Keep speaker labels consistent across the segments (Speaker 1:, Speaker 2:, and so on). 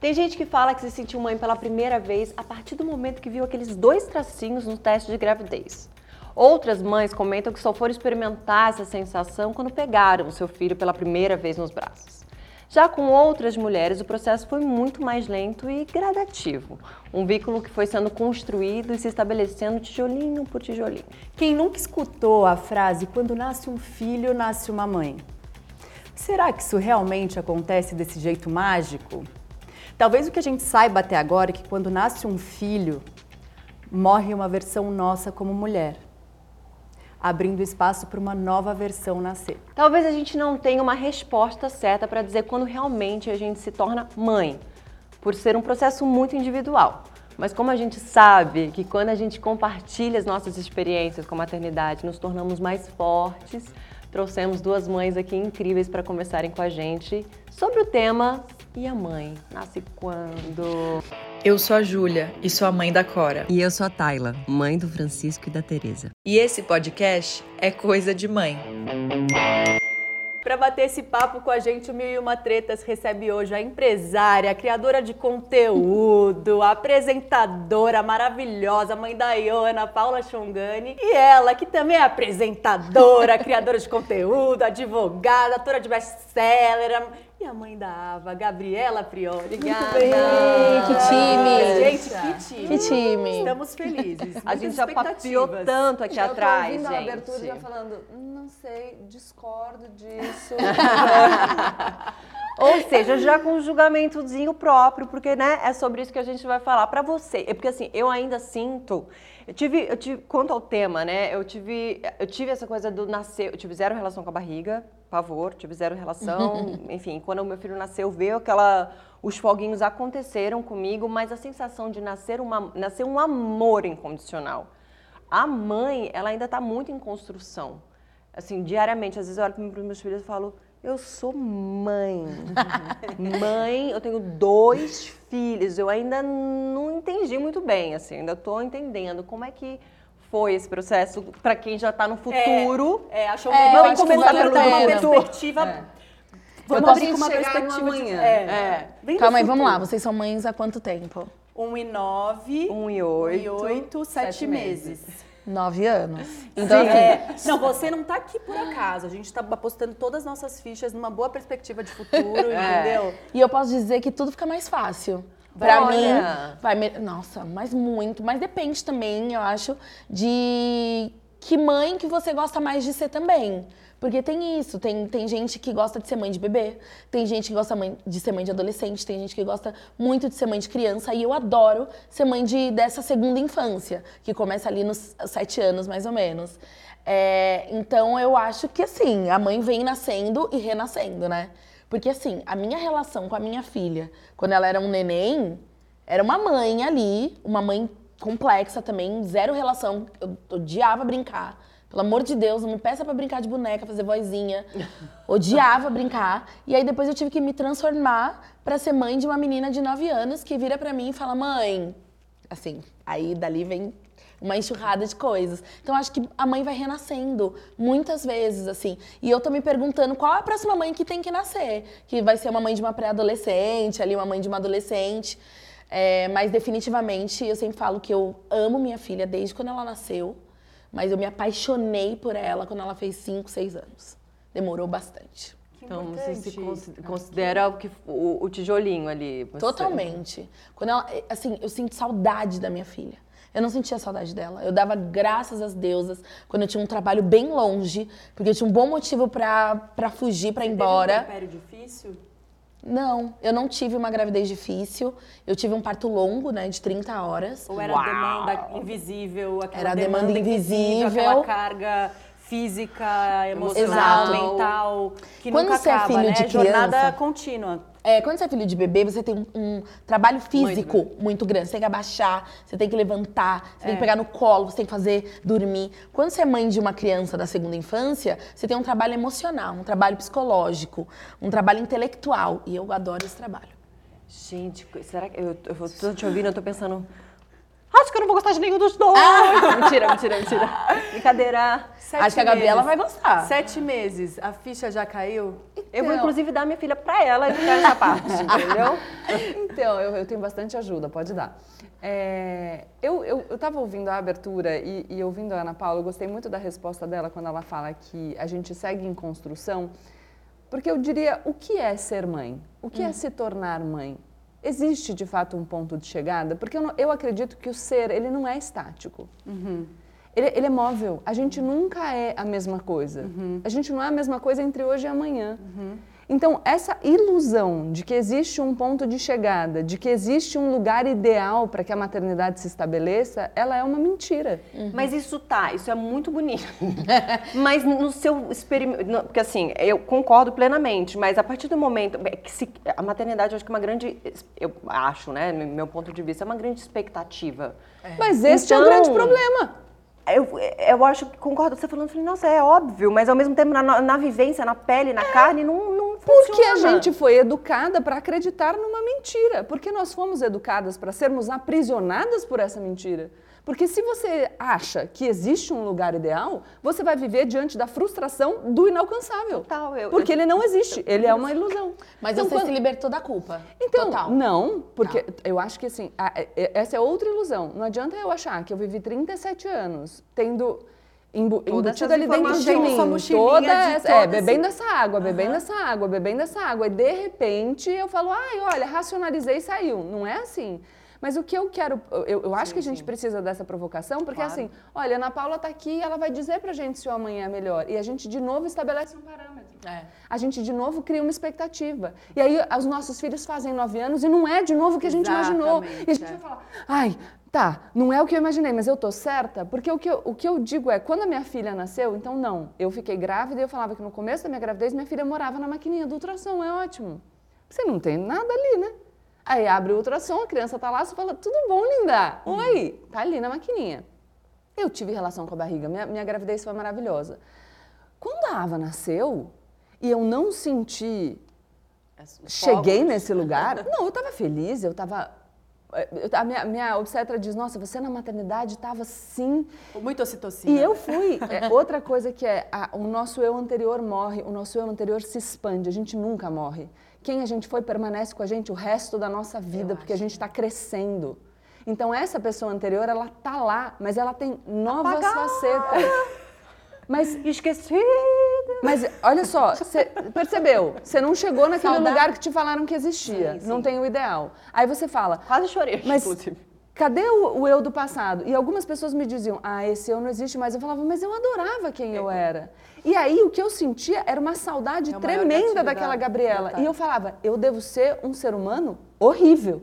Speaker 1: Tem gente que fala que se sentiu mãe pela primeira vez a partir do momento que viu aqueles dois tracinhos no teste de gravidez. Outras mães comentam que só foram experimentar essa sensação quando pegaram o seu filho pela primeira vez nos braços. Já com outras mulheres, o processo foi muito mais lento e gradativo. Um vínculo que foi sendo construído e se estabelecendo tijolinho por tijolinho.
Speaker 2: Quem nunca escutou a frase quando nasce um filho, nasce uma mãe? Será que isso realmente acontece desse jeito mágico? Talvez o que a gente saiba até agora é que quando nasce um filho, morre uma versão nossa como mulher, abrindo espaço para uma nova versão nascer.
Speaker 1: Talvez a gente não tenha uma resposta certa para dizer quando realmente a gente se torna mãe, por ser um processo muito individual. Mas como a gente sabe que quando a gente compartilha as nossas experiências com a maternidade, nos tornamos mais fortes, trouxemos duas mães aqui incríveis para conversarem com a gente sobre o tema e a mãe? Nasce quando?
Speaker 3: Eu sou a Júlia e sou a mãe da Cora.
Speaker 4: E eu sou a Tayla, mãe do Francisco e da Teresa.
Speaker 3: E esse podcast é Coisa de Mãe.
Speaker 2: Para bater esse papo com a gente, o Mil e Uma Tretas recebe hoje a empresária, a criadora de conteúdo, apresentadora maravilhosa, mãe da Iona, Paula Chongani, e ela, que também é apresentadora, criadora de conteúdo, advogada, autora de best-seller, e a mãe da Ava, Gabriela Prioli.
Speaker 5: Muito bem. Que time.
Speaker 2: Gente, que time.
Speaker 5: Que time.
Speaker 2: Estamos felizes.
Speaker 1: A gente já papiou tanto aqui
Speaker 5: eu
Speaker 1: atrás,
Speaker 5: tô ouvindo
Speaker 1: gente.
Speaker 5: a abertura já falando, não sei, discordo disso.
Speaker 1: Ou seja, já com um julgamentozinho próprio, porque né, é sobre isso que a gente vai falar pra você. É porque assim, eu ainda sinto, eu tive, eu tive, quanto ao tema, né, eu tive, eu tive essa coisa do nascer, eu tive zero relação com a barriga, pavor, tive zero relação, enfim, quando o meu filho nasceu, veio aquela, os foguinhos aconteceram comigo, mas a sensação de nascer, uma, nascer um amor incondicional. A mãe, ela ainda está muito em construção. Assim, diariamente, às vezes eu olho para os meus filhos e falo, eu sou mãe. mãe, eu tenho dois filhos. Eu ainda não entendi muito bem, assim, ainda estou entendendo como é que foi esse processo para quem já está no futuro.
Speaker 2: É, achou
Speaker 5: É,
Speaker 2: que
Speaker 5: eu
Speaker 2: vamos começar
Speaker 5: a
Speaker 2: uma perspectiva.
Speaker 5: Eu
Speaker 2: Vamos abrir com uma perspectiva de
Speaker 4: amanhã.
Speaker 2: É.
Speaker 1: É.
Speaker 2: Do
Speaker 5: Calma aí, vamos lá. Vocês são mães há quanto tempo?
Speaker 2: Um e nove.
Speaker 1: Um e
Speaker 2: um
Speaker 1: oito.
Speaker 2: e oito, sete,
Speaker 1: sete
Speaker 2: meses.
Speaker 5: Nove anos.
Speaker 2: Então,
Speaker 5: assim,
Speaker 2: é, não, você não tá aqui por acaso. A gente tá apostando todas as nossas fichas numa boa perspectiva de futuro, entendeu?
Speaker 5: E eu posso dizer que tudo fica mais fácil. Pra
Speaker 1: Olha.
Speaker 5: mim, vai me... Nossa, mas muito. Mas depende também, eu acho, de que mãe que você gosta mais de ser também. Porque tem isso, tem, tem gente que gosta de ser mãe de bebê, tem gente que gosta mãe- de ser mãe de adolescente, tem gente que gosta muito de ser mãe de criança, e eu adoro ser mãe de, dessa segunda infância, que começa ali nos sete anos, mais ou menos. É, então eu acho que assim, a mãe vem nascendo e renascendo, né? Porque assim, a minha relação com a minha filha, quando ela era um neném, era uma mãe ali, uma mãe complexa também, zero relação. Eu odiava brincar. Pelo amor de Deus, não me peça pra brincar de boneca, fazer vozinha. Odiava brincar. E aí depois eu tive que me transformar pra ser mãe de uma menina de 9 anos que vira pra mim e fala: "Mãe, assim, aí dali vem uma enxurrada de coisas. Então acho que a mãe vai renascendo muitas vezes, assim. E eu tô me perguntando qual é a próxima mãe que tem que nascer. Que vai ser uma mãe de uma pré-adolescente, ali uma mãe de uma adolescente. É, mas definitivamente eu sempre falo que eu amo minha filha desde quando ela nasceu. Mas eu me apaixonei por ela quando ela fez 5, 6 anos. Demorou bastante.
Speaker 1: Então você se consi- considera o, que, o, o tijolinho ali. você-
Speaker 5: Totalmente. Quando ela, assim, eu sinto saudade da minha filha. Eu não sentia saudade dela. Eu dava graças às deusas quando eu tinha um trabalho bem longe, porque eu tinha um bom motivo pra, pra fugir, pra ir embora.
Speaker 2: Teve um império difícil?
Speaker 5: Não, eu não tive uma gravidez difícil. Eu tive um parto longo, né, de 30 horas.
Speaker 2: Ou era a demanda invisível, aquela
Speaker 5: Era a demanda invisível.
Speaker 2: aquela carga física, emocional,
Speaker 5: Exato.
Speaker 2: mental, que
Speaker 5: Quando
Speaker 2: nunca
Speaker 5: você é
Speaker 2: acaba,
Speaker 5: filho
Speaker 2: né?
Speaker 5: de
Speaker 2: Jornada
Speaker 5: criança-
Speaker 2: contínua.
Speaker 5: É, quando você é filho de bebê, você tem um, um trabalho físico muito, grande. Você tem que abaixar, você tem que levantar, você tem que pegar no colo, você tem que fazer dormir. Quando você é mãe de uma criança da segunda infância, você tem um trabalho emocional, um trabalho psicológico, um trabalho intelectual. E eu adoro esse trabalho.
Speaker 1: Gente, será que. Eu, eu tô te ouvindo, eu tô pensando. Acho que eu não vou gostar de nenhum dos dois. mentira, mentira, mentira. Brincadeira.
Speaker 2: Sete
Speaker 5: Acho que a Gabriela
Speaker 2: meses.
Speaker 5: vai gostar.
Speaker 2: Sete meses, a ficha já caiu?
Speaker 1: Eu vou
Speaker 5: Então.
Speaker 1: inclusive dar minha filha pra ela editar essa parte, entendeu?
Speaker 6: Então, eu, eu tenho bastante ajuda, pode dar. É, eu, eu, eu tava ouvindo a abertura e, e ouvindo a Ana Paula, eu gostei muito da resposta dela quando ela fala que a gente segue em construção, porque eu diria, o que é ser mãe? O que é se tornar mãe? Existe, de fato, um ponto de chegada? Porque eu, não- eu acredito que o ser, ele não é estático. Ele, ele é móvel. A gente nunca é a mesma coisa. A gente não é a mesma coisa entre hoje e amanhã. Então, essa ilusão de que existe um ponto de chegada, de que existe um lugar ideal para que a maternidade se estabeleça, ela é uma mentira.
Speaker 1: Mas isso tá, isso é muito bonito. mas no seu experimento. Porque assim, eu concordo plenamente, mas a partir do momento. é que se- a maternidade, eu acho que é uma grande. Eu acho, né, no meu ponto de vista, é uma grande expectativa.
Speaker 6: Mas esse é o
Speaker 1: Então,
Speaker 6: grande problema.
Speaker 1: Eu, eu acho que concordo com você falando, falei, nossa, é óbvio, mas ao mesmo tempo na, na vivência, na pele, na carne, não, não
Speaker 6: Porque a gente foi educada para acreditar numa mentira. Porque nós fomos educadas para sermos aprisionadas por essa mentira. Porque se você acha que existe um lugar ideal, você vai viver diante da frustração do inalcançável.
Speaker 1: Total, eu-
Speaker 6: porque ele não existe, ele é uma ilusão.
Speaker 5: Mas
Speaker 6: Então,
Speaker 5: você
Speaker 6: quando-
Speaker 5: se libertou da culpa.
Speaker 6: Então,
Speaker 5: Total.
Speaker 6: não, porque eu acho que assim, a- é- essa é outra ilusão. Não adianta eu achar que eu vivi 37 anos tendo embu- embutido ali dentro de mim, toda
Speaker 2: de
Speaker 6: essa, é,
Speaker 2: todo esse-
Speaker 6: bebendo essa água, bebendo essa água, bebendo essa água. E de repente eu falo, ai, olha, racionalizei e saiu. Não é assim. Mas o que eu quero, eu, eu acho que a gente precisa dessa provocação, porque
Speaker 1: Claro.
Speaker 6: assim, olha, a Ana Paula tá aqui e ela vai dizer pra gente se o amanhã é melhor. E a gente de novo estabelece um parâmetro
Speaker 5: É.
Speaker 6: a gente de novo cria uma expectativa. E aí os nossos filhos fazem nove anos e não é de novo o que a gente imaginou.
Speaker 2: Exatamente,
Speaker 6: E a gente
Speaker 2: é.
Speaker 6: vai falar, ai, tá, não é o que eu imaginei, mas eu tô certa? Porque o que eu, o que eu digo é, quando a minha filha nasceu, então não, eu fiquei grávida e eu falava que no começo da minha gravidez minha filha morava na maquininha do ultrassom, é ótimo. Você não tem nada ali, né? Aí abre o ultrassom, a criança tá lá, você fala, tudo bom, linda? Oi, tá ali na maquininha. Eu tive relação com a barriga, minha, minha gravidez foi maravilhosa. Quando a Ava nasceu e eu não senti, cheguei nesse lugar, não, eu estava feliz, eu estava. A minha, minha obstetra diz: Nossa, você na maternidade estava assim.
Speaker 2: Muito ocitocina.
Speaker 6: E eu fui. É, outra coisa que é: a- o nosso eu anterior morre, o nosso eu anterior se expande, a gente nunca morre. Quem a gente foi permanece com a gente o resto da nossa vida, porque a gente está crescendo. Então, essa pessoa anterior, ela tá lá, mas ela tem novas facetas. Mas
Speaker 1: Esquecida.
Speaker 6: mas olha só, você percebeu? Você não chegou naquele
Speaker 5: Saudade.
Speaker 6: lugar que te falaram que existia. Não tem o ideal. Aí você fala,
Speaker 1: Quase chorei,
Speaker 6: mas
Speaker 1: inclusive.
Speaker 6: cadê o, o eu do passado? E algumas pessoas me diziam, ah, esse eu não existe mais. Eu falava, mas eu adorava quem eu era. E aí o que eu sentia era uma saudade
Speaker 2: É
Speaker 6: tremenda daquela
Speaker 2: da-
Speaker 6: Gabriela. E eu falava, eu devo ser um ser humano horrível.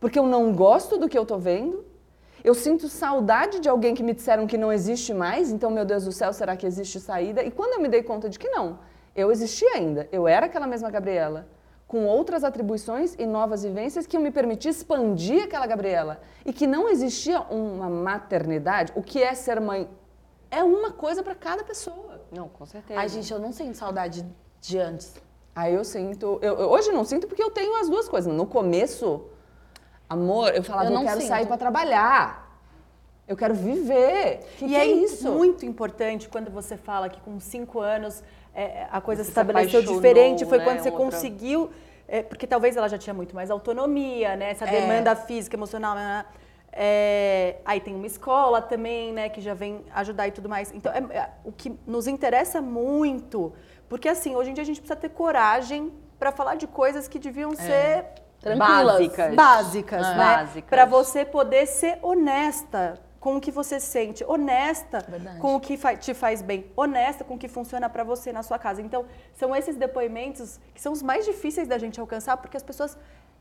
Speaker 6: Porque eu não gosto do que eu tô vendo. Eu sinto saudade de alguém que me disseram que não existe mais, então, meu Deus do céu, será que existe saída? E quando eu me dei conta de que não, eu existia ainda, eu era aquela mesma Gabriela, com outras atribuições e novas vivências que eu me permiti expandir aquela Gabriela. E que não existia uma maternidade, o que é ser mãe é uma coisa para cada pessoa.
Speaker 1: Não, com certeza.
Speaker 5: Ai, gente, eu não sinto saudade de antes.
Speaker 6: Aí eu sinto. Eu, eu- hoje eu não sinto porque eu tenho as duas coisas. No começo, amor, eu falava,
Speaker 5: Eu
Speaker 6: eu,
Speaker 5: não
Speaker 6: quero
Speaker 5: sinto.
Speaker 6: sair para trabalhar. Eu quero viver. Que
Speaker 2: e
Speaker 6: que
Speaker 2: é,
Speaker 6: é isso?
Speaker 2: muito importante quando você fala que com cinco anos é, a coisa
Speaker 1: Você
Speaker 2: se
Speaker 1: se
Speaker 2: estabeleceu
Speaker 1: apaixonou,
Speaker 2: diferente, foi
Speaker 1: né,
Speaker 2: quando você
Speaker 1: outra-
Speaker 2: conseguiu. é, porque talvez ela já tinha muito mais autonomia, né? Essa
Speaker 5: É.
Speaker 2: demanda física, emocional. né, né. É, aí tem uma escola também, né, que já vem ajudar e tudo mais. Então, é- é, o que nos interessa muito, porque assim, hoje em dia a gente precisa ter coragem para falar de coisas que deviam ser
Speaker 5: Tranquilas.
Speaker 1: Básicas.
Speaker 2: básicas,
Speaker 1: É.
Speaker 2: né?
Speaker 1: Básicas.
Speaker 2: Para você poder ser honesta com o que você sente, honesta
Speaker 5: Verdade.
Speaker 2: com o que fa- te faz bem, honesta com o que funciona para você na sua casa. Então, são esses depoimentos que são os mais difíceis da gente alcançar, porque as pessoas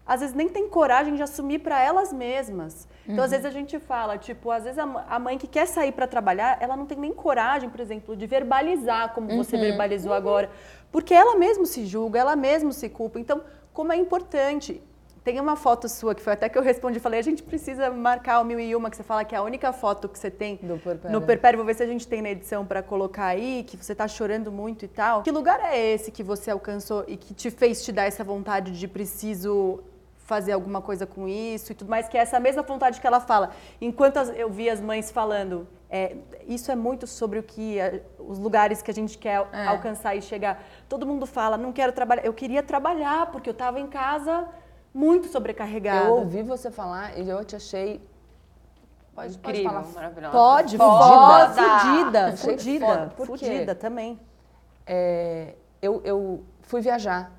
Speaker 2: às vezes nem têm coragem de assumir para elas mesmas. Então, às vezes a gente fala, tipo, às vezes a a mãe que quer sair para trabalhar, ela não tem nem coragem, por exemplo, de verbalizar como você verbalizou agora, porque ela mesma se julga, ela mesma se culpa. Então, como é importante tem uma foto sua que foi até que eu respondi, falei, a gente precisa marcar o mil e uma, que você fala que é a única foto que você tem
Speaker 6: Do Puerpério.
Speaker 2: no Perpério. Vou ver se a gente tem na edição pra colocar aí, que você tá chorando muito e tal. Que lugar é esse que você alcançou e que te fez te dar essa vontade de preciso fazer alguma coisa com isso e tudo mais, que é essa mesma vontade que ela fala. Enquanto as- eu vi as mães falando, é, isso é muito sobre o que é, os lugares que a gente quer
Speaker 5: É.
Speaker 2: alcançar e chegar. Todo mundo fala, não quero trabalhar. Eu queria trabalhar porque eu estava em casa muito sobrecarregada.
Speaker 6: Eu ouvi você falar e eu te achei. Pode, pode
Speaker 1: Incrível,
Speaker 6: falar.
Speaker 1: maravilhosa.
Speaker 2: Pode,
Speaker 1: Foda.
Speaker 2: fudida, fudida,
Speaker 6: quê?
Speaker 2: fudida também.
Speaker 6: É, eu, eu fui viajar,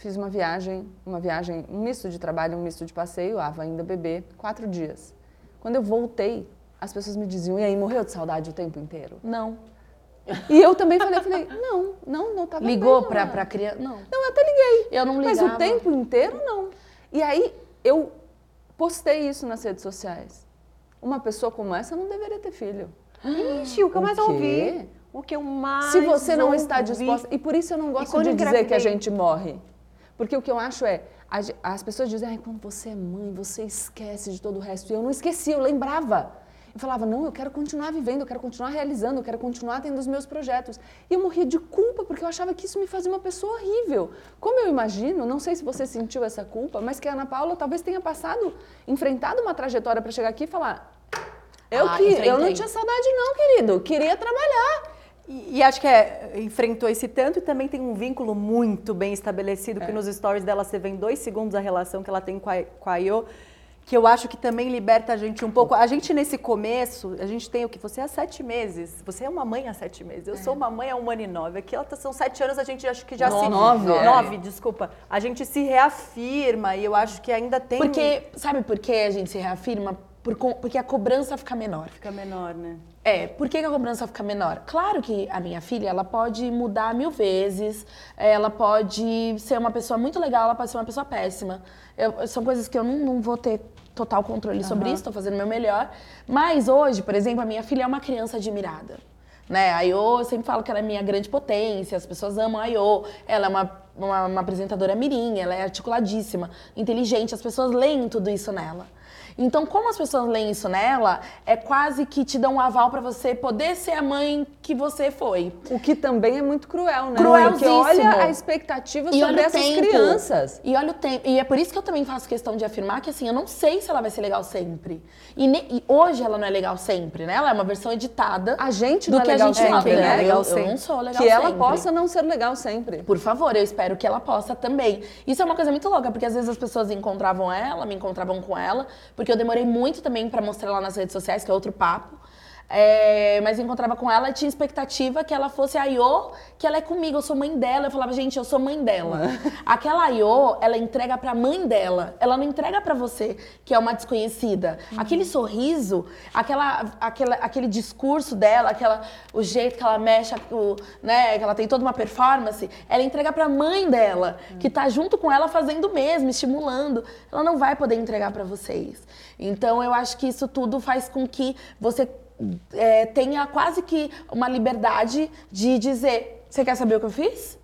Speaker 6: fiz uma viagem, uma viagem, um misto de trabalho, um misto de passeio, Ava ainda bebê, quatro dias. Quando eu voltei, as pessoas me diziam, e aí, morreu de saudade o tempo inteiro?
Speaker 5: Não.
Speaker 6: E eu também falei, falei, não, não, não tava
Speaker 5: Ligou
Speaker 6: bem,
Speaker 5: pra, criança? Não.
Speaker 6: Não, eu até liguei.
Speaker 5: Eu não
Speaker 6: Mas
Speaker 5: ligava.
Speaker 6: o tempo inteiro, não. E aí, eu postei isso nas redes sociais. Uma pessoa como essa não deveria ter filho.
Speaker 1: Ixi, o que eu mais ouvi. O que eu mais
Speaker 6: Se você não está
Speaker 1: ouvi.
Speaker 6: disposta. E por isso eu não gosto de dizer que a gente morre. Porque o que eu acho é. As pessoas dizem, quando você é mãe, você esquece de todo o resto. E eu não esqueci, eu lembrava. Eu falava, não, eu quero continuar vivendo, eu quero continuar realizando, eu quero continuar tendo os meus projetos. E eu morria de culpa, porque eu achava que isso me fazia uma pessoa horrível. Como eu imagino, não sei se você sentiu essa culpa, mas que a Ana Paula talvez tenha passado, enfrentado uma trajetória para chegar aqui e falar. Eu,
Speaker 5: Ah,
Speaker 6: que, eu não tinha saudade, não, querido. Queria trabalhar.
Speaker 2: E, e acho que é, enfrentou esse tanto e também tem um vínculo muito bem estabelecido,
Speaker 6: É.
Speaker 2: que nos stories dela você vê em dois segundos a relação que ela tem com a, com a Io, que eu acho que também liberta a gente um pouco. A gente nesse começo, a gente tem o que? Você é há sete meses, você é uma mãe há sete meses, eu sou uma mãe há um ano e nove. Aqui ela tá- são sete anos, a gente acho que já se...
Speaker 6: Nove, é.
Speaker 2: Nove, desculpa. A gente se reafirma e eu acho que ainda tem...
Speaker 5: Porque, sabe por que a gente se reafirma? Por porque a cobrança fica menor.
Speaker 2: Fica menor, né?
Speaker 5: É, por que a cobrança fica menor? Claro que a minha filha, ela pode mudar mil vezes, ela pode ser uma pessoa muito legal, ela pode ser uma pessoa péssima. Eu- são coisas que eu não, não vou ter total controle sobre isso, estou fazendo o meu melhor. Mas hoje, por exemplo, a minha filha é uma criança admirada. Né? A Iô, eu sempre falo que ela é minha grande potência, as pessoas amam a Iô. Ela é uma, uma, uma apresentadora mirim, ela é articuladíssima, inteligente, as pessoas leem tudo isso nela. Então, como as pessoas leem isso nela, é quase que te dão um aval pra você poder ser a mãe que você foi.
Speaker 6: O que também é muito cruel, né? Porque
Speaker 5: Cruelzíssimo.
Speaker 6: olha a expectativa
Speaker 5: E
Speaker 6: sobre essas
Speaker 5: tempo.
Speaker 6: crianças.
Speaker 5: E olha o tempo. E é por isso que eu também faço questão de afirmar que assim, eu não sei se ela vai ser legal sempre. E, ne- e hoje ela não é legal sempre, né? Ela é uma versão editada.
Speaker 6: A gente
Speaker 5: do
Speaker 6: não é
Speaker 5: que
Speaker 6: legal
Speaker 5: a gente
Speaker 6: sempre,
Speaker 5: fala,
Speaker 6: né?
Speaker 5: Eu-
Speaker 2: Legal
Speaker 5: eu,
Speaker 2: sempre.
Speaker 5: não sou legal
Speaker 6: que ela
Speaker 5: sempre.
Speaker 6: possa não ser legal sempre.
Speaker 5: Por favor, eu espero que ela possa também. Isso é uma coisa muito louca, porque às vezes as pessoas encontravam ela, me encontravam com ela, porque eu demorei muito também pra mostrar lá nas redes sociais, que é outro papo. É, mas eu encontrava com ela tinha expectativa que ela fosse a Iô, que ela é comigo, eu sou mãe dela. Eu falava, gente, eu sou mãe dela. Aquela Iô, ela entrega pra mãe dela, ela não entrega pra você, que é uma desconhecida. Aquele sorriso, aquela, aquela, aquele discurso dela, aquela, o jeito que ela mexe, o, né, que ela tem toda uma performance, ela entrega pra mãe dela, que tá junto com ela fazendo o mesmo, estimulando. Ela não vai poder entregar pra vocês. Então eu acho que isso tudo faz com que você é, tenha quase que uma liberdade de dizer: você quer saber o que eu fiz?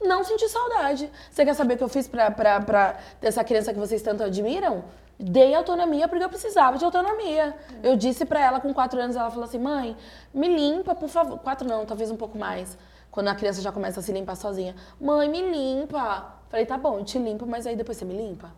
Speaker 5: Não senti saudade. Você quer saber o que eu fiz pra, pra, essa criança que vocês tanto admiram? Dei autonomia porque eu precisava de autonomia. Eu disse pra ela com quatro anos, ela falou assim: mãe, me limpa, por favor. Quatro não, talvez um pouco mais. Quando a criança já começa a se limpar sozinha. Mãe, me limpa. Falei, tá bom, eu te limpo, mas aí depois você me limpa?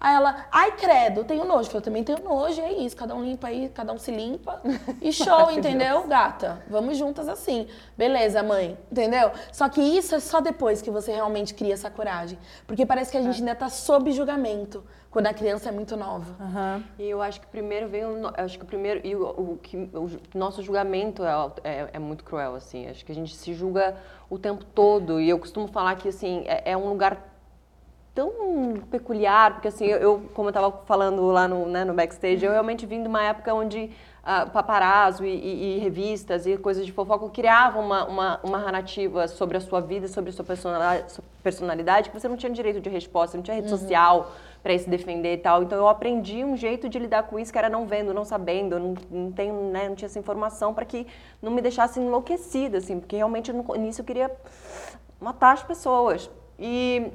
Speaker 5: Aí ela, ai credo, tenho nojo. Eu falei, também tenho nojo, é isso. Cada um limpa aí, cada um se limpa. E show, entendeu, gata? Vamos juntas assim. Beleza, mãe, entendeu? Só que isso é só depois que você realmente cria essa coragem. Porque parece que a gente ainda tá sob julgamento quando a criança é muito nova.
Speaker 1: E eu acho que primeiro vem o, no- eu acho que o primeiro e o, o que o nosso julgamento é, é, é muito cruel assim. Acho que a gente se julga o tempo todo e eu costumo falar que assim é, é um lugar tão peculiar porque assim eu, como eu estava falando lá no, né, no backstage eu realmente vim de uma época onde ah, paparazzo e, e- e revistas e coisas de fofoca criavam uma, uma, uma narrativa sobre a sua vida, sobre a sua personalidade, sua personalidade que você não tinha direito de resposta, não tinha rede social para ir se defender e tal. Então eu aprendi um jeito de lidar com isso que era não vendo, não sabendo, não, não, tenho, né, não tinha essa informação para que não me deixasse enlouquecida, assim, porque realmente no início eu queria matar as pessoas. E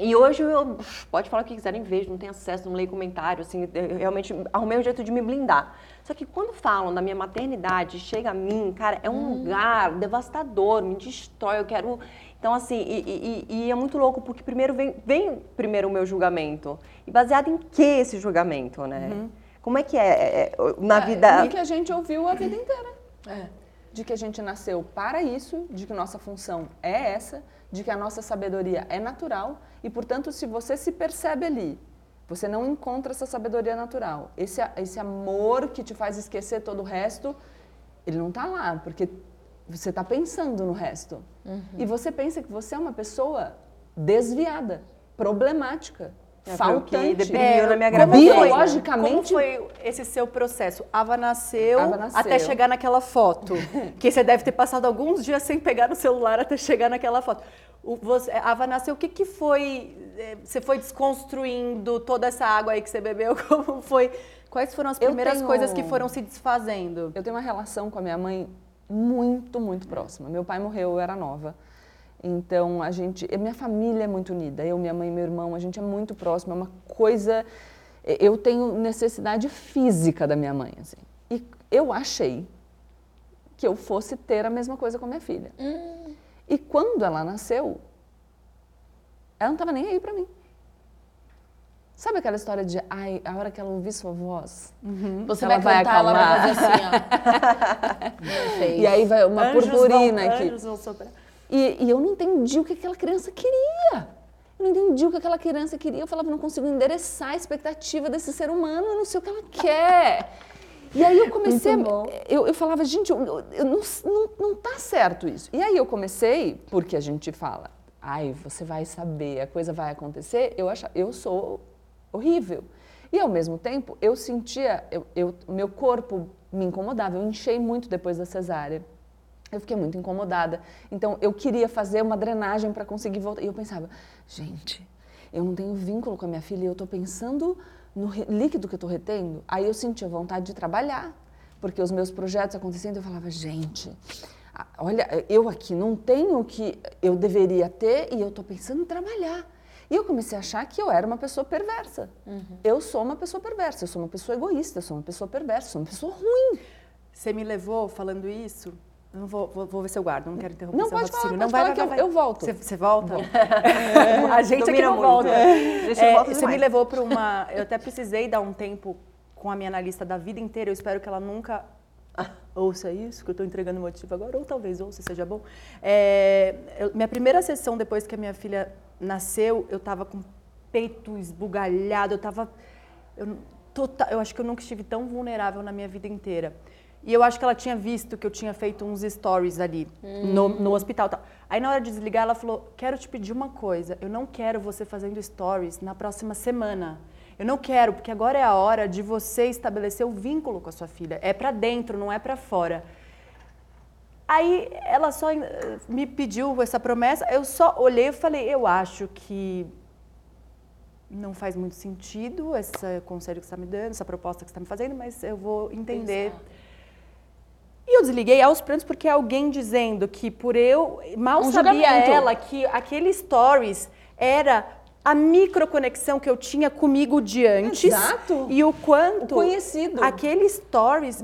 Speaker 1: E hoje eu pode falar o que quiserem, vejo, não tenho acesso, não leio comentário, assim, eu realmente arrumei um jeito de me blindar. Só que quando falam da minha maternidade, chega a mim, cara, é um lugar devastador, me destrói, eu quero. Então, assim, e, e- e é muito louco, porque primeiro vem, vem primeiro o meu julgamento. E baseado em que esse julgamento, né? Como é que é, é, é, na vida.
Speaker 6: E que a gente ouviu a vida inteira. De que a gente nasceu para isso, de que nossa função é essa, de que a nossa sabedoria é natural e, portanto, se você se percebe ali, você não encontra essa sabedoria natural, esse, esse amor que te faz esquecer todo o resto, ele não está lá, porque você está pensando no resto. E você pensa que você é uma pessoa desviada, problemática,
Speaker 1: É, foi
Speaker 6: faltante.
Speaker 1: deprimiu na minha
Speaker 6: como
Speaker 1: né?
Speaker 6: biologicamente
Speaker 2: Como foi esse seu processo? Ava nasceu,
Speaker 6: Ava nasceu.
Speaker 2: até chegar naquela foto. que você deve ter passado alguns dias sem pegar no celular até chegar naquela foto. O, você, nasceu, o que, que foi? eh, Você foi desconstruindo toda essa água aí que você bebeu? Como foi? Quais foram as primeiras
Speaker 6: tenho-
Speaker 2: coisas que foram se desfazendo?
Speaker 6: Eu tenho uma relação com a minha mãe muito, muito próxima. Meu pai morreu, eu era nova. Então, a gente, a minha família é muito unida. Eu, minha mãe e meu irmão, a gente é muito próximo. É uma coisa. Eu tenho necessidade física da minha mãe, assim. E eu achei que eu fosse ter a mesma coisa com a minha filha. E quando ela nasceu, ela não estava nem aí para mim. Sabe aquela história de, ai, a hora que ela ouvir sua voz,
Speaker 5: Você
Speaker 6: Ela
Speaker 5: vai
Speaker 6: vai
Speaker 5: cantar, ela vai
Speaker 6: acalmar.
Speaker 5: fazer assim, ó.
Speaker 6: E aí vai uma
Speaker 2: Anjos
Speaker 6: purpurina
Speaker 2: vão-
Speaker 6: aqui. E, e eu não entendi o que aquela criança queria. Eu não entendi o que aquela criança queria. Eu falava, não consigo endereçar a expectativa desse ser humano, eu não sei o que ela quer. E aí eu comecei, eu, eu falava, gente, eu, eu- não, não, não tá certo isso. E aí eu comecei, porque a gente fala, ai, você vai saber, a coisa vai acontecer, eu, acha, eu sou horrível. E ao mesmo tempo, eu sentia, eu, eu, meu corpo me incomodava, eu enchei muito depois da cesárea. Eu fiquei muito incomodada. Então, eu queria fazer uma drenagem para conseguir voltar. E eu pensava, gente, eu não tenho vínculo com a minha filha e eu estou pensando no líquido que eu estou retendo. Aí eu sentia vontade de trabalhar, porque os meus projetos acontecendo, eu falava, gente, olha, eu aqui não tenho o que eu deveria ter e eu estou pensando em trabalhar. E eu comecei a achar que eu era uma pessoa perversa. Eu sou uma pessoa perversa, eu sou uma pessoa egoísta, eu sou uma pessoa perversa, eu sou uma pessoa ruim.
Speaker 2: Você me levou falando isso? Não vou, vou, vou ver se eu guardo, não quero interromper
Speaker 6: Não,
Speaker 2: seu
Speaker 6: pode falar,
Speaker 2: raciocínio.
Speaker 6: pode
Speaker 2: não, vai,
Speaker 6: falar
Speaker 2: vai,
Speaker 6: que
Speaker 2: vai,
Speaker 6: eu- eu volto.
Speaker 2: Você, você volta? a gente aqui não
Speaker 1: muito.
Speaker 2: volta.
Speaker 1: Deixa eu
Speaker 2: É, você me levou para uma... Eu até precisei dar um tempo com a minha analista da vida inteira. Eu espero que ela nunca ouça isso, que eu estou entregando motivo agora, ou talvez ouça, seja bom. É, eu- minha primeira sessão, depois que a minha filha nasceu, eu estava com o peito esbugalhado, eu estava... Eu, não- tota- eu acho que eu nunca estive tão vulnerável na minha vida inteira. E eu acho que ela tinha visto que eu tinha feito uns stories ali no, no hospital. tal. Aí na hora de desligar, ela falou: Quero te pedir uma coisa. Eu não quero você fazendo stories na próxima semana. Eu não quero, porque agora é a hora de você estabelecer o vínculo com a sua filha. É pra dentro, não é pra fora. Aí ela só eh, me pediu essa promessa, eu só olhei e falei, eu acho que não faz muito sentido esse conselho que você está me dando, essa proposta que você está me fazendo, mas eu vou entender. E eu desliguei aos prantos porque alguém dizendo que por eu mal
Speaker 5: Um
Speaker 2: sabia
Speaker 5: julgamento.
Speaker 2: ela que aquele stories era a microconexão que eu tinha comigo de antes
Speaker 6: Exato.
Speaker 2: e o quanto
Speaker 6: O conhecido.
Speaker 2: aquele stories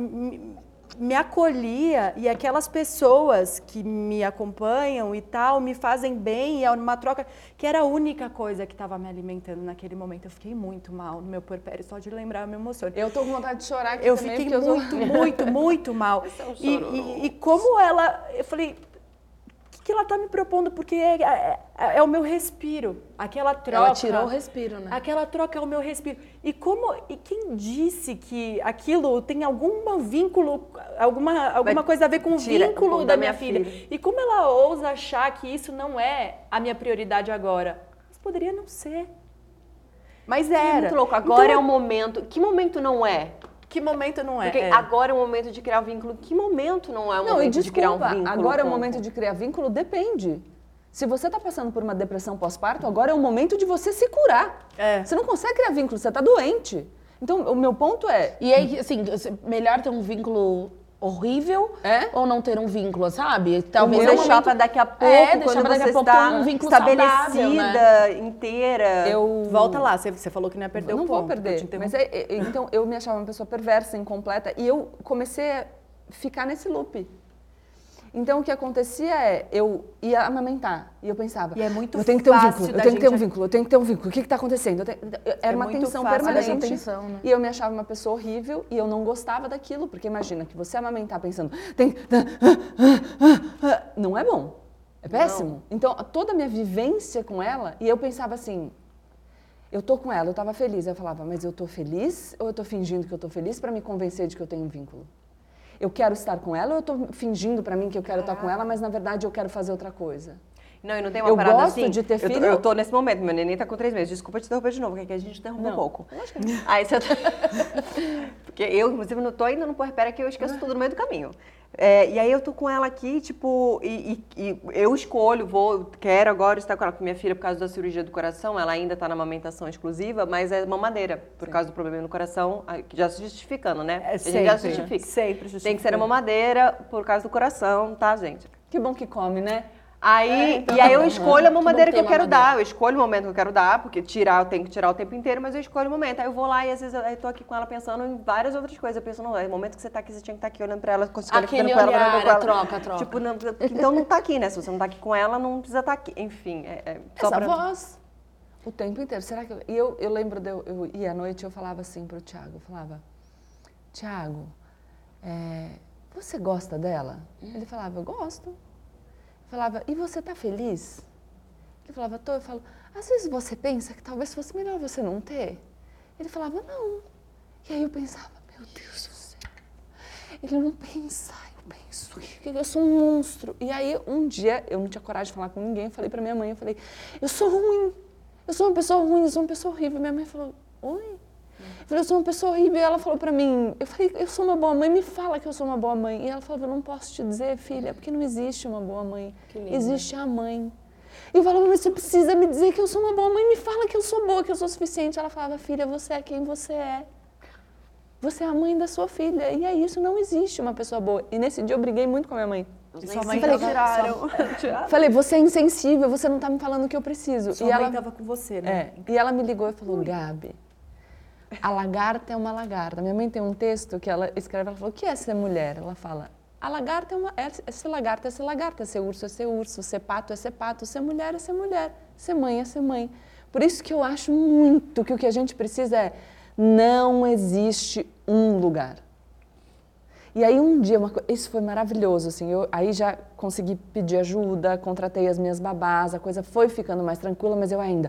Speaker 2: me, acolhia e aquelas pessoas que me acompanham e tal me fazem bem e é uma troca que era a única coisa que estava me alimentando naquele momento. Eu fiquei muito mal no meu puerpério, só de lembrar eu me emociono.
Speaker 6: Eu tô com vontade de chorar aqui
Speaker 2: Eu
Speaker 6: também,
Speaker 2: fiquei
Speaker 6: porque eu
Speaker 2: muito, muito, muito mal. E, e- e como ela, eu falei, que, ela tá me propondo? Porque é, é- é o meu respiro, aquela troca.
Speaker 5: Ela tirou o respiro, né?
Speaker 2: Aquela troca é o meu respiro. E como, e quem disse que aquilo tem algum vínculo, alguma, alguma
Speaker 1: Vai-
Speaker 2: coisa a ver com o vínculo
Speaker 1: da
Speaker 2: da,
Speaker 1: minha
Speaker 2: minha filha.
Speaker 1: filha.
Speaker 2: E como ela ousa achar que isso não é a minha prioridade agora? Mas poderia não ser. Mas
Speaker 1: É
Speaker 2: era.
Speaker 1: muito louco. Agora
Speaker 2: Então,
Speaker 1: é o momento. Que momento não é?
Speaker 2: Que momento não é?
Speaker 1: Porque
Speaker 2: É.
Speaker 1: agora é o momento de criar vínculo. Que momento não é o
Speaker 6: Não, e
Speaker 1: momento de criar um
Speaker 6: desculpa,
Speaker 1: vínculo?
Speaker 6: agora é o momento de criar vínculo? Depende. Se você está passando por uma depressão pós-parto, agora é o momento de você se curar.
Speaker 2: É.
Speaker 6: Você não consegue criar vínculo, você está doente. Então, o meu ponto é,
Speaker 5: E aí, assim, melhor ter um vínculo horrível
Speaker 6: É?
Speaker 5: ou não ter um vínculo, sabe?
Speaker 1: o
Speaker 5: Talvez
Speaker 1: meu
Speaker 5: é
Speaker 1: deixar
Speaker 5: momento-
Speaker 1: pra daqui a pouco,
Speaker 5: É, deixar
Speaker 1: quando
Speaker 5: pra daqui
Speaker 1: você
Speaker 5: a pouco
Speaker 1: está
Speaker 5: um vínculo
Speaker 1: estabelecida,
Speaker 5: saudável, né?
Speaker 1: inteira.
Speaker 6: Eu
Speaker 2: Volta lá, você, você falou que não ia perder
Speaker 6: não
Speaker 2: o ponto.
Speaker 6: vou perder.
Speaker 2: eu
Speaker 6: Mas é- é- então eu me achava uma pessoa perversa, incompleta, e eu comecei a ficar nesse loop. Então o que acontecia é, eu ia amamentar e eu pensava,
Speaker 2: E é muito
Speaker 6: eu tenho que ter um vínculo, eu tenho que ter um vínculo, eu tenho que ter um vínculo. O que está acontecendo? Tenho- Era
Speaker 2: É
Speaker 6: uma tensão permanente.
Speaker 5: tensão, né?
Speaker 6: E eu me achava uma pessoa horrível e eu não gostava daquilo, porque imagina que você amamentar pensando, tem não é bom. É péssimo. Então, toda a minha vivência com ela, e eu pensava assim, eu tô com ela, eu tava feliz. Eu falava, mas eu tô feliz ou eu tô fingindo que eu tô feliz para me convencer de que eu tenho um vínculo? Eu quero estar com ela ou eu tô fingindo para mim que eu quero estar com ela, mas na verdade eu quero fazer outra coisa?
Speaker 1: Não, e não tem uma
Speaker 6: Eu
Speaker 1: parada
Speaker 6: gosto
Speaker 1: assim.
Speaker 6: de ter
Speaker 1: eu tô-
Speaker 6: filho.
Speaker 1: Eu tô nesse momento, meu neném tá com três meses. Desculpa te interromper de novo, porque a gente interrompe um pouco. Aí você tá... Porque eu, inclusive, não tô ainda no puerpério que eu esqueço tudo no meio do caminho. É, e aí eu tô com ela aqui, tipo, e, e- e eu escolho, vou, quero agora estar com ela, com minha filha por causa da cirurgia do coração, ela ainda tá na amamentação exclusiva, mas é mamadeira, por causa do problema no coração, que já se justificando, né?
Speaker 2: É
Speaker 1: a gente já
Speaker 2: sempre,
Speaker 1: justifica.
Speaker 2: sempre
Speaker 1: Tem que
Speaker 2: justifica.
Speaker 1: ser a mamadeira por causa do coração, tá, gente?
Speaker 6: Que bom que come, né?
Speaker 1: Aí, e aí eu escolho a mamadeira que, eu quero dar. Eu escolho o momento que eu quero dar, porque tirar eu tenho que tirar o tempo inteiro, mas eu escolho o momento. Aí eu vou lá e às vezes eu, tô aqui com ela pensando em várias outras coisas. Eu penso, não, é o momento que você tá aqui, você tinha que estar aqui olhando pra ela, escolhendo
Speaker 5: Aquele
Speaker 1: com ela,
Speaker 5: olhar,
Speaker 1: olhando com ela.
Speaker 5: é troca, troca.
Speaker 1: Tipo, não, então não tá aqui, né? Se você não tá aqui com ela, não precisa estar aqui. Enfim, é, é só
Speaker 6: Essa
Speaker 1: pra...
Speaker 6: voz. O tempo inteiro. Será que eu... E eu, eu lembro de eu, eu ir à noite eu falava assim pro Tiago, eu falava, Tiago, é, você gosta dela? Ele falava, eu gosto. Falava, e você tá feliz? Ele falava, tô. Eu falo, às vezes você pensa que talvez fosse melhor você não ter. Ele falava, não. E aí eu pensava, meu Deus do céu. Ele não pensa, eu penso, eu sou um monstro. E aí um dia eu não tinha coragem de falar com ninguém, falei pra minha mãe, eu falei, eu sou ruim, eu sou uma pessoa ruim, eu sou uma pessoa horrível. Minha mãe falou, oi? Eu falei, eu sou uma pessoa horrível. E ela falou pra mim, eu falei, eu sou uma boa mãe, me fala que eu sou uma boa mãe. E ela falou, eu não posso te dizer, filha, porque não existe uma boa mãe. Existe a mãe. E eu falava, mas você precisa me dizer que eu sou uma boa mãe, me fala que eu sou boa, que eu sou suficiente. Ela falava, filha, você é quem você é. Você é a mãe da sua filha. E é isso, não existe uma pessoa boa. E nesse dia eu briguei muito com a minha mãe.
Speaker 2: E sua mãe
Speaker 1: Falei, tiraram.
Speaker 2: sua,
Speaker 6: Falei, você é insensível, você não tá me falando o que eu preciso.
Speaker 2: sua
Speaker 6: e
Speaker 2: mãe
Speaker 6: ela,
Speaker 2: tava com você, né?
Speaker 6: é, e ela me ligou e falou, Gabi, a lagarta é uma lagarta. Minha mãe tem um texto que ela escreve, ela falou, o que é ser mulher? Ela fala, a lagarta é, uma, é, é ser lagarta, é ser lagarta, ser urso é ser urso, ser pato é ser pato, ser mulher é ser mulher, ser mãe é ser mãe. Por isso que eu acho muito que o que a gente precisa é, não existe um lugar. E aí um dia, uma isso foi maravilhoso, assim, eu aí já consegui pedir ajuda, contratei as minhas babás, a coisa foi ficando mais tranquila, mas eu ainda,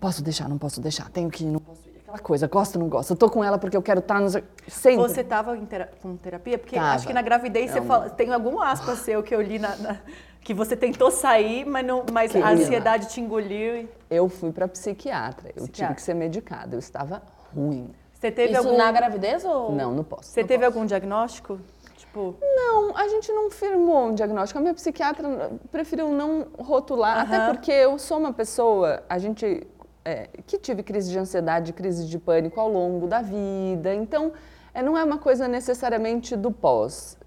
Speaker 6: posso deixar, não posso deixar, tenho que ir, não posso aquela coisa, gosto, não gosto, eu tô com ela porque eu quero estar, no... sempre.
Speaker 2: Você tava tera- com terapia? Porque
Speaker 6: Tava.
Speaker 2: acho que na gravidez você fala, tem algum aspas seu que eu li na, na- que você tentou sair, mas, não, mas a ansiedade te engoliu. e-
Speaker 6: Eu fui para psiquiatra, eu tive
Speaker 2: Psiquiatra.
Speaker 6: que ser medicada, eu estava ruim.
Speaker 2: Você teve
Speaker 5: Isso
Speaker 2: algum
Speaker 5: na gravidez ou?
Speaker 6: Não, não posso.
Speaker 2: Você
Speaker 6: não
Speaker 2: teve
Speaker 6: posso.
Speaker 2: algum diagnóstico? Tipo,
Speaker 6: Não, a gente não firmou um diagnóstico. A minha psiquiatra preferiu não rotular, até
Speaker 2: Aham.
Speaker 6: porque eu sou uma pessoa, a gente é, que tive crise de ansiedade, crise de pânico ao longo da vida. Então, é, não é uma coisa necessariamente do pós.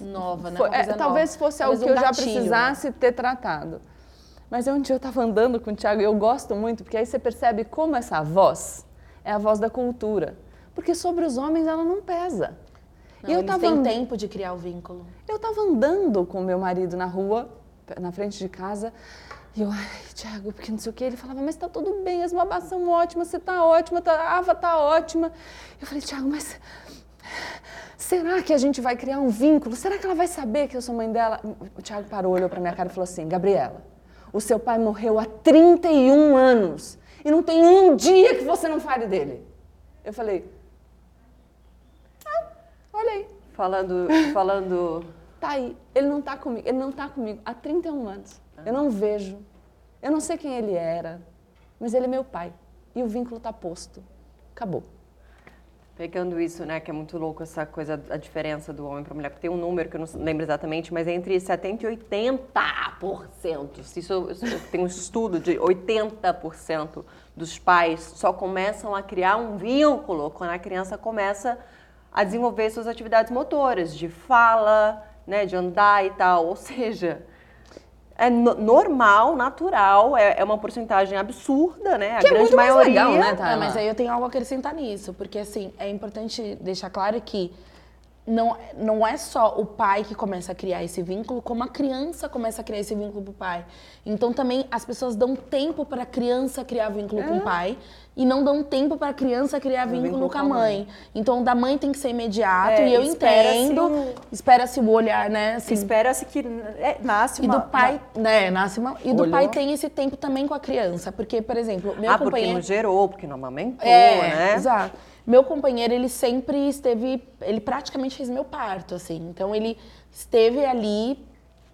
Speaker 5: Nova, né?
Speaker 6: É, talvez
Speaker 5: nova.
Speaker 6: fosse
Speaker 5: Talvez
Speaker 6: algo que
Speaker 5: um
Speaker 6: eu já
Speaker 5: gatilho, né?
Speaker 6: precisasse ter tratado. Mas um dia eu estava andando com o Thiago e eu gosto muito, porque aí você percebe como essa voz é a voz da cultura. Porque sobre os homens ela não pesa.
Speaker 5: Não,
Speaker 6: e eu
Speaker 5: têm tempo de criar o vínculo.
Speaker 6: eu estava andando com meu marido na rua, na frente de casa, e eu, ai, Tiago, porque não sei o quê. Ele falava, mas tá tudo bem, as babás são ótimas, você tá ótima, tá, a Ava tá ótima. Eu falei, Tiago, mas será que a gente vai criar um vínculo? Será que ela vai saber que eu sou mãe dela? O Tiago parou, olhou pra minha cara e falou assim, Gabriela, o seu pai morreu há 31 anos e não tem um dia que você não fale dele. Eu falei, ah, olha aí.
Speaker 1: Falando, falando...
Speaker 6: Tá aí. Ele não tá comigo. Ele não tá comigo há 31 anos. Eu não vejo. Eu não sei quem ele era, mas ele é meu pai. E o vínculo tá posto. Acabou.
Speaker 1: Pegando isso, né, que é muito louco essa coisa, a diferença do homem para mulher, porque tem um número que eu não lembro exatamente, mas é entre 70% e 80%. Se Isso, isso tem um estudo de 80% dos pais só começam a criar um vínculo quando a criança começa a desenvolver suas atividades motoras, de fala, né, de andar e tal. Ou seja, é no- normal, natural, é, é uma porcentagem absurda, né? A
Speaker 6: Que é
Speaker 1: grande
Speaker 6: muito mais
Speaker 1: maioria.
Speaker 6: legal, né,
Speaker 5: É,
Speaker 6: Tayla?
Speaker 5: mas aí eu tenho algo a acrescentar nisso, porque assim, é importante deixar claro que não, não é só o pai que começa a criar esse vínculo, como a criança começa a criar esse vínculo pro pai. Então também as pessoas dão tempo para a criança criar vínculo com o pai e não dão tempo para a criança criar vínculo, com a mãe. Então da mãe tem que ser imediato
Speaker 2: É,
Speaker 5: e eu
Speaker 2: espera-se
Speaker 5: entendo, espera-se o olhar, né, assim,
Speaker 2: Espera-se que é, nasce
Speaker 5: e
Speaker 2: uma...
Speaker 5: do pai, né, nasce uma, e do
Speaker 6: Olhou.
Speaker 5: pai tem esse tempo também com a criança, porque por exemplo, meu
Speaker 1: ah, porque
Speaker 5: companheiro
Speaker 1: não gerou, porque não amamentou,
Speaker 5: é,
Speaker 1: né?
Speaker 5: exato. Meu companheiro, ele sempre esteve, ele praticamente fez meu parto, assim. Então ele esteve ali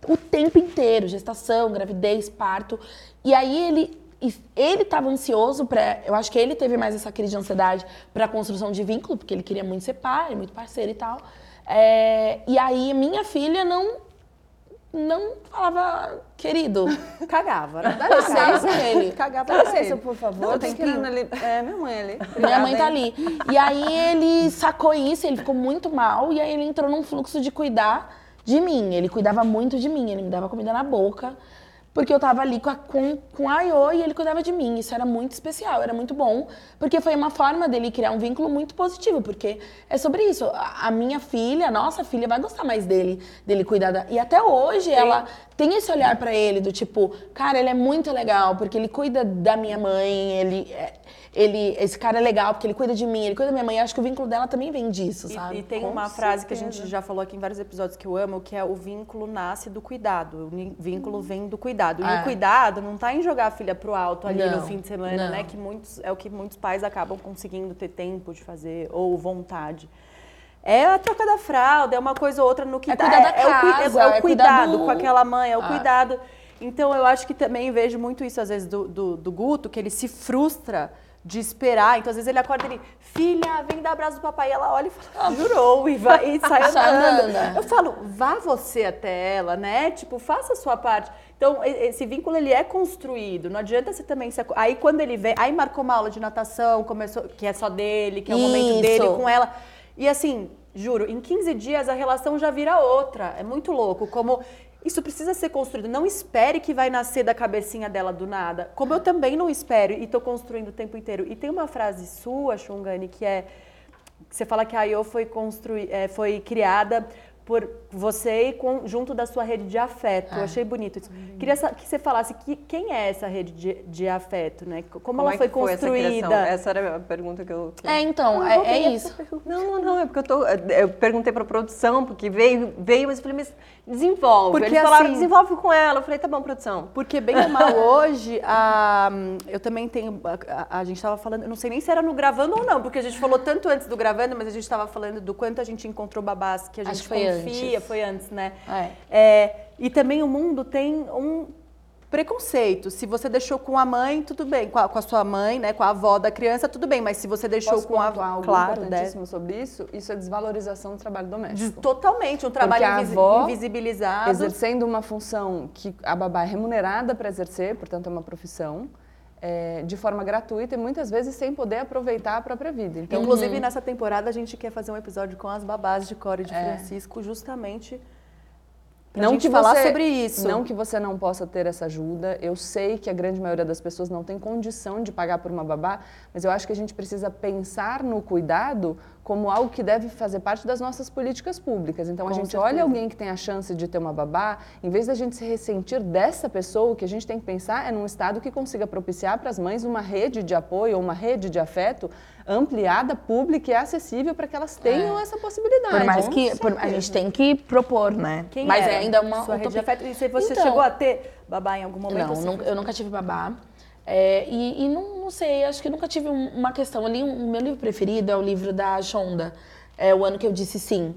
Speaker 5: o tempo inteiro, gestação, gravidez, parto. E aí ele e ele estava ansioso para, eu acho que ele teve mais essa crise de ansiedade para a construção de vínculo, porque ele queria muito ser pai, muito parceiro e tal. É, e aí minha filha não não falava querido.
Speaker 2: Cagava, né?
Speaker 6: Dá licença,
Speaker 5: ele.
Speaker 2: Cagava
Speaker 6: Dá
Speaker 2: pra
Speaker 6: licença, por favor.
Speaker 5: Não,
Speaker 6: tem que ir ali. É, minha mãe ali.
Speaker 5: Minha mãe tá
Speaker 6: Obrigada,
Speaker 5: ali. E aí ele sacou isso, ele ficou muito mal, e aí ele entrou num fluxo de cuidar de mim. Ele cuidava muito de mim, ele me dava comida na boca, porque eu tava ali com a, com, com a Aiô e ele cuidava de mim. Isso era muito especial, era muito bom, porque foi uma forma dele criar um vínculo muito positivo, porque é sobre isso. A, a minha filha, a nossa filha, vai gostar mais dele, dele cuidar da. E até hoje ela tem esse olhar pra ele, do tipo, cara, ele é muito legal, porque ele cuida da minha mãe, ele. é- ele, esse cara é legal porque ele cuida de mim, ele cuida da minha mãe. Acho que o vínculo dela também vem disso, sabe?
Speaker 2: E, e tem
Speaker 6: Com
Speaker 2: uma frase que a
Speaker 6: certeza.
Speaker 2: gente já falou aqui em vários episódios que eu amo, que é o vínculo nasce do cuidado. O vínculo vem do cuidado. E
Speaker 5: É.
Speaker 2: o cuidado não tá em jogar a filha pro alto ali
Speaker 5: Não,
Speaker 2: no fim de semana,
Speaker 5: não.
Speaker 2: né? Que muitos, é o que muitos pais acabam conseguindo ter tempo de fazer, ou vontade. É a troca da fralda, é uma coisa ou outra no que
Speaker 5: É
Speaker 2: dá. é, o, cui-
Speaker 5: casa,
Speaker 2: é o
Speaker 5: é
Speaker 2: cuidado
Speaker 5: do-
Speaker 2: com aquela mãe, é o
Speaker 5: Ah.
Speaker 2: cuidado. Então eu acho que também vejo muito isso, às vezes, do, do, do Guto, que ele se frustra de esperar. Então, às vezes, ele acorda e ele, filha, vem dar abraço do papai. E ela olha e fala, jurou, e, vai, e sai andando. Eu falo, vá você até ela, né? Tipo, faça a sua parte. Então, esse vínculo, ele é construído. Não adianta você também... Se... Aí, quando ele vem... Aí, marcou uma aula de natação, começou, que é só dele, que é o momento
Speaker 5: Isso.
Speaker 2: dele com ela. E assim, juro, em 15 dias a relação já vira outra. É muito louco. Como isso precisa ser construído. Não espere que vai nascer da cabecinha dela do nada. Como eu também não espero e tô construindo o tempo inteiro. E tem uma frase sua, Xungani, que é que você fala que a IO foi construí, é, foi criada por você e com- junto da sua rede de afeto. Eu achei bonito isso. Queria sa- que você falasse que, quem é essa rede de, de afeto, né? Como, ela
Speaker 1: é
Speaker 2: foi
Speaker 1: que foi essa
Speaker 2: construída.
Speaker 1: criação? Essa era a pergunta que eu...
Speaker 5: É, então, é, é isso.
Speaker 1: Não, não, não, é porque eu tô. Eu perguntei pra produção, porque veio, veio, mas eu falei, mas desenvolve.
Speaker 2: Porque,
Speaker 1: Eles falaram,
Speaker 2: assim-
Speaker 1: desenvolve com ela. Eu falei, tá bom, produção.
Speaker 2: Porque bem ou mal hoje, a, eu também tenho. A, a- a gente estava falando, eu não sei nem se era no gravando ou não, porque a gente falou tanto antes do gravando, mas a gente estava falando do quanto a gente encontrou babás que a
Speaker 5: Acho
Speaker 2: gente
Speaker 5: foi
Speaker 2: confia,
Speaker 5: antes.
Speaker 2: foi antes, né?
Speaker 5: É.
Speaker 2: É, e também o mundo tem um preconceito. Se você deixou com a mãe, tudo bem. Com a, com a sua mãe, né? Com a avó da criança, tudo bem. Mas se você deixou
Speaker 6: Posso
Speaker 2: com a.
Speaker 6: algo
Speaker 2: Claro, deve.
Speaker 6: importantíssimo sobre isso? Isso é desvalorização do trabalho doméstico.
Speaker 2: Totalmente, um trabalho
Speaker 6: a
Speaker 2: invisi-
Speaker 6: avó
Speaker 2: invisibilizado.
Speaker 6: Exercendo uma função que a babá é remunerada para exercer, portanto é uma profissão, é, de forma gratuita e muitas vezes sem poder aproveitar a própria vida. Então,
Speaker 2: Inclusive, nessa temporada, a gente quer fazer um episódio com as babás de Core de
Speaker 6: É.
Speaker 2: Francisco, justamente pra gente
Speaker 6: que
Speaker 2: falar
Speaker 6: você-
Speaker 2: sobre isso.
Speaker 6: Não que você não possa ter essa ajuda. Eu sei que a grande maioria das pessoas não tem condição de pagar por uma babá, mas eu acho que a gente precisa pensar no cuidado como algo que deve fazer parte das nossas políticas públicas. Então a
Speaker 2: Com
Speaker 6: gente
Speaker 2: certeza.
Speaker 6: olha alguém que tem a chance de ter uma babá, em vez da gente se ressentir dessa pessoa, o que a gente tem que pensar é num estado que consiga propiciar para as mães uma rede de apoio ou uma rede de afeto ampliada, pública e acessível para que elas tenham essa possibilidade.
Speaker 5: Por mais que por- a gente tem que propor, né?
Speaker 2: Quem
Speaker 5: Mas
Speaker 2: era
Speaker 5: é ainda uma
Speaker 2: sua rede
Speaker 5: utopia.
Speaker 2: afeto? E se você
Speaker 5: Então,
Speaker 2: chegou a ter babá em algum momento?
Speaker 5: Não,
Speaker 2: Assim,
Speaker 5: nunca- eu nunca tive babá. É, e e não, não sei, acho que nunca tive um- uma questão. Ali, o meu livro preferido é o livro da Shonda. É o ano que eu disse sim.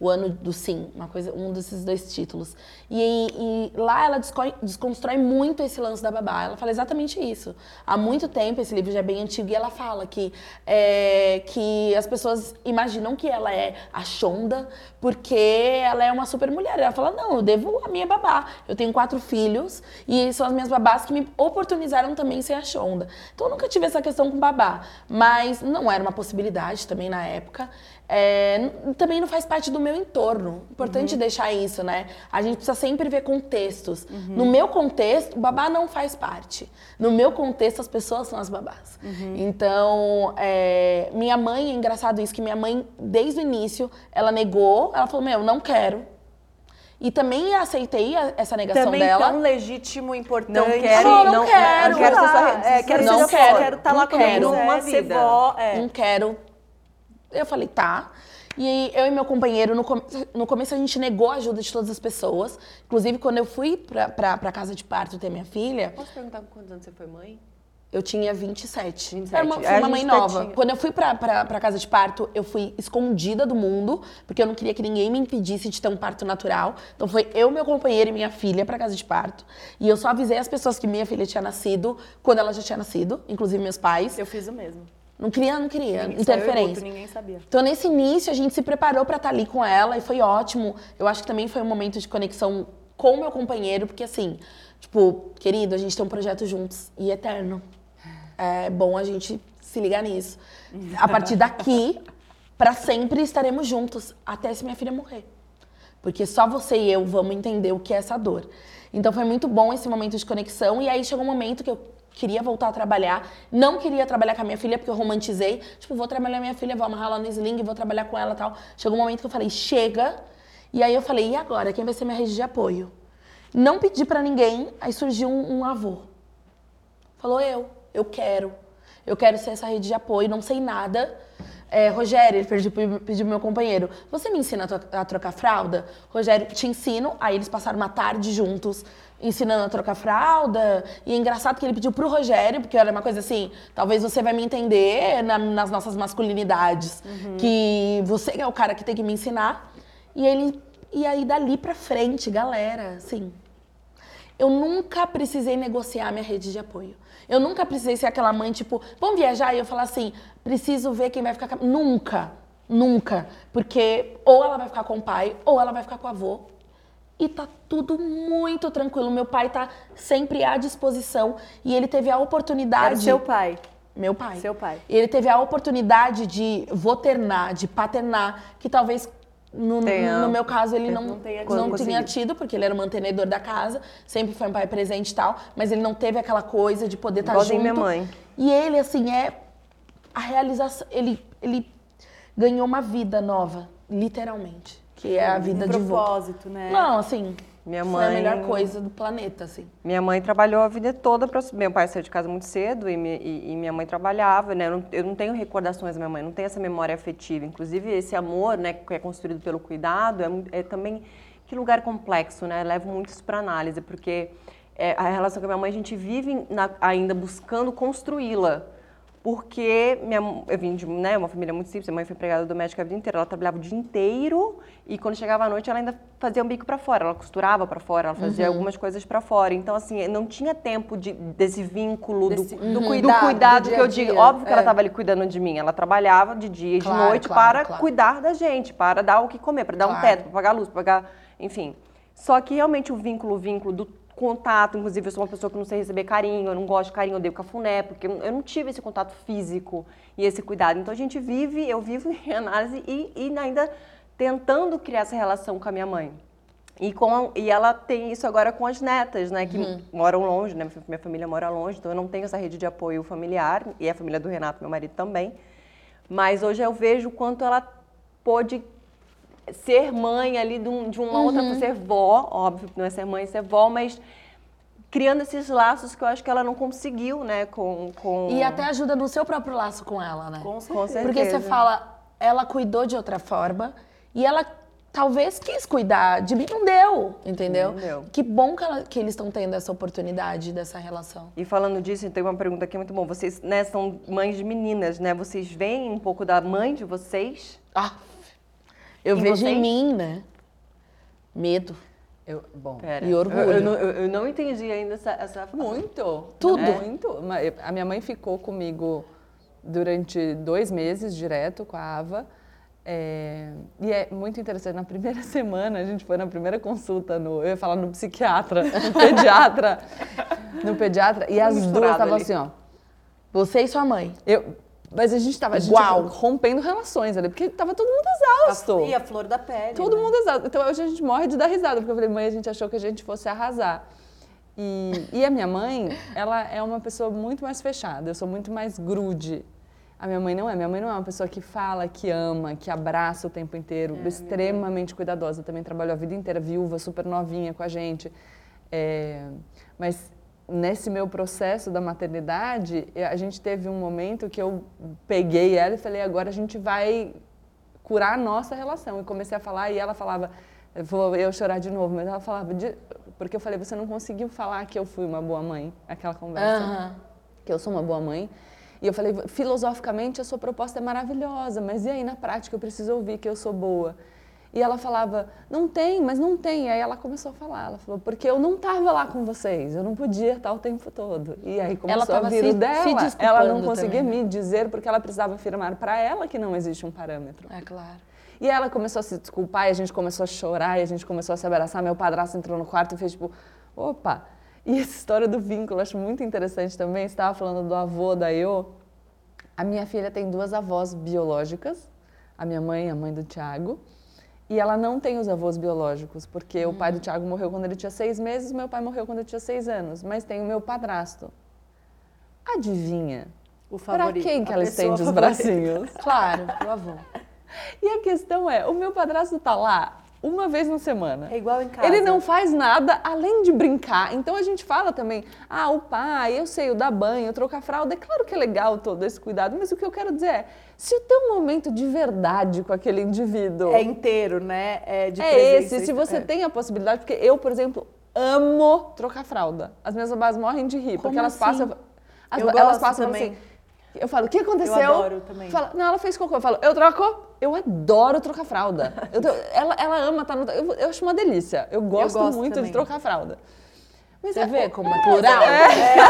Speaker 5: O ano do sim, uma coisa, um desses dois títulos. E, e lá ela desco- desconstrói muito esse lance da babá. Ela fala exatamente isso. Há muito tempo, esse livro já é bem antigo, e ela fala que, é, que as pessoas imaginam que ela é a Shonda porque ela é uma super mulher. Ela fala, não, eu devo a minha babá. Eu tenho quatro filhos e são as minhas babás que me oportunizaram também ser a Shonda. Então eu nunca tive essa questão com babá, mas não era uma possibilidade também na época. É, também não faz parte do meu entorno. Importante deixar isso, né? A gente precisa sempre ver contextos. No meu contexto, o babá não faz parte. No meu contexto, as pessoas são as babás. Então, é, minha mãe, é engraçado isso, que minha mãe, desde o início, ela negou, ela falou, meu, não quero. E também aceitei essa negação
Speaker 2: Também
Speaker 5: dela.
Speaker 2: tão legítimo, importante.
Speaker 1: Não quero,
Speaker 5: não
Speaker 1: não,
Speaker 5: quero,
Speaker 1: não quero ser sua
Speaker 2: lá,
Speaker 1: rede.
Speaker 2: é, quero
Speaker 5: Não
Speaker 2: ser
Speaker 5: quero,
Speaker 2: quero estar lá eu
Speaker 5: quero.
Speaker 1: Uma
Speaker 2: ser
Speaker 1: vida.
Speaker 2: vó, é.
Speaker 5: Não quero. Eu falei, tá. E eu e meu companheiro, no, come- no começo a gente negou a ajuda de todas as pessoas. Inclusive, quando eu fui pra, pra, pra casa de parto ter minha filha,
Speaker 1: Posso perguntar com quantos anos você foi mãe?
Speaker 5: eu tinha 27.
Speaker 1: 27.
Speaker 5: Era uma, fui
Speaker 1: A
Speaker 5: uma mãe
Speaker 1: tá
Speaker 5: nova.
Speaker 1: tinha-
Speaker 5: Quando eu fui pra, pra, pra casa de parto, eu fui escondida do mundo, porque eu não queria que ninguém me impedisse de ter um parto natural. Então foi eu, meu companheiro e minha filha pra casa de parto. E eu só avisei as pessoas que minha filha tinha nascido quando ela já tinha nascido, inclusive meus pais.
Speaker 2: Eu fiz o mesmo.
Speaker 5: Não queria, não queria.
Speaker 2: E o
Speaker 5: interferência.
Speaker 2: outro, ninguém sabia.
Speaker 5: Então, nesse início, a gente se preparou pra estar ali com ela e foi ótimo. Eu acho que também foi um momento de conexão com o meu companheiro, porque assim, tipo, querido, a gente tem um projeto juntos e eterno. É bom a gente se ligar nisso. A partir daqui, pra sempre estaremos juntos, até se minha filha morrer. Porque só você e eu vamos entender o que é essa dor. Então foi muito bom esse momento de conexão. E aí chegou um momento que eu queria voltar a trabalhar. Não queria trabalhar com a minha filha, porque eu romantizei. Tipo, vou trabalhar com a minha filha, vou amarrar ela no sling, vou trabalhar com ela tal. Chegou um momento que eu falei, chega. E aí eu falei, e agora? Quem vai ser minha rede de apoio? Não pedi pra ninguém, aí surgiu um, um avô. Falou, eu, eu quero. Eu quero ser essa rede de apoio, não sei nada. É, Rogério, ele pediu, pediu meu companheiro, você me ensina a trocar fralda? Rogério, te ensino. Aí eles passaram uma tarde juntos, ensinando a trocar fralda. E é engraçado que ele pediu pro Rogério, porque era uma coisa assim, talvez você vai me entender na- nas nossas masculinidades, que você é o cara que tem que me ensinar. E ele, e aí dali pra frente, galera, assim, eu nunca precisei negociar minha rede de apoio. Eu nunca precisei ser aquela mãe, tipo, vamos viajar? E eu falar assim, preciso ver quem vai ficar com a... Nunca, nunca. Porque ou ela vai ficar com o pai, ou ela vai ficar com o avô. E tá tudo muito tranquilo. Meu pai tá sempre à disposição. E ele teve a oportunidade...
Speaker 2: Era seu pai.
Speaker 5: Meu pai.
Speaker 2: Seu pai.
Speaker 5: E ele teve a oportunidade de voternar, de paternar, que talvez no,
Speaker 1: Tenha-
Speaker 5: no meu caso ele não,
Speaker 2: não
Speaker 5: não,
Speaker 2: tenha
Speaker 5: tinha
Speaker 1: conseguido.
Speaker 5: tido, porque ele era o mantenedor da casa, sempre foi um pai presente e tal, mas ele não teve aquela coisa de poder estar
Speaker 1: Igualzinho
Speaker 5: junto.
Speaker 1: minha mãe.
Speaker 5: E ele, assim, é a realização. Ele, ele ganhou uma vida nova, literalmente, que é a vida
Speaker 2: um
Speaker 5: de vô.
Speaker 2: propósito, né?
Speaker 5: Não, assim,
Speaker 1: Minha
Speaker 5: foi a
Speaker 1: mãe-
Speaker 5: melhor coisa do planeta, assim.
Speaker 1: Minha mãe trabalhou a vida toda para meu pai saiu de casa muito cedo e, mi- e- e minha mãe trabalhava, né? Eu não, eu não tenho recordações da minha mãe, não tenho essa memória afetiva. Inclusive esse amor, né, que é construído pelo cuidado, é, é também que lugar complexo, né? Levo muito isso para análise, porque é, a relação com a minha mãe a gente vive na- ainda buscando construí-la. Porque minha, eu vim de né, uma família muito simples, minha mãe foi empregada doméstica a vida inteira, ela trabalhava o dia inteiro e quando chegava à noite ela ainda fazia um bico para fora, ela costurava para fora, ela fazia algumas coisas para fora. Então assim, não tinha tempo de, desse vínculo
Speaker 6: Desse-
Speaker 1: do,
Speaker 6: do
Speaker 1: do
Speaker 6: cuidado,
Speaker 1: cuidado,
Speaker 6: do
Speaker 1: que eu digo. Óbvio que ela
Speaker 6: é.
Speaker 1: estava ali cuidando de mim, ela trabalhava de dia e de
Speaker 5: Claro,
Speaker 1: noite
Speaker 5: claro,
Speaker 1: para
Speaker 5: claro.
Speaker 1: cuidar da gente, para dar o que comer, para dar um teto, para pagar a luz, para pagar, enfim. Só que realmente o vínculo, o vínculo do contato, inclusive eu sou uma pessoa que não sei receber carinho, eu não gosto de carinho, eu odeio cafuné, porque eu não- tive esse contato físico e esse cuidado. Então a gente vive, eu vivo em análise e, e ainda tentando criar essa relação com a minha mãe. E, com, e ela tem isso agora com as netas, né? Que moram longe, né? Minha família mora longe, então eu não tenho essa rede de apoio familiar. E a família do Renato, meu marido, também. Mas hoje eu vejo o quanto ela pôde ser mãe ali de, um- de uma outra, ser vó, óbvio que não é ser mãe, ser vó, mas criando esses laços que eu acho que ela não conseguiu, né? Com, com...
Speaker 5: E até ajuda no seu próprio laço com ela, né?
Speaker 2: Com
Speaker 1: Com
Speaker 2: certeza.
Speaker 5: Porque você fala, ela cuidou de outra forma e ela talvez quis cuidar de mim, não deu, entendeu?
Speaker 1: Não deu.
Speaker 5: Que bom que, ela- que eles estão tendo essa oportunidade dessa relação.
Speaker 1: E falando disso, tem uma pergunta aqui muito bom. Vocês, né, são mães de meninas, né? Vocês veem um pouco da mãe de vocês?
Speaker 5: Ah, eu
Speaker 1: Em
Speaker 5: vejo
Speaker 1: vocês?
Speaker 5: em mim, né? Medo.
Speaker 6: Eu, bom,
Speaker 1: Pera.
Speaker 5: E orgulho.
Speaker 1: Eu, eu não, eu- eu não entendi ainda essa, essa
Speaker 6: Muito.
Speaker 5: Tudo.
Speaker 6: Muito. Ma- eu- A minha mãe ficou comigo durante dois meses direto com a Ava. É, e é muito interessante. Na primeira semana, a gente foi na primeira consulta no. Eu ia falar no psiquiatra, no pediatra. no pediatra. E as duas estavam assim, ó.
Speaker 5: Você e sua mãe.
Speaker 6: Eu, Mas a gente tava a gente rompendo relações ali, porque tava todo mundo exausto.
Speaker 2: E a flor da pele.
Speaker 6: Todo
Speaker 2: né?
Speaker 6: mundo exausto. Então hoje a gente morre de dar risada, porque eu falei, mãe, a gente achou que a gente fosse arrasar. E, e a minha mãe, ela é uma pessoa muito mais fechada, eu sou muito mais grude. A minha mãe não é. Minha mãe não é uma pessoa que fala, que ama, que abraça o tempo inteiro, extremamente cuidadosa. Também trabalhou a vida inteira viúva, super novinha com a gente. É, mas nesse meu processo da maternidade, eh, a gente teve um momento que eu peguei ela e falei, agora a gente vai curar a nossa relação. E comecei a falar e ela falava, vou eu chorar de novo, mas ela falava, de- porque eu falei, você não conseguiu falar que eu fui uma boa mãe, aquela conversa, que eu sou uma boa mãe. E eu falei, filosoficamente a sua proposta é maravilhosa, mas e aí na prática eu preciso ouvir que eu sou boa. E ela falava, não tem, mas não tem. E aí ela começou a falar, ela falou, porque eu não estava lá com vocês, eu não podia estar o tempo todo. E aí começou
Speaker 5: tava
Speaker 6: a vir
Speaker 5: se-
Speaker 6: dela,
Speaker 5: se
Speaker 6: ela não conseguia
Speaker 5: também, né?
Speaker 6: me dizer porque ela precisava afirmar para ela que não existe um parâmetro.
Speaker 5: É claro.
Speaker 6: E ela começou a se desculpar e a gente começou a chorar e a gente começou a se abraçar. Meu padrasto entrou no quarto e fez tipo, opa. E essa história do vínculo eu acho muito interessante também. Você estava falando do avô da Iô. A minha filha tem duas avós biológicas, a minha mãe e a mãe do Tiago. E ela não tem os avós biológicos, porque o pai do Tiago morreu quando ele tinha seis meses, meu pai morreu quando eu tinha seis anos. Mas tem o meu padrasto. Adivinha?
Speaker 2: O
Speaker 6: Para
Speaker 2: favorito.
Speaker 6: quem que ela estende os bracinhos?
Speaker 5: Claro, o avô.
Speaker 6: E a questão é, o meu padrasto tá lá uma vez na semana.
Speaker 2: É igual em casa.
Speaker 6: Ele não faz nada além de brincar. Então a gente fala também, ah, o pai, eu sei, o dar banho, trocar fralda. É claro que é legal todo esse cuidado, mas o que eu quero dizer é, se o teu momento de verdade com aquele indivíduo
Speaker 2: É inteiro, né? É, de
Speaker 6: é
Speaker 2: presença,
Speaker 6: esse, se você
Speaker 2: é.
Speaker 6: tem a possibilidade, porque eu, por exemplo, amo trocar fralda. As minhas babás morrem de rir, porque
Speaker 5: Como
Speaker 6: elas
Speaker 5: assim?
Speaker 6: passam. as- elas passam falam
Speaker 2: também.
Speaker 6: assim. Eu falo, o que aconteceu?
Speaker 2: Eu adoro também.
Speaker 6: Fala, não, ela fez cocô. Eu falo, eu troco? Eu adoro trocar fralda. Eu ela, ela ama estar no. Eu, eu acho uma delícia. Eu gosto,
Speaker 2: gosto
Speaker 6: muito
Speaker 2: também.
Speaker 6: de trocar fralda. Mas
Speaker 5: Você
Speaker 6: é-
Speaker 5: vê como é plural?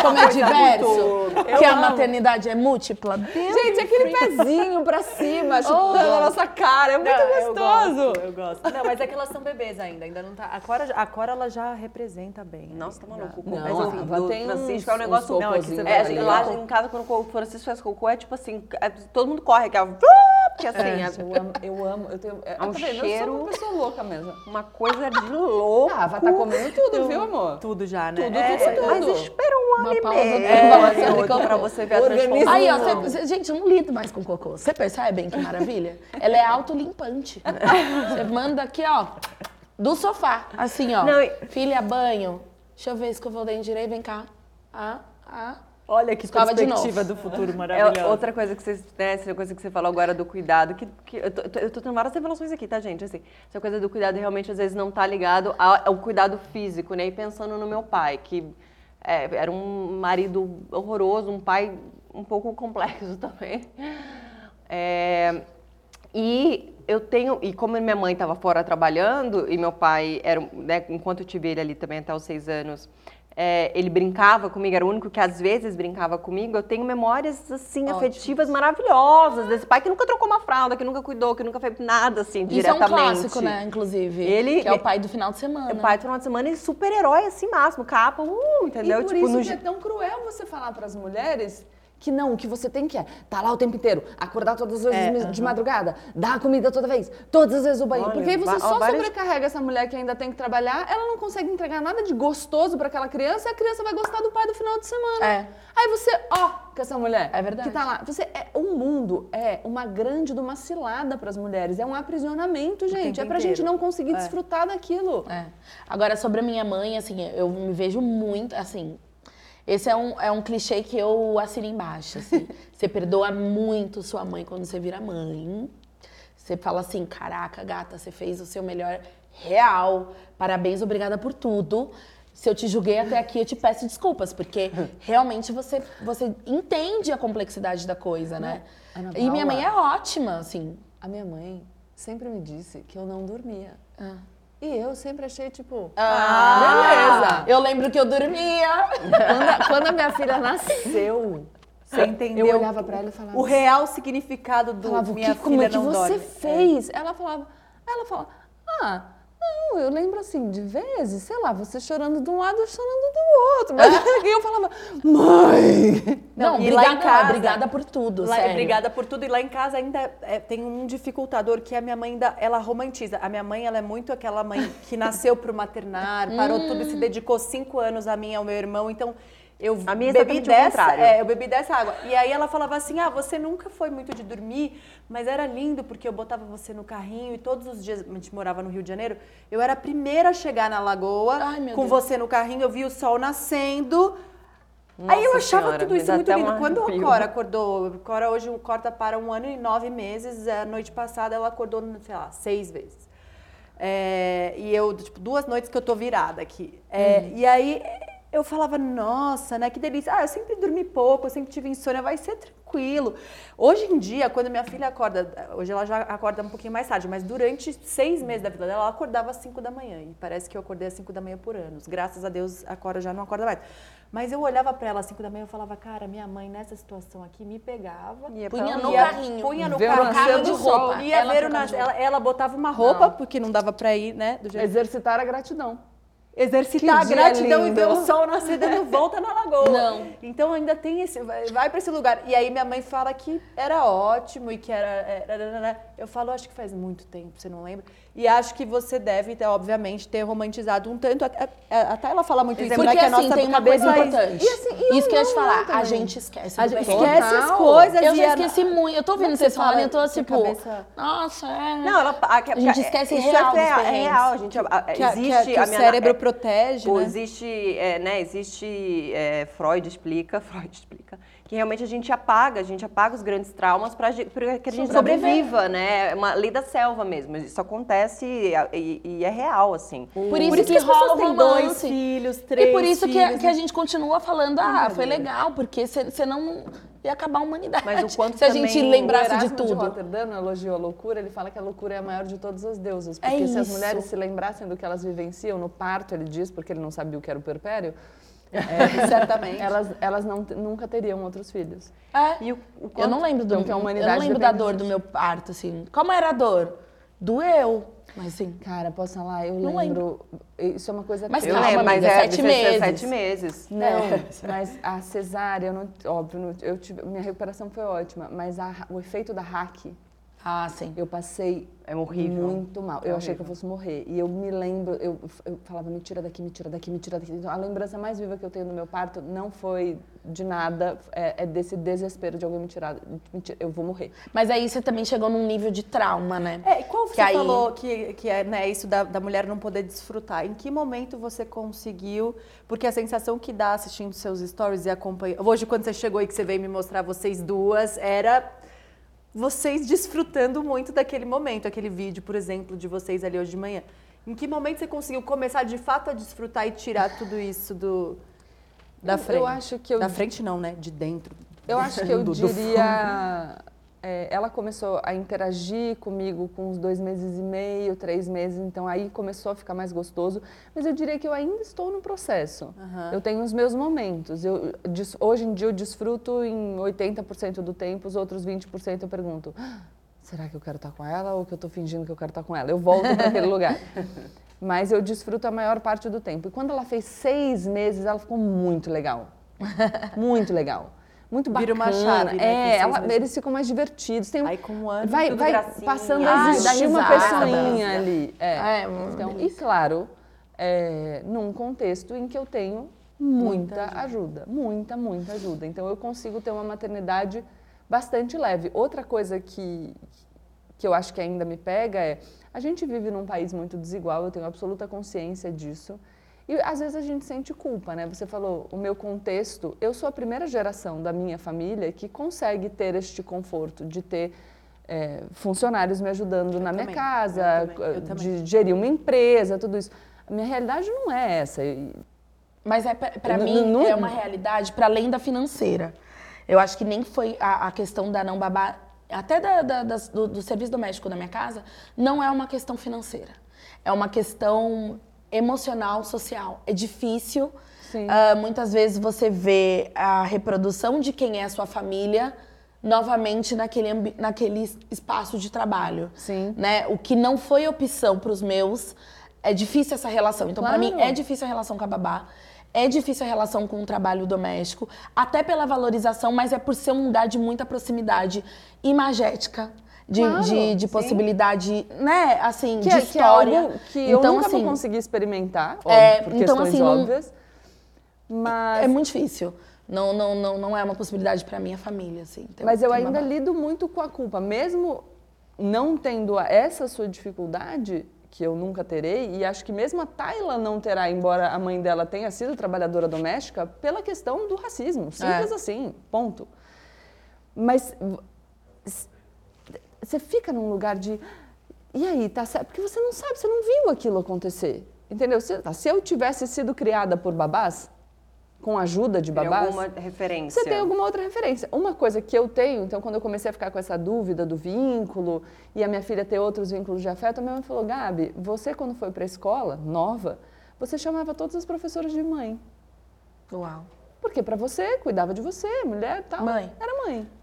Speaker 5: como é diverso? Que a
Speaker 6: amo.
Speaker 5: maternidade é múltipla. Deus
Speaker 6: Gente, aquele pezinho pra cima, chutando a nossa cara. É muito
Speaker 2: Não, eu
Speaker 6: gostoso.
Speaker 2: gosto, Eu gosto. Não, mas é que elas são bebês ainda, ainda não tá. A Cora, a Cora ela já representa bem.
Speaker 1: Nossa, tá maluco.
Speaker 6: Não,
Speaker 1: Mas,
Speaker 6: a
Speaker 1: enfim,
Speaker 6: Ava
Speaker 1: do
Speaker 6: tem
Speaker 1: Francisco
Speaker 6: uns-
Speaker 1: é um negócio...
Speaker 6: uns
Speaker 1: Não, é que você
Speaker 6: cocôzinhos
Speaker 1: é, lá em casa, quando o Francisco faz cocô, é tipo assim, é- todo mundo corre, que é... Porque assim, é,
Speaker 6: Gente, eu amo, eu amo. Eu tenho, é,
Speaker 1: um
Speaker 6: tá vendo? Eu
Speaker 1: cheiro.
Speaker 6: sou uma pessoa louca mesmo.
Speaker 1: uma coisa de louco.
Speaker 6: Ah, vai estar comendo tudo, viu, amor?
Speaker 2: Tudo já, né?
Speaker 6: Tudo,
Speaker 2: É,
Speaker 6: tudo, tudo.
Speaker 1: Mas espera um ano
Speaker 5: Uma
Speaker 1: e meio é, você ver a transformação.
Speaker 5: Aí, ó, cê- cê- gente, eu não lido mais com cocô. Você percebe que maravilha? Ela é autolimpante. Você manda aqui, ó, do sofá. Assim, ó.
Speaker 1: Não,
Speaker 5: Filha, banho. Deixa eu ver se eu vou dente direito. Vem cá. Ah, ah.
Speaker 2: Olha que
Speaker 5: Escova
Speaker 2: perspectiva do futuro
Speaker 1: É
Speaker 2: maravilhosa.
Speaker 1: outra coisa que você, né, essa coisa que você falou agora do cuidado, que, que eu, tô, eu tô- tendo várias revelações aqui, tá, gente? Assim, essa coisa do cuidado realmente às vezes não tá ligado ao, ao cuidado físico, né? E pensando no meu pai, que é, era um marido horroroso, um pai um pouco complexo também. É, e eu tenho, e como minha mãe estava fora trabalhando e meu pai era, né, enquanto eu tive ele ali também até os seis anos, é, ele brincava comigo, era o único que às vezes brincava comigo. Eu tenho memórias assim afetivas maravilhosas desse pai que nunca trocou uma fralda, que nunca cuidou, que nunca fez nada assim
Speaker 5: Isso é um
Speaker 1: diretamente.
Speaker 5: clássico, né, inclusive.
Speaker 1: Ele-
Speaker 5: que é o pai do final de semana.
Speaker 1: O pai do final de semana e super-herói assim máximo, capa, uh, entendeu?
Speaker 6: E por
Speaker 1: tipo,
Speaker 6: isso
Speaker 1: no
Speaker 6: que é tão cruel você falar para as mulheres que não, o que você tem que é tá lá o tempo inteiro, acordar todas as vezes de madrugada, dar a comida toda vez, todas as vezes o banho.
Speaker 1: Olha,
Speaker 6: Porque aí você
Speaker 1: ó,
Speaker 6: só
Speaker 1: várias-
Speaker 6: sobrecarrega essa mulher que ainda tem que trabalhar, ela não consegue entregar nada de gostoso para aquela criança e a criança vai gostar do pai do final de semana.
Speaker 5: É.
Speaker 6: Aí você, ó, com essa mulher.
Speaker 5: É verdade.
Speaker 6: Que tá lá. Você é, o mundo é uma grande de uma cilada para as mulheres. É um aprisionamento, gente. É pra gente
Speaker 2: inteiro.
Speaker 6: não conseguir desfrutar daquilo.
Speaker 5: É. Agora, sobre a minha mãe, assim, eu me vejo muito, assim... Esse é um, é um clichê que eu assino embaixo, assim. Você perdoa muito sua mãe quando você vira mãe. Você fala assim, caraca, gata, você fez o seu melhor real. Parabéns, obrigada por tudo. Se eu te julguei até aqui, eu te peço desculpas, porque realmente você, você entende a complexidade da coisa, né?
Speaker 6: Ana
Speaker 5: E minha mãe é
Speaker 6: Paula.
Speaker 5: ótima, assim.
Speaker 6: A minha mãe sempre me disse que eu não dormia.
Speaker 5: Ah.
Speaker 6: E eu sempre achei, tipo,
Speaker 5: Ah, Eu lembro que eu dormia.
Speaker 6: Quando a, quando a minha filha nasceu,
Speaker 2: Você entendeu?
Speaker 6: eu olhava pra ela e falava,
Speaker 2: O real significado do
Speaker 6: falava
Speaker 2: minha
Speaker 6: que, como
Speaker 2: filha
Speaker 6: é que
Speaker 2: não
Speaker 6: você
Speaker 2: dorme.
Speaker 6: fez? Ela falava, ela falava, ah, Não, eu lembro assim, de vezes, sei lá, você chorando de um lado, eu chorando do outro. Mas e eu falava, mãe!
Speaker 5: Não,
Speaker 2: lá em
Speaker 5: obrigada,
Speaker 2: casa-
Speaker 5: obrigada por tudo,
Speaker 2: Lá,
Speaker 5: sério.
Speaker 2: Obrigada por tudo. E lá em casa ainda é, tem um dificultador que a minha mãe ainda, ela romantiza. A minha mãe ela é muito aquela mãe que nasceu pro maternar, parou tudo e se dedicou cinco anos a mim e ao meu irmão. Então eu
Speaker 1: A minha é
Speaker 2: bebi dessa, é, eu bebi dessa água. E aí ela falava assim: "Ah, você nunca foi muito de dormir, mas era lindo porque eu botava você no carrinho e todos os dias a gente morava no Rio de Janeiro, eu era a primeira a chegar na lagoa
Speaker 5: Ai,
Speaker 2: com
Speaker 5: Deus.
Speaker 2: você no carrinho, eu via o sol nascendo. Aí eu
Speaker 1: Nossa
Speaker 2: achava
Speaker 1: Senhora,
Speaker 2: tudo isso muito lindo.
Speaker 1: um
Speaker 2: Quando a. Cora acordou, Cora hoje corta para um ano e nove meses, a noite passada ela acordou, sei lá, seis vezes. É, e eu, tipo, duas noites que eu tô virada aqui. É, E aí eu falava, nossa, né, que delícia. Ah, eu sempre dormi pouco, eu sempre tive insônia, vai ser tranquilo. Hoje em dia, quando minha filha acorda, hoje ela já acorda um pouquinho mais tarde, mas durante seis meses da vida dela, ela acordava às cinco da manhã. E parece que eu acordei às cinco da manhã por anos. Graças a Deus, a Cora já não acorda mais. Mas eu olhava pra ela às cinco da manhã e falava, cara, minha mãe nessa situação aqui me pegava.
Speaker 1: Ia
Speaker 5: Punha no
Speaker 2: ia-
Speaker 5: carrinho.
Speaker 2: Punha no
Speaker 6: Vê o
Speaker 2: carro.
Speaker 5: de roupa.
Speaker 2: Ia
Speaker 5: Ela
Speaker 2: ver o nas... ela, ela botava uma roupa, porque não dava pra ir, né? Do jeito
Speaker 6: Exercitar a gratidão.
Speaker 2: Exercitar a gratidão e
Speaker 6: lindo.
Speaker 2: ver o sol nascer dando volta na lagoa.
Speaker 5: Não.
Speaker 2: Então ainda tem esse. Vai, pra esse lugar. E aí minha mãe fala que era ótimo e que era. era- Eu falo, acho que faz muito tempo, você não lembra? E acho que você deve, ter, obviamente, ter romantizado um tanto. Até, até ela fala muito isso,
Speaker 5: Porque
Speaker 2: né? Que a
Speaker 5: assim,
Speaker 2: nossa
Speaker 5: tem uma
Speaker 2: cabeça
Speaker 5: coisa
Speaker 2: é-
Speaker 5: importante.
Speaker 6: E assim, e
Speaker 5: isso que eu ia te falar,
Speaker 6: não
Speaker 5: a
Speaker 6: também.
Speaker 5: gente esquece.
Speaker 2: A gente esquece as coisas.
Speaker 5: Eu
Speaker 2: e
Speaker 5: já
Speaker 2: a-
Speaker 5: esqueci muito. Eu tô
Speaker 2: é
Speaker 5: ouvindo
Speaker 2: que
Speaker 5: vocês
Speaker 2: você fala
Speaker 5: falarem, eu tô
Speaker 2: que a
Speaker 5: tipo,
Speaker 2: cabeça-
Speaker 5: nossa, é.
Speaker 1: Não, ela, a,
Speaker 5: A gente esquece
Speaker 1: isso
Speaker 5: real
Speaker 1: é,
Speaker 5: dos
Speaker 1: é real. A gente, a- a-
Speaker 2: que, a- que
Speaker 1: existe
Speaker 2: a- que
Speaker 1: a
Speaker 2: o cérebro
Speaker 1: é-
Speaker 2: protege,
Speaker 1: Ou
Speaker 2: né?
Speaker 1: existe, é, né, existe, é, Freud explica, Freud explica, que realmente a gente apaga, a gente apaga os grandes traumas para que a gente sobreviva, né? É uma lei da selva mesmo. Isso acontece e, e- e é real, assim.
Speaker 5: Por isso,
Speaker 2: Por isso
Speaker 5: que,
Speaker 2: que as pessoas
Speaker 5: rola
Speaker 2: têm dois filhos, três
Speaker 5: E por isso que, a-
Speaker 2: filhos,
Speaker 5: que a
Speaker 2: né?
Speaker 5: gente continua falando, ah, foi legal, porque você não ia acabar a humanidade.
Speaker 1: Mas o quanto
Speaker 5: se a gente
Speaker 1: também-
Speaker 5: lembrasse
Speaker 6: o
Speaker 5: de tudo.
Speaker 6: Rotterdam no elogio à loucura, ele fala que a loucura é a maior de todas as deusas.
Speaker 5: É
Speaker 6: Porque se as mulheres se lembrassem do que elas vivenciam no parto, ele diz, porque ele não sabia o que era o perpério,
Speaker 2: Certamente.
Speaker 6: elas, elas não, nunca teriam outros filhos.
Speaker 5: É.
Speaker 1: E o, o
Speaker 5: Eu
Speaker 1: quanto-
Speaker 5: não lembro do
Speaker 6: Então, que a
Speaker 5: eu
Speaker 6: humanidade
Speaker 5: não lembro da dor
Speaker 6: disso.
Speaker 5: do meu parto, assim. Como era a dor? Doeu. Mas assim.
Speaker 6: Cara, posso falar? Eu
Speaker 5: Não
Speaker 6: lembro. Isso é uma coisa
Speaker 5: Mas
Speaker 6: que
Speaker 1: eu
Speaker 5: calma,
Speaker 1: lembro, mas
Speaker 5: amiga,
Speaker 1: é
Speaker 5: sete
Speaker 1: de
Speaker 5: meses.
Speaker 1: sete meses.
Speaker 6: Não,
Speaker 5: É.
Speaker 6: mas a cesárea, eu não, óbvio, eu tive, minha recuperação foi ótima, mas a- o efeito da hack,
Speaker 5: Ah, sim.
Speaker 6: eu passei
Speaker 1: É horrível.
Speaker 6: muito mal.
Speaker 1: É
Speaker 6: eu achei que eu fosse morrer. E eu me lembro, eu, eu falava, me tira daqui, me tira daqui, me tira daqui. Então, a lembrança mais viva que eu tenho do meu parto não foi de nada, é, é desse desespero de alguém me tirar. me tira- eu vou morrer.
Speaker 5: Mas aí você também chegou num nível de trauma, né?
Speaker 2: É, e qual você
Speaker 5: Que aí-
Speaker 2: falou que, que é né, isso da, da mulher não poder desfrutar? Em que momento você conseguiu? Porque a sensação que dá assistindo seus stories e acompanhando. Hoje, quando você chegou e que você veio me mostrar vocês duas, era vocês desfrutando muito daquele momento, aquele vídeo, por exemplo, de vocês ali hoje de manhã. Em que momento você conseguiu começar de fato a desfrutar e tirar tudo isso do da frente?
Speaker 6: eu acho que eu-
Speaker 2: Da frente não, né? De dentro.
Speaker 6: Eu acho que eu diria. É, ela começou a interagir comigo com uns dois meses e meio, três meses, então aí começou a ficar mais gostoso. Mas eu diria que eu ainda estou no processo. Eu tenho os meus momentos. Eu, hoje em dia eu desfruto em 80% do tempo, os outros 20% eu pergunto. "Ah, Será que eu quero estar com ela ou que eu estou fingindo que eu quero estar com ela? Eu volto para aquele lugar. Mas eu desfruto a maior parte do tempo. E quando ela fez seis meses, ela ficou muito legal. Muito legal. Muito bacana.
Speaker 2: Vira uma chave, né,
Speaker 6: É, ela- eles ficam mais divertidos. Tem um-
Speaker 2: Aí com um ano,
Speaker 6: vai, vai
Speaker 1: gracinha.
Speaker 6: passando a existir uma pessoinha ali. É.
Speaker 5: É,
Speaker 6: então, e claro, é, num contexto em que eu tenho muita, ajuda. Muita, muita ajuda. Então eu consigo ter uma maternidade bastante leve. Outra coisa que, que eu acho que ainda me pega é a gente vive num país muito desigual, eu tenho absoluta consciência disso. E às vezes a gente sente culpa, né? Você falou, o meu contexto, eu sou a primeira geração da minha família que consegue ter este conforto de ter é, funcionários me ajudando na minha
Speaker 2: também,
Speaker 6: casa,
Speaker 2: eu também, eu
Speaker 6: de gerir uma empresa, tudo isso. A minha realidade não é essa.
Speaker 5: Mas é, para mim
Speaker 6: não-
Speaker 5: é uma realidade para além da financeira. Eu acho que nem foi a, a questão da não babá, até da- da- das- do, do serviço doméstico da minha casa, não é uma questão financeira. É uma questão emocional, social. É difícil. Ah, muitas vezes você vê a reprodução de quem é a sua família novamente naquele, naquele espaço de trabalho.
Speaker 6: Sim.
Speaker 5: Né? O que não foi opção para os meus é difícil essa relação. Então,
Speaker 6: Claro.
Speaker 5: mim, é difícil a relação com a babá. É difícil a relação com o trabalho doméstico, até pela valorização, mas é por ser um lugar de muita proximidade imagética, de,
Speaker 6: Claro,
Speaker 5: de, de
Speaker 6: sim.
Speaker 5: possibilidade, né, assim,
Speaker 6: Que,
Speaker 5: de
Speaker 6: é- que é
Speaker 5: história.
Speaker 6: algo que eu
Speaker 5: então,
Speaker 6: nunca
Speaker 5: assim,
Speaker 6: vou conseguir experimentar,
Speaker 5: É,
Speaker 6: óbvio, por
Speaker 5: então, assim, não-
Speaker 6: óbvias. Mas,
Speaker 5: é muito difícil. Não, não, não, não é uma possibilidade pra minha família, assim.
Speaker 6: mas eu ainda lido muito com a culpa. Mesmo não tendo essa sua dificuldade, que eu nunca terei, e acho que mesmo a Tayla não terá, embora a mãe dela tenha sido trabalhadora doméstica, pela questão do racismo. Simples
Speaker 5: É.
Speaker 6: assim, ponto. Mas você fica num lugar de. E aí, tá certo? Porque você não sabe, você não viu aquilo acontecer. Entendeu? Se, tá, se eu tivesse sido criada por babás, com a ajuda de
Speaker 1: Tem
Speaker 6: babás.
Speaker 1: alguma referência?
Speaker 6: Você tem alguma outra referência? Uma coisa que eu tenho, então, quando eu comecei a ficar com essa dúvida do vínculo e a minha filha ter outros vínculos de afeto, a minha mãe falou: Gabi, você, quando foi para a escola, nova, você chamava todas as professoras de mãe.
Speaker 5: Uau.
Speaker 6: Porque para você, cuidava de você, mulher e tal.
Speaker 5: Mãe.
Speaker 6: Era mãe.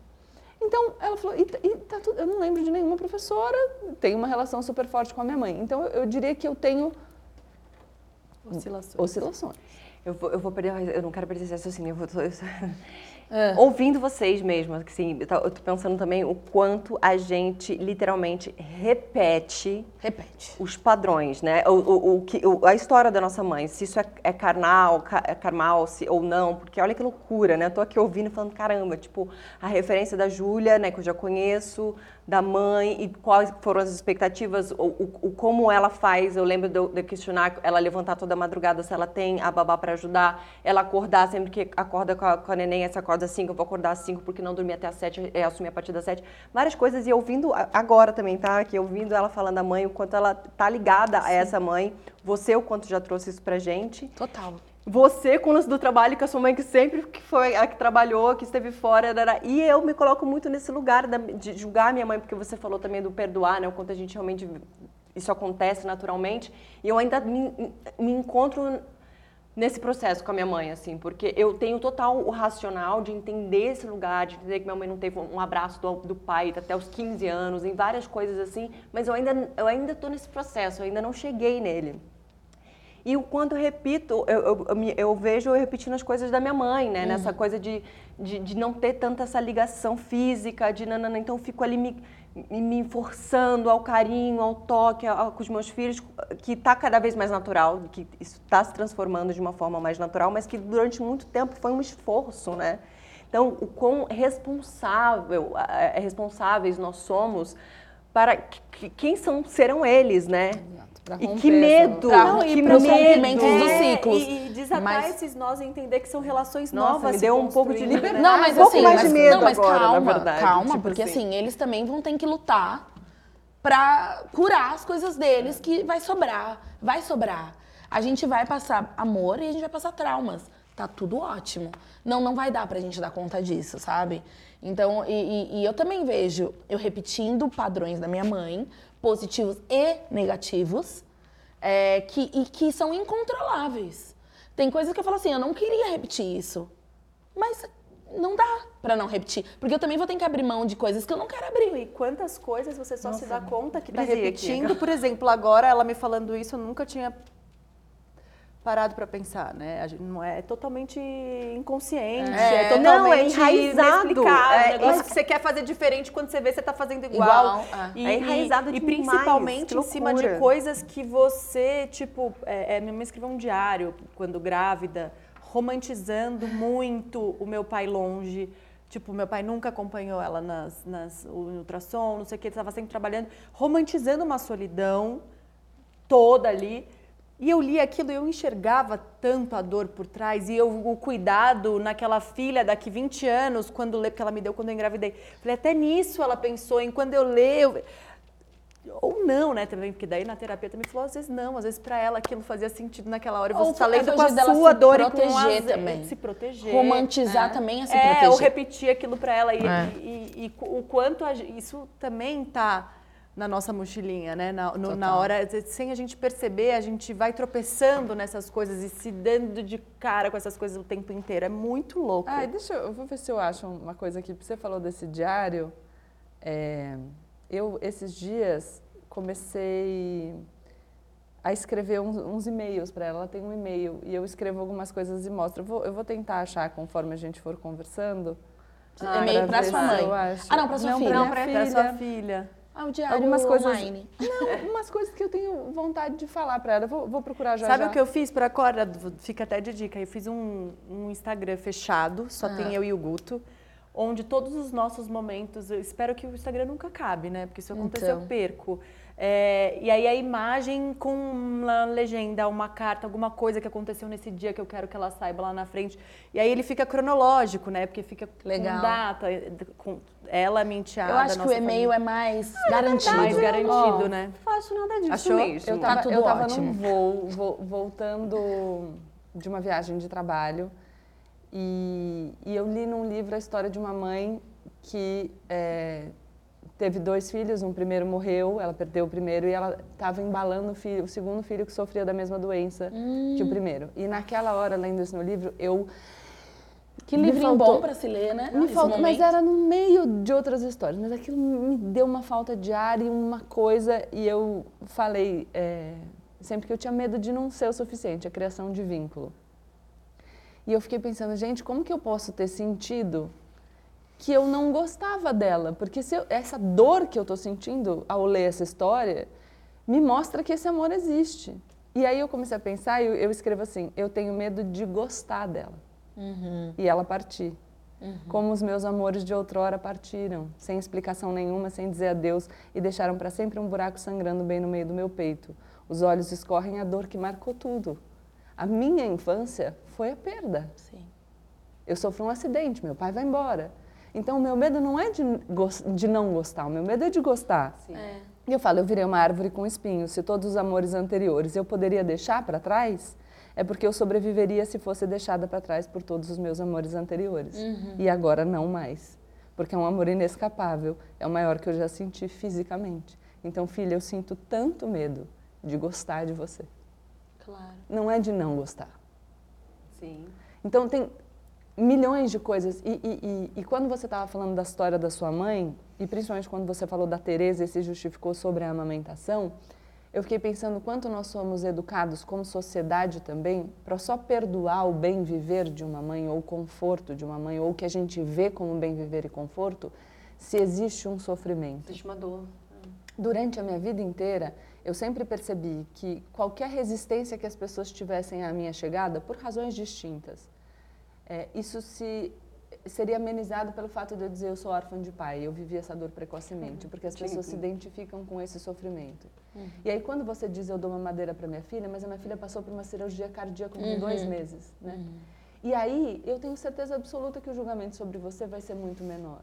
Speaker 6: Então, ela falou, e, tá- e tá tudo, eu não lembro de nenhuma professora, tenho uma relação super forte com a minha mãe. Então, eu, eu diria que eu tenho
Speaker 2: Oscilações.
Speaker 6: oscilações.
Speaker 1: Eu vou, eu vou perder, eu não quero perder esse raciocínio. Eu vou, eu-
Speaker 5: É.
Speaker 1: Ouvindo vocês mesmo, assim, eu tô pensando também o quanto a gente literalmente repete
Speaker 5: Repete.
Speaker 1: os padrões, né? O, o, o que, o- a história da nossa mãe, se isso é, é carnal, ca- é carnal se, ou não, porque olha que loucura, né? Eu tô aqui ouvindo e falando, caramba, tipo, a referência da Júlia, né, que eu já conheço, da mãe, e quais foram as expectativas, o, o, o como ela faz, eu lembro de de questionar ela levantar toda madrugada se ela tem a babá para ajudar, ela acordar sempre que acorda com a, com a neném, essa acorda às 5, eu vou acordar às 5 porque não dormi até às 7, é, assumir a partir das 7. Várias coisas, e ouvindo agora também, tá? Aqui, ouvindo ela falando da mãe, o quanto ela tá ligada a essa mãe, você o quanto já trouxe isso pra gente.
Speaker 5: Total.
Speaker 1: Você com o lance do trabalho, com a sua mãe que sempre que foi a que trabalhou, que esteve fora, e eu me coloco muito nesse lugar de julgar minha mãe, porque você falou também do perdoar, né? O quanto a gente realmente isso acontece naturalmente. E eu ainda me, me encontro nesse processo com a minha mãe, assim, porque eu tenho total o racional de entender esse lugar, de entender que minha mãe não teve um abraço do, do pai até os 15 anos, em várias coisas assim, mas eu ainda eu ainda nesse processo, eu ainda não cheguei nele. E o quanto eu repito, eu, eu, eu, vejo eu repetindo as coisas da minha mãe, né? Nessa coisa de, de, de não ter tanta essa ligação física, de nanana, então eu fico ali me, me- forçando ao carinho, ao toque, ao- com os meus filhos, que está cada vez mais natural, que isso está se transformando de uma forma mais natural, mas que durante muito tempo foi um esforço, né? Então, o quão responsável, responsáveis nós somos para que- que- quem são serão eles, né?
Speaker 6: Pra
Speaker 1: E que medo,
Speaker 5: Pra-
Speaker 2: Não,
Speaker 1: que
Speaker 2: e
Speaker 5: pros
Speaker 1: medo.
Speaker 5: rompimentos dos
Speaker 2: É,
Speaker 5: ciclos.
Speaker 2: E, e desatar
Speaker 5: Mas-
Speaker 2: esses nós e entender que são relações
Speaker 1: Nossa,
Speaker 2: novas.
Speaker 1: me deu um pouco de
Speaker 2: né?
Speaker 1: liberdade.
Speaker 5: Não, mas
Speaker 1: Um pouco
Speaker 5: assim,
Speaker 1: mais de
Speaker 5: mas,
Speaker 1: medo
Speaker 5: não, mas
Speaker 1: agora, na
Speaker 5: calma,
Speaker 1: verdade,
Speaker 5: calma,
Speaker 1: tipo
Speaker 5: porque
Speaker 1: assim.
Speaker 5: assim. eles também vão ter que lutar pra curar as coisas deles que vai sobrar, vai sobrar. A gente vai passar amor e a gente vai passar traumas. Tá tudo ótimo. Não, não vai dar pra gente dar conta disso, sabe? Então, e, e- e eu também vejo eu repetindo padrões da minha mãe, positivos e negativos, é, que, e que são incontroláveis. Tem coisas que eu falo assim, eu não queria repetir isso. Mas não dá pra não repetir. Porque eu também vou ter que abrir mão de coisas que eu não quero abrir.
Speaker 2: E quantas coisas você só se dá conta que tá repetindo. Por exemplo, agora ela me falando isso, eu nunca tinha parado pra pensar, né? A gente não é, é totalmente inconsciente,
Speaker 5: É.
Speaker 2: é, totalmente
Speaker 1: Não, é enraizado. É,
Speaker 2: um negócio que você quer fazer diferente quando você vê você tá fazendo igual.
Speaker 5: Igual, é.
Speaker 2: E,
Speaker 1: É enraizado
Speaker 2: e, e
Speaker 1: demais,
Speaker 2: principalmente
Speaker 1: que
Speaker 2: em cima de coisas que você, tipo, é, é, minha mãe escreveu um diário quando grávida, romantizando muito o meu pai longe. Tipo, meu pai nunca acompanhou ela nas, nas, no ultrassom, não sei o que, ele estava sempre trabalhando, romantizando uma solidão toda ali. E eu li aquilo e eu enxergava tanto a dor por trás e eu, o cuidado naquela filha daqui 20 anos, quando lê, porque ela me deu quando eu engravidei. Falei, até nisso ela pensou, em quando eu leio. Ou não, né, também, porque daí na terapia também falou, às vezes não, às vezes pra ela aquilo fazia sentido naquela hora e você tá
Speaker 5: é
Speaker 2: lendo com a sua
Speaker 5: se
Speaker 2: dor e com
Speaker 5: proteger
Speaker 2: as-
Speaker 5: também.
Speaker 2: Se proteger.
Speaker 5: Romantizar também é se
Speaker 2: É,
Speaker 5: proteger.
Speaker 2: ou repetir aquilo pra ela. E,
Speaker 5: É.
Speaker 2: e- e- e o quanto a isso também tá na nossa mochilinha, né? Na, no- na hora, sem a gente perceber, a gente vai tropeçando nessas coisas e se dando de cara com essas coisas o tempo inteiro. É muito louco.
Speaker 6: Ai, deixa eu, eu vou ver se eu acho uma coisa aqui. Você falou desse diário. É, eu, esses dias, comecei a escrever uns, uns e-mails para ela. Ela tem um e-mail e eu escrevo algumas coisas e mostro. Eu vou, eu vou tentar achar conforme a gente for conversando.
Speaker 5: E-mail pra
Speaker 6: ver
Speaker 5: sua mãe. Ah, não, pra sua
Speaker 6: Não,
Speaker 5: filha.
Speaker 2: Não,
Speaker 6: filha.
Speaker 2: sua filha.
Speaker 5: Ah, o diário
Speaker 6: Algumas coisas-
Speaker 5: online.
Speaker 6: Não, umas coisas que eu tenho vontade de falar para ela. Vou, vou procurar já
Speaker 2: Sabe
Speaker 6: já.
Speaker 2: o que eu fiz para Cora? Fica até de dica. Eu fiz um, um Instagram fechado, só
Speaker 5: Ah.
Speaker 2: tem eu e o Guto, onde todos os nossos momentos. Eu espero que o Instagram nunca acabe, né? Porque se acontecer
Speaker 5: Então.
Speaker 2: eu perco. É, e aí a imagem com uma legenda, uma carta, alguma coisa que aconteceu nesse dia que eu quero que ela saiba lá na frente. E aí ele fica cronológico, né? Porque fica
Speaker 5: Legal.
Speaker 2: com data, com ela, minha enteada,
Speaker 5: Eu acho que o e-mail é mais garantido.
Speaker 2: mais garantido, né?
Speaker 1: Não faço nada disso
Speaker 2: Achou?
Speaker 1: mesmo.
Speaker 6: Eu
Speaker 5: Tá
Speaker 6: tava,
Speaker 5: tudo
Speaker 6: eu tava
Speaker 5: ótimo.
Speaker 6: num voo, vo- voltando de uma viagem de trabalho e, e eu li num livro a história de uma mãe que é, teve dois filhos, um primeiro morreu, ela perdeu o primeiro e ela estava embalando o, filho, o segundo filho que sofria da mesma doença que o primeiro. E naquela hora, lendo isso no livro, eu
Speaker 5: Que
Speaker 6: faltou-
Speaker 5: bom pra se ler, né?
Speaker 6: me faltou, mas era no meio de outras histórias. Mas aquilo me deu uma falta de ar e uma coisa. E eu falei é, sempre que eu tinha medo de não ser o suficiente, a criação de vínculo. E eu fiquei pensando, gente, como que eu posso ter sentido que eu não gostava dela? Porque eu- essa dor que eu estou sentindo ao ler essa história me mostra que esse amor existe. E aí eu comecei a pensar e eu, eu escrevo assim: eu tenho medo de gostar dela e ela partir. Como os meus amores de outrora partiram, sem explicação nenhuma, sem dizer adeus, e deixaram para sempre um buraco sangrando bem no meio do meu peito. Os olhos escorrem a dor que marcou tudo. A minha infância foi a perda.
Speaker 5: Sim.
Speaker 6: Eu sofri um acidente, meu pai vai embora. Então, o meu medo não é de, de não gostar, o meu medo é de gostar.
Speaker 5: É.
Speaker 6: E eu falo, eu virei uma árvore com espinhos. Se todos os amores anteriores eu poderia deixar para trás, é porque eu sobreviveria se fosse deixada para trás por todos os meus amores anteriores. E agora não mais. Porque é um amor inescapável, é o maior que eu já senti fisicamente. Então, filha, eu sinto tanto medo de gostar de você.
Speaker 5: Claro.
Speaker 6: Não é de não gostar.
Speaker 1: Sim.
Speaker 6: Então tem milhões de coisas. E, e- e- e quando você estava falando da história da sua mãe, e principalmente quando você falou da Tereza e se justificou sobre a amamentação, eu fiquei pensando quanto nós somos educados como sociedade também para só perdoar o bem viver de uma mãe ou o conforto de uma mãe ou o que a gente vê como bem viver e conforto, se existe um sofrimento.
Speaker 1: Existe uma dor.
Speaker 6: Durante a minha vida inteira, eu sempre percebi que qualquer resistência que as pessoas tivessem à minha chegada, por razões distintas, é, isso se seria amenizado pelo fato de eu dizer eu sou órfã de pai, eu vivi essa dor precocemente, porque as pessoas se identificam com esse sofrimento. E aí quando você diz eu dou uma madeira para minha filha, mas a minha filha passou por uma cirurgia cardíaca com dois meses, né? E aí eu tenho certeza absoluta que o julgamento sobre você vai ser muito menor.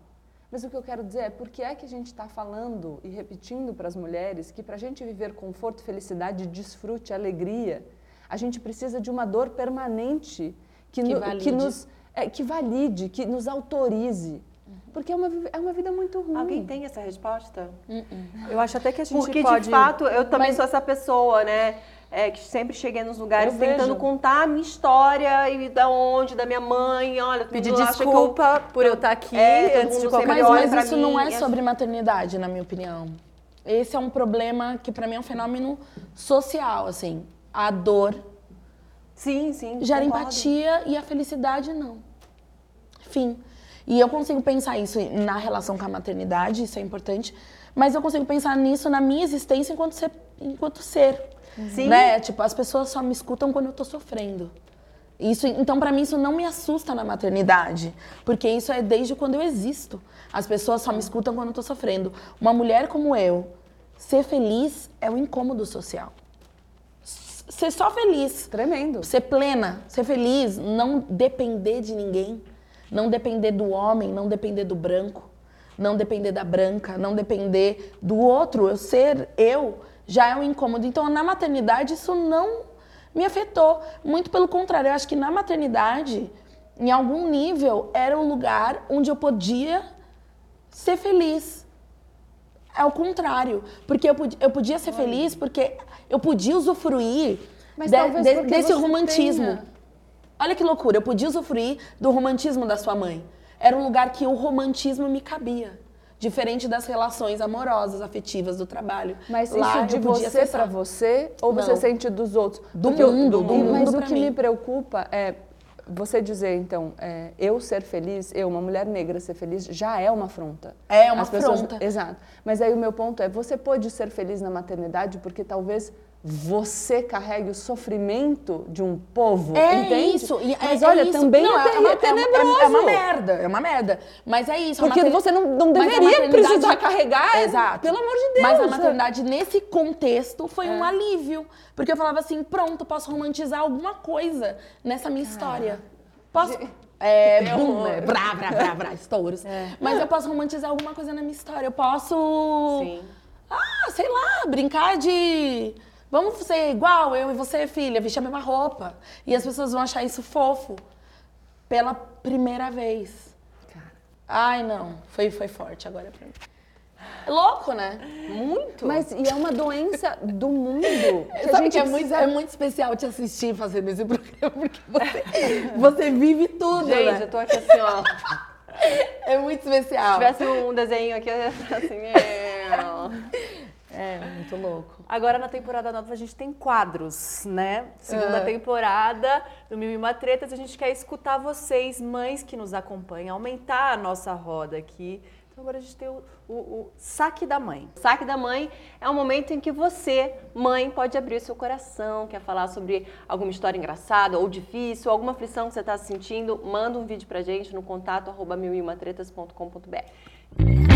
Speaker 6: Mas o que eu quero dizer é por que é que a gente está falando e repetindo para as mulheres que para a gente viver conforto, felicidade, desfrute, alegria, a gente precisa de uma dor permanente que,
Speaker 5: Que
Speaker 6: no-
Speaker 5: valide.
Speaker 6: que nos é, que valide, que nos autorize. Porque é uma, é uma vida muito ruim.
Speaker 1: Alguém tem essa resposta?
Speaker 2: Eu acho até que a gente
Speaker 1: Porque,
Speaker 2: pode...
Speaker 1: de fato, eu também
Speaker 5: Mas-
Speaker 1: sou essa pessoa, né? É, que sempre cheguei nos lugares
Speaker 6: Eu
Speaker 1: tentando
Speaker 6: vejo.
Speaker 1: contar a minha história e da onde, da minha mãe, olha,
Speaker 2: Pedir
Speaker 1: que eu-
Speaker 2: desculpa por eu estar aqui
Speaker 1: É,
Speaker 2: antes de qualquer
Speaker 1: sempre
Speaker 5: Mas, mas isso
Speaker 1: mim
Speaker 5: não é sobre maternidade, na minha opinião. Esse é um problema que pra mim é um fenômeno social, assim. A dor
Speaker 1: Sim, sim.
Speaker 5: gera
Speaker 1: concordo.
Speaker 5: empatia e a felicidade não. Fim. E eu consigo pensar isso na relação com a maternidade, isso é importante, mas eu consigo pensar nisso na minha existência enquanto ser. Enquanto ser
Speaker 1: Sim.
Speaker 5: Né? Tipo, as pessoas só me escutam quando eu tô sofrendo. Isso, então, pra mim, isso não me assusta na maternidade, porque isso é desde quando eu existo. As pessoas só me escutam quando eu tô sofrendo. Uma mulher como eu, ser feliz é um incômodo social. Ser só feliz
Speaker 6: Tremendo.
Speaker 5: ser plena, ser feliz, não depender de ninguém, não depender do homem, não depender do branco, não depender da branca, não depender do outro. Eu ser eu já é um incômodo. Então, na maternidade, isso não me afetou. Muito pelo contrário, eu acho que na maternidade, em algum nível, era o lugar onde eu podia ser feliz. É o contrário. Porque eu eu podia ser feliz porque eu podia usufruir de- de- desse
Speaker 6: você
Speaker 5: romantismo.
Speaker 6: tenha.
Speaker 5: Olha que loucura, eu podia usufruir do romantismo da sua mãe. Era um lugar que o romantismo me cabia. Diferente das relações amorosas, afetivas do trabalho.
Speaker 6: Mas
Speaker 5: Lá
Speaker 6: isso de
Speaker 5: eu
Speaker 6: você pra você ou você
Speaker 5: Não.
Speaker 6: sente dos outros?
Speaker 5: Do
Speaker 6: Porque eu-
Speaker 5: mundo, do
Speaker 6: e-
Speaker 5: mundo
Speaker 6: Mas o que
Speaker 5: mim.
Speaker 6: me preocupa é você dizer, então, é, eu ser feliz, eu, uma mulher negra, ser feliz, já é uma afronta.
Speaker 5: É uma
Speaker 6: As pessoas-
Speaker 5: afronta.
Speaker 6: Exato. Mas aí o meu ponto é, você pode ser feliz na maternidade porque talvez você carregue o sofrimento de um povo,
Speaker 5: É
Speaker 6: entende?
Speaker 5: isso. e é-
Speaker 6: Mas
Speaker 5: é
Speaker 6: olha,
Speaker 5: isso.
Speaker 6: também
Speaker 5: Não,
Speaker 6: é,
Speaker 5: é, uma,
Speaker 6: é
Speaker 5: é,
Speaker 6: tenebroso.
Speaker 5: é uma merda, é uma merda. Mas é isso.
Speaker 6: Porque você não, não deveria precisar carregar,
Speaker 5: Exato.
Speaker 6: pelo amor de Deus.
Speaker 5: Mas a maternidade, nesse contexto, foi
Speaker 6: É.
Speaker 5: um alívio. Porque eu falava assim, pronto, posso romantizar alguma coisa nessa minha história. Posso... É, bum, é, brá, brá, brá, brá, estouros. Mas eu posso romantizar alguma coisa na minha história. Eu posso...
Speaker 1: Sim.
Speaker 5: Ah, sei lá, brincar de. Vamos ser igual, eu e você, filha, vestir a mesma roupa. E as pessoas vão achar isso fofo. Pela primeira vez. Ai, não. Foi, foi forte agora pra mim. É louco, né?
Speaker 1: Muito.
Speaker 6: Mas e é uma doença do mundo. que a
Speaker 5: Sabe
Speaker 6: gente
Speaker 5: que é muito,
Speaker 6: precisa-
Speaker 5: é muito especial te assistir fazendo esse programa, porque você, você vive tudo,
Speaker 1: Gente,
Speaker 5: né?
Speaker 1: eu tô aqui assim, ó.
Speaker 5: É muito especial.
Speaker 1: Se tivesse um desenho aqui, eu ia assim, é...
Speaker 5: É, muito louco.
Speaker 2: Agora na temporada nova a gente tem quadros, né? Segunda
Speaker 5: Ah.
Speaker 2: temporada do Mil e Uma Tretas, a gente quer escutar vocês, mães que nos acompanham, aumentar a nossa roda aqui. Então agora a gente tem o, o- o saque da mãe.
Speaker 1: Saque da Mãe é um momento em que você, mãe, pode abrir o seu coração, quer falar sobre alguma história engraçada ou difícil, alguma aflição que você está sentindo, manda um vídeo pra gente no contato arroba miluiumatretas.com.br.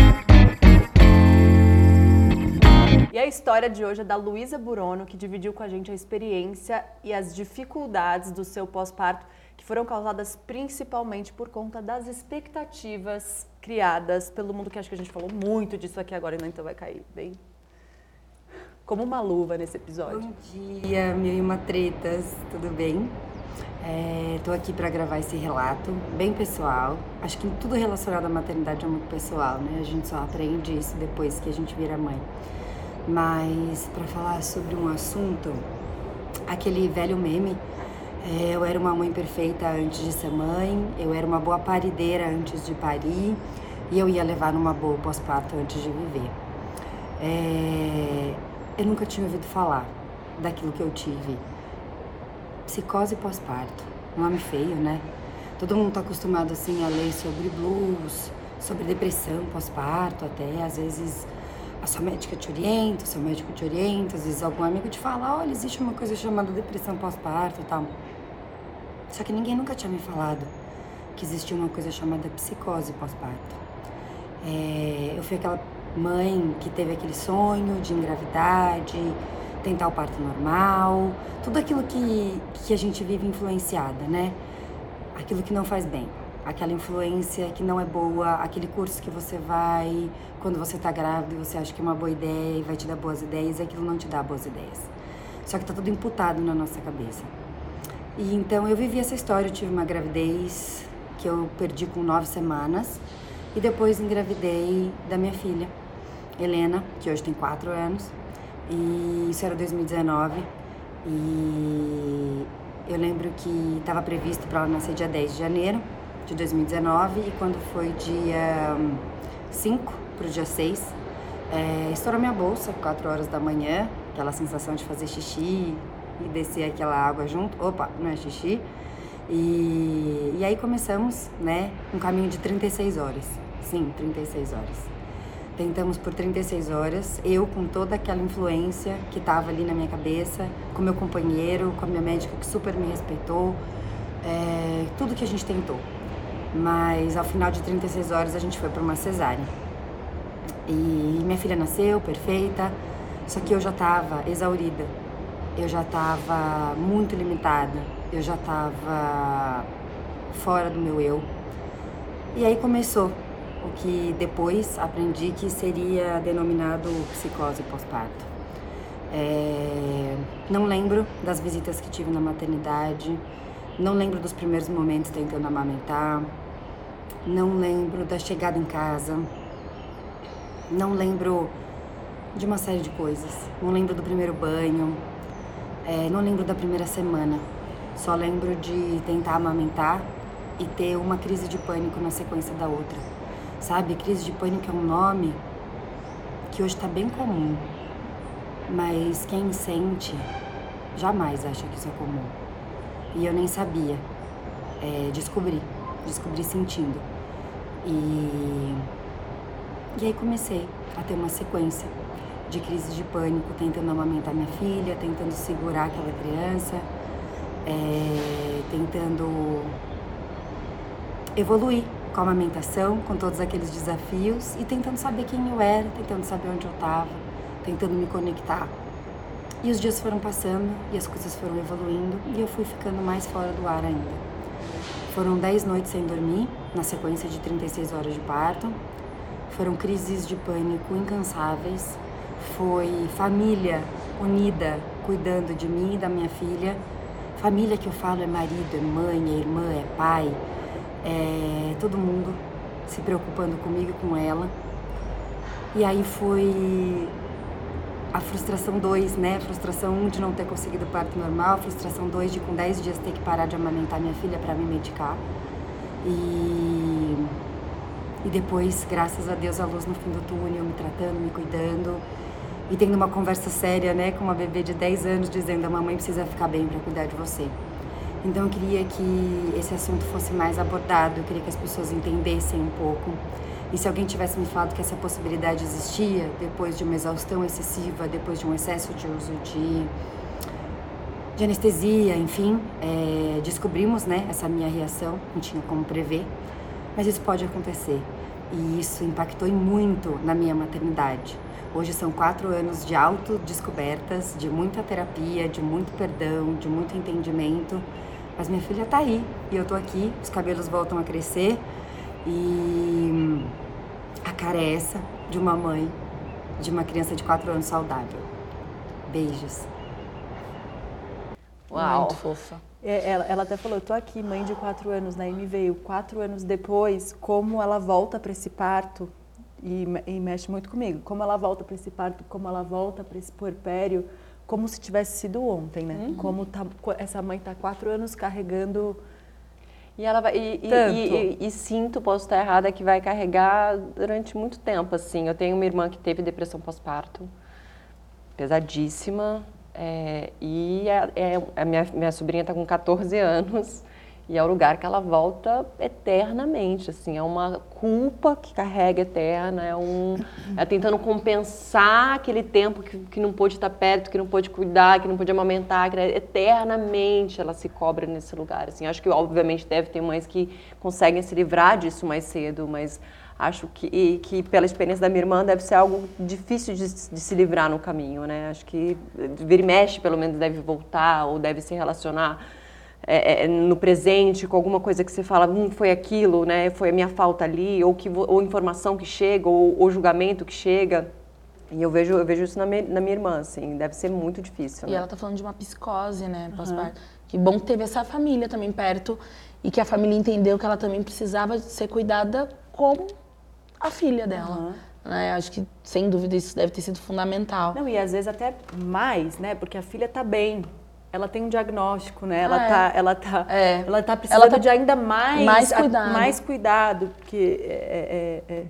Speaker 2: E a história de hoje é da Luísa Burono, que dividiu com a gente a experiência e as dificuldades do seu pós-parto, que foram causadas principalmente por conta das expectativas criadas pelo mundo, que acho que a gente falou muito disso aqui agora, então vai cair bem como uma luva nesse episódio.
Speaker 7: Bom dia, mil e uma tretas, tudo bem? Estou aqui para gravar esse relato bem pessoal. Acho que tudo relacionado à maternidade é muito pessoal, né? A gente só aprende isso depois que a gente vira mãe. Mas para falar sobre um assunto, aquele velho meme, é, eu era uma mãe perfeita antes de ser mãe, eu era uma boa parideira antes de parir e eu ia levar numa boa pós-parto antes de viver. É, eu nunca tinha ouvido falar daquilo que eu tive. Psicose pós-parto. Nome feio, né? Todo mundo tá acostumado assim a ler sobre blues, sobre depressão pós-parto, até às vezes sua médica te orienta, seu médico te orienta, às vezes algum amigo te fala, olha, existe uma coisa chamada depressão pós-parto e tal. Só que ninguém nunca tinha me falado que existia uma coisa chamada psicose pós-parto. É, eu fui aquela mãe que teve aquele sonho de engravidar, tentar o parto normal, tudo aquilo que, que a gente vive influenciada, né? Aquilo que não faz bem, aquela influência que não é boa, aquele curso que você vai quando você tá grávida e você acha que é uma boa ideia e vai te dar boas ideias e aquilo não te dá boas ideias. Só que tá tudo imputado na nossa cabeça. E então eu vivi essa história, eu tive uma gravidez que eu perdi com nove semanas e depois engravidei da minha filha, Helena, que hoje tem quatro anos. E isso era 2019. E eu lembro que estava previsto para ela nascer dia 10 de janeiro de 2019 e quando foi dia 5 para o dia 6, é, estourou minha bolsa, 4 horas da manhã, aquela sensação de fazer xixi e descer aquela água junto. Opa, não é xixi. E, e aí começamos, né, um caminho de 36 horas. Sim, 36 horas. Tentamos por 36 horas, eu com toda aquela influência que estava ali na minha cabeça, com meu companheiro, com a minha médica que super me respeitou, é, tudo que a gente tentou. Mas ao final de 36 horas a gente foi para uma cesárea. E minha filha nasceu perfeita, só que eu já estava exaurida, eu já estava muito limitada, eu já estava fora do meu eu. E aí começou o que depois aprendi que seria denominado psicose pós-parto. É, não lembro das visitas que tive na maternidade, não lembro dos primeiros momentos tentando amamentar, não lembro da chegada em casa, não lembro de uma série de coisas, não lembro do primeiro banho, é, não lembro da primeira semana, só lembro de tentar amamentar e ter uma crise de pânico na sequência da outra. Sabe, crise de pânico é um nome que hoje está bem comum, mas quem sente jamais acha que isso é comum. E eu nem sabia. É, descobri, descobri sentindo. E, e aí comecei a ter uma sequência de crises de pânico, tentando amamentar minha filha, tentando segurar aquela criança, é, tentando evoluir com a amamentação, com todos aqueles desafios e tentando saber quem eu era, tentando saber onde eu estava, tentando me conectar. E os dias foram passando e as coisas foram evoluindo e eu fui ficando mais fora do ar ainda. Foram 10 noites sem dormir, na sequência de 36 horas de parto. Foram crises de pânico incansáveis. Foi família unida cuidando de mim e da minha filha. Família que eu falo é marido, é mãe, é irmã, é pai, é, todo mundo se preocupando comigo e com ela. E aí foi a frustração 2, né? Frustração 1 um de não ter conseguido parto normal, frustração 2 de com 10 dias ter que parar de amamentar minha filha para me medicar. E, e depois, graças a Deus, a luz no fim do túnel, me tratando, me cuidando e tendo uma conversa séria, né, com uma bebê de 10 anos dizendo a mamãe precisa ficar bem para cuidar de você. Então eu queria que esse assunto fosse mais abordado, eu queria que as pessoas entendessem um pouco. E se alguém tivesse me falado que essa possibilidade existia depois de uma exaustão excessiva, depois de um excesso de uso de, de anestesia, enfim, é, descobrimos né, essa minha reação, não tinha como prever, mas isso pode acontecer. E isso impactou muito na minha maternidade. Hoje são quatro anos de autodescobertas, de muita terapia, de muito perdão, de muito entendimento. Mas minha filha tá aí e eu tô aqui, os cabelos voltam a crescer e a cara é essa de uma mãe de uma criança de quatro anos saudável. Beijos.
Speaker 1: Uau.
Speaker 5: Muito fofa.
Speaker 2: É, ela, ela até falou, eu tô aqui, mãe de quatro anos, né? E me veio quatro anos depois, como ela volta para esse parto e, me- e mexe muito comigo. Como ela volta para esse parto, como ela volta para esse puerpério, como se tivesse sido ontem, né? Como tá, essa mãe tá quatro anos carregando
Speaker 1: E ela vai. E, e- e- e- sinto, posso estar errada, que vai carregar durante muito tempo, assim. Eu tenho uma irmã que teve depressão pós-parto, pesadíssima. é, e é, é- a minha, minha sobrinha está com 14 anos. E é o lugar que ela volta eternamente, assim, é uma culpa que carrega eterna, é um é tentando compensar aquele tempo que, que não pôde estar perto, que não pôde cuidar, que não pôde amamentar, que eternamente ela se cobra nesse lugar, assim. Acho que obviamente deve ter mães que conseguem se livrar disso mais cedo, mas acho que que pela experiência da minha irmã deve ser algo difícil de, de se livrar no caminho, né? Acho que vira e mexe, pelo menos deve voltar ou deve se relacionar é, é, no presente com alguma coisa que você fala, hum, foi aquilo, né? Foi a minha falta ali, ou que ou informação que chega, ou, ou julgamento que chega. E eu vejo eu vejo isso na minha, na minha irmã, assim, deve ser muito difícil.
Speaker 5: E
Speaker 1: né?
Speaker 5: ela tá falando de uma psicose, né, pós-parto. Que bom que teve essa família também perto e que a família entendeu que ela também precisava ser cuidada como a filha dela. Né? Acho que, sem dúvida, isso deve ter sido fundamental.
Speaker 2: Não, e às vezes até mais, né? Porque a filha tá bem. Ela tem um diagnóstico, né? Ela
Speaker 5: É.
Speaker 2: tá, ela tá,
Speaker 5: É.
Speaker 2: ela tá precisando
Speaker 5: Ela tá-
Speaker 2: de ainda mais,
Speaker 5: mais
Speaker 2: a-
Speaker 5: cuidado.
Speaker 2: mais cuidado, porque é, é- é-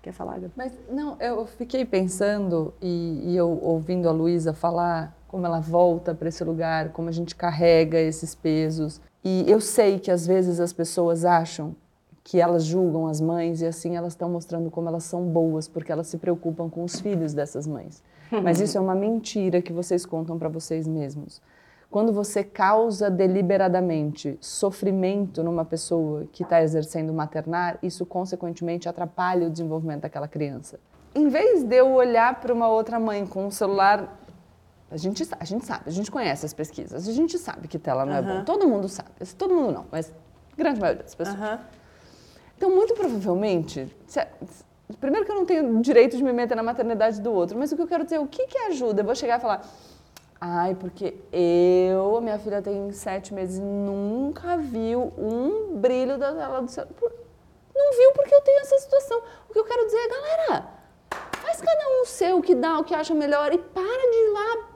Speaker 2: quer falar, Gabi?
Speaker 6: Mas não, eu fiquei pensando e, e eu ouvindo a Luísa falar como ela volta para esse lugar, como a gente carrega esses pesos. E eu sei que às vezes as pessoas acham que elas julgam as mães e assim elas estão mostrando como elas são boas porque elas se preocupam com os filhos dessas mães. Mas isso é uma mentira que vocês contam para vocês mesmos. Quando você causa deliberadamente sofrimento numa pessoa que está exercendo maternar, isso consequentemente atrapalha o desenvolvimento daquela criança. Em vez de eu olhar para uma outra mãe com um celular, a gente, a gente sabe, a gente conhece as pesquisas, a gente sabe que tela não é bom. Todo mundo sabe, todo mundo não, mas grande maioria das pessoas. Então, muito provavelmente, se- se- primeiro que eu não tenho direito de me meter na maternidade do outro, mas o que eu quero dizer, o que, que ajuda? Eu vou chegar e falar, ai, porque eu, minha filha tem sete meses nunca viu um brilho da tela do celular. Não viu porque eu tenho essa situação. O que eu quero dizer é, galera, faz cada um o seu, o que dá, o que acha melhor e para de ir lá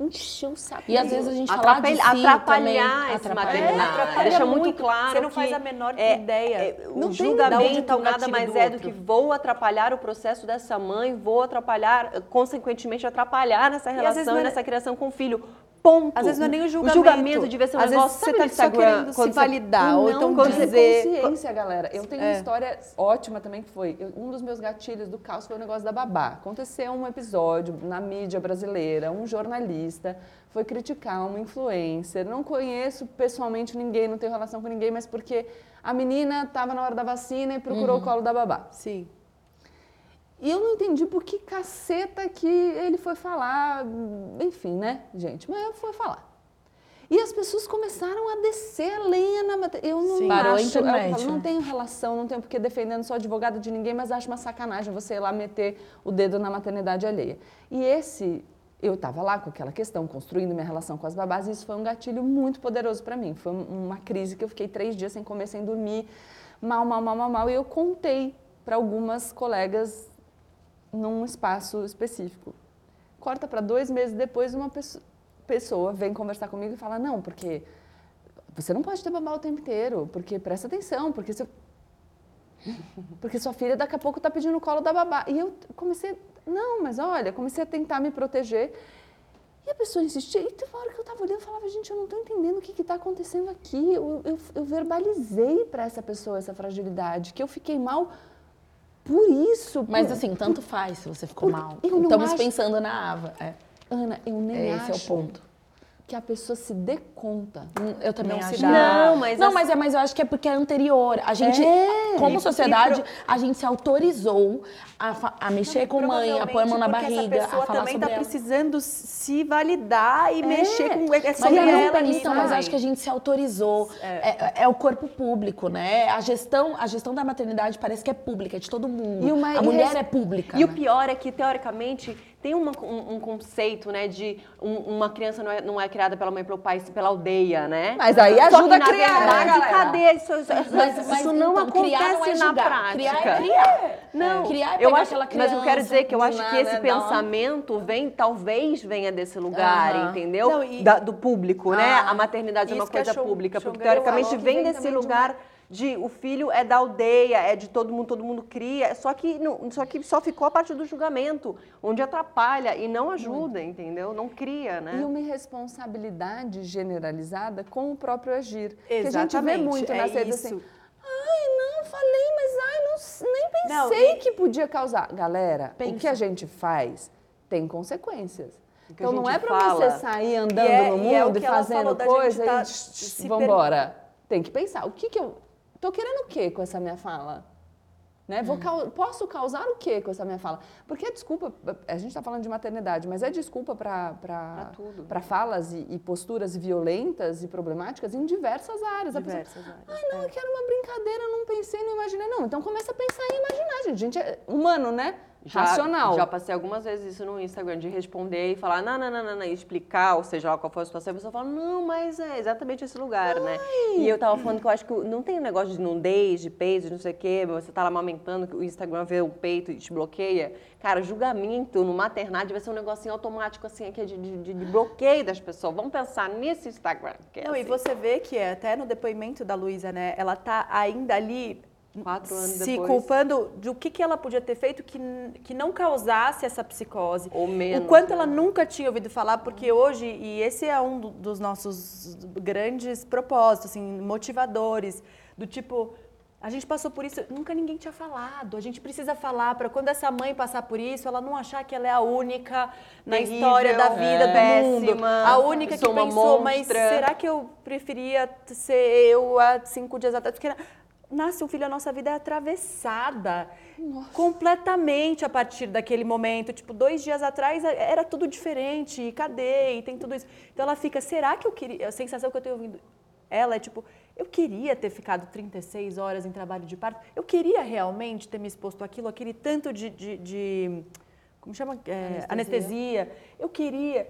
Speaker 5: encher o saco. E às vezes a gente fala de
Speaker 1: Atrapalha-
Speaker 5: si
Speaker 1: atrapalhar
Speaker 5: também,
Speaker 1: esse
Speaker 5: atrapalha.
Speaker 1: maternidade.
Speaker 2: atrapalha
Speaker 1: Deixa muito,
Speaker 2: muito.
Speaker 1: claro
Speaker 2: Você não
Speaker 1: que
Speaker 2: faz a menor
Speaker 1: é-
Speaker 2: ideia.
Speaker 1: é-
Speaker 2: Não
Speaker 1: o julgamento
Speaker 2: tá o
Speaker 1: nada mais
Speaker 2: do
Speaker 1: é do que vou atrapalhar o processo dessa mãe, vou atrapalhar, consequentemente atrapalhar nessa
Speaker 2: vezes
Speaker 1: relação e
Speaker 2: é-
Speaker 1: nessa criação com o filho. Ponto.
Speaker 2: Às vezes não é nem o
Speaker 1: O
Speaker 2: julgamento.
Speaker 1: julgamento devia ser um
Speaker 2: Às vezes
Speaker 1: negócio,
Speaker 2: você
Speaker 1: sabe
Speaker 2: tá só
Speaker 1: Instagram,
Speaker 2: querendo se
Speaker 1: você-
Speaker 2: validar, ou então
Speaker 1: quando
Speaker 2: dizer...
Speaker 6: consciência, galera. Eu tenho uma
Speaker 2: É.
Speaker 6: história ótima também que foi. eu- um dos meus gatilhos do caos foi o negócio da babá. Aconteceu um episódio na mídia brasileira, um jornalista foi criticar uma influencer. Não conheço pessoalmente ninguém, não tenho relação com ninguém, mas porque a menina estava na hora da vacina e procurou o colo da babá.
Speaker 2: Sim.
Speaker 6: E eu não entendi por que caceta que ele foi falar, enfim, né, gente? Mas foi falar. E as pessoas começaram a descer a lenha na matéria. Eu não
Speaker 5: Sim. Parou a
Speaker 6: acho, eu
Speaker 5: internet,
Speaker 6: falo, não
Speaker 5: né?
Speaker 6: tenho relação, não tenho porque defendendo só advogado de ninguém, mas acho uma sacanagem você ir lá meter o dedo na maternidade alheia. E esse, eu estava lá com aquela questão, construindo minha relação com as babás, e isso foi um gatilho muito poderoso para mim. Foi um- uma crise que eu fiquei três dias sem comer, sem dormir, mal, mal, mal, mal, mal. E eu contei para algumas colegas num espaço específico. Corta para dois meses depois, uma pesso- pessoa vem conversar comigo e fala: Não, porque você não pode ter babá o tempo inteiro, porque presta atenção, porque você. Porque sua filha daqui a pouco está pedindo o colo da babá. E eu comecei, não, mas olha, comecei a tentar me proteger. E a pessoa insistia, e teve uma hora que eu estava olhando e falava, gente, eu não estou entendendo o que está acontecendo aqui. Eu, eu, eu verbalizei para essa pessoa essa fragilidade, que eu fiquei mal por isso.
Speaker 5: Mas
Speaker 6: por-
Speaker 5: assim, tanto faz se você ficou
Speaker 6: Porque
Speaker 5: mal. Estamos
Speaker 6: acho-
Speaker 5: pensando na Ava. É.
Speaker 6: Ana, eu nem
Speaker 5: Esse é o
Speaker 6: acho
Speaker 5: ponto.
Speaker 6: Que a pessoa se dê conta.
Speaker 5: Hum, Eu também
Speaker 2: Não se
Speaker 5: acho.
Speaker 2: dá.
Speaker 1: Não, mas
Speaker 5: não,
Speaker 1: assim-
Speaker 5: mas é, mas eu acho que é porque é anterior. A gente,
Speaker 6: É.
Speaker 5: como
Speaker 2: E-
Speaker 5: sociedade,
Speaker 2: e pro-
Speaker 5: a gente se autorizou a, a mexer com mãe, a pôr a mão na barriga,
Speaker 2: essa pessoa
Speaker 5: a falar
Speaker 2: também
Speaker 5: sobre
Speaker 2: tá
Speaker 5: ela.
Speaker 2: precisando se validar e mexer com... É
Speaker 5: Mas,
Speaker 2: sobre
Speaker 5: não,
Speaker 2: ela
Speaker 5: então,
Speaker 2: ali,
Speaker 5: mas acho que a gente se autorizou. É, é o corpo público, né? A gestão, a gestão da maternidade parece que é pública, é de todo mundo.
Speaker 6: E uma
Speaker 5: a mulher
Speaker 6: irres-
Speaker 5: é pública.
Speaker 1: E o
Speaker 5: né?
Speaker 1: pior é que, teoricamente, tem uma- um, um conceito, né, de um- uma criança não é, não é criada pela mãe e pelo pai, sim pela aldeia, né?
Speaker 6: Mas aí
Speaker 1: Só
Speaker 6: ajuda
Speaker 1: que,
Speaker 6: a criar, né,
Speaker 1: verdade,
Speaker 6: galera?
Speaker 1: cadê? Isso, isso-
Speaker 5: Mas-
Speaker 1: isso
Speaker 5: mas,
Speaker 1: não
Speaker 5: então,
Speaker 1: acontece
Speaker 5: criar não é
Speaker 1: na
Speaker 5: julgar.
Speaker 1: prática.
Speaker 5: Criar é criar.
Speaker 1: Não,
Speaker 5: Criar é
Speaker 1: eu acho,
Speaker 5: aquela
Speaker 1: mas eu quero
Speaker 5: criança,
Speaker 1: dizer que eu acho que esse
Speaker 6: né,
Speaker 1: pensamento vem, talvez venha desse lugar, entendeu?
Speaker 2: Não, e-
Speaker 1: Da- do público, né?
Speaker 5: Ah,
Speaker 1: A maternidade é uma
Speaker 2: é
Speaker 1: coisa
Speaker 2: show-
Speaker 1: pública, porque teoricamente vem
Speaker 6: vem
Speaker 1: desse
Speaker 6: também de uma-
Speaker 1: lugar de o filho é da aldeia, é de todo mundo, todo mundo cria, só que não, só que só ficou a parte do julgamento, onde atrapalha e não ajuda, entendeu? Não cria, né?
Speaker 6: E uma irresponsabilidade generalizada com o próprio agir. Que a gente vê
Speaker 2: Exatamente,
Speaker 6: muito
Speaker 2: é
Speaker 6: nas redes
Speaker 2: isso.
Speaker 6: assim. Ai, não, falei, mas ai, não, nem
Speaker 2: Não,
Speaker 6: pensei
Speaker 2: e-
Speaker 6: que podia causar. Galera, o
Speaker 5: Pensa.
Speaker 6: que a gente faz tem consequências. Então não é pra
Speaker 1: fala.
Speaker 6: você sair andando
Speaker 2: E é-
Speaker 6: no
Speaker 2: e é o
Speaker 6: mundo e,
Speaker 2: que ela
Speaker 6: fazendo coisa
Speaker 2: tá
Speaker 6: e
Speaker 2: se
Speaker 6: vambora. Tem que pensar, o que que eu... Tô querendo o quê com essa minha fala? Né? Vou cau- Posso causar o quê com essa minha fala? Porque é desculpa, a gente está falando de maternidade, mas é desculpa para para falas e, e posturas violentas e problemáticas em diversas áreas. A pessoa,
Speaker 2: Diversas áreas.
Speaker 6: Ai, não, eu quero uma brincadeira, não pensei, não imaginei. Não, então começa a pensar e imaginar, gente. A gente é humano, né? Racional.
Speaker 1: Já passei algumas vezes isso no Instagram, de responder e falar, não, não, não, não, e explicar, ou seja lá qual for a situação, e a pessoa fala, não, mas é exatamente esse lugar, né? E eu tava falando que eu acho que não tem um negócio de nudez, de peito, de não sei o quê, você tá lá amamentando, que o Instagram vê o peito e te bloqueia. Cara, julgamento no maternidade vai ser um negocinho automático, assim, aqui, de, de, de- bloqueio das pessoas. Vamos pensar nesse Instagram. Que é
Speaker 2: Não, e
Speaker 1: assim.
Speaker 2: você vê que é, até no depoimento da Luísa, né? Ela tá ainda ali
Speaker 1: Quatro anos
Speaker 2: se
Speaker 1: depois.
Speaker 2: culpando de o que, que ela podia ter feito que, que não causasse essa psicose.
Speaker 1: Ou menos,
Speaker 2: O quanto
Speaker 1: né?
Speaker 2: ela nunca tinha ouvido falar, porque hoje, e esse é um do- dos nossos grandes propósitos, assim, motivadores, do tipo, a gente passou por isso, nunca ninguém tinha falado. A gente precisa falar para quando essa mãe passar por isso, ela não achar que ela é a única na
Speaker 1: Terrível,
Speaker 2: história da vida
Speaker 1: é,
Speaker 2: do mundo.
Speaker 1: péssima,
Speaker 2: A única que pensou, mas
Speaker 1: monstra."
Speaker 2: será que eu preferia ser eu há cinco dias atrás? Porque nasce um filho, a nossa vida é atravessada completamente a partir daquele momento. Tipo, dois dias atrás é, era tudo diferente, e cadê? E tem tudo isso. Então ela fica, será que eu queria. A sensação que eu tenho ouvindo ela é tipo, eu queria ter ficado 36 horas em trabalho de parto, eu queria realmente ter me exposto àquilo, aquele tanto de. de, de- como chama? É, anestesia. Eu queria.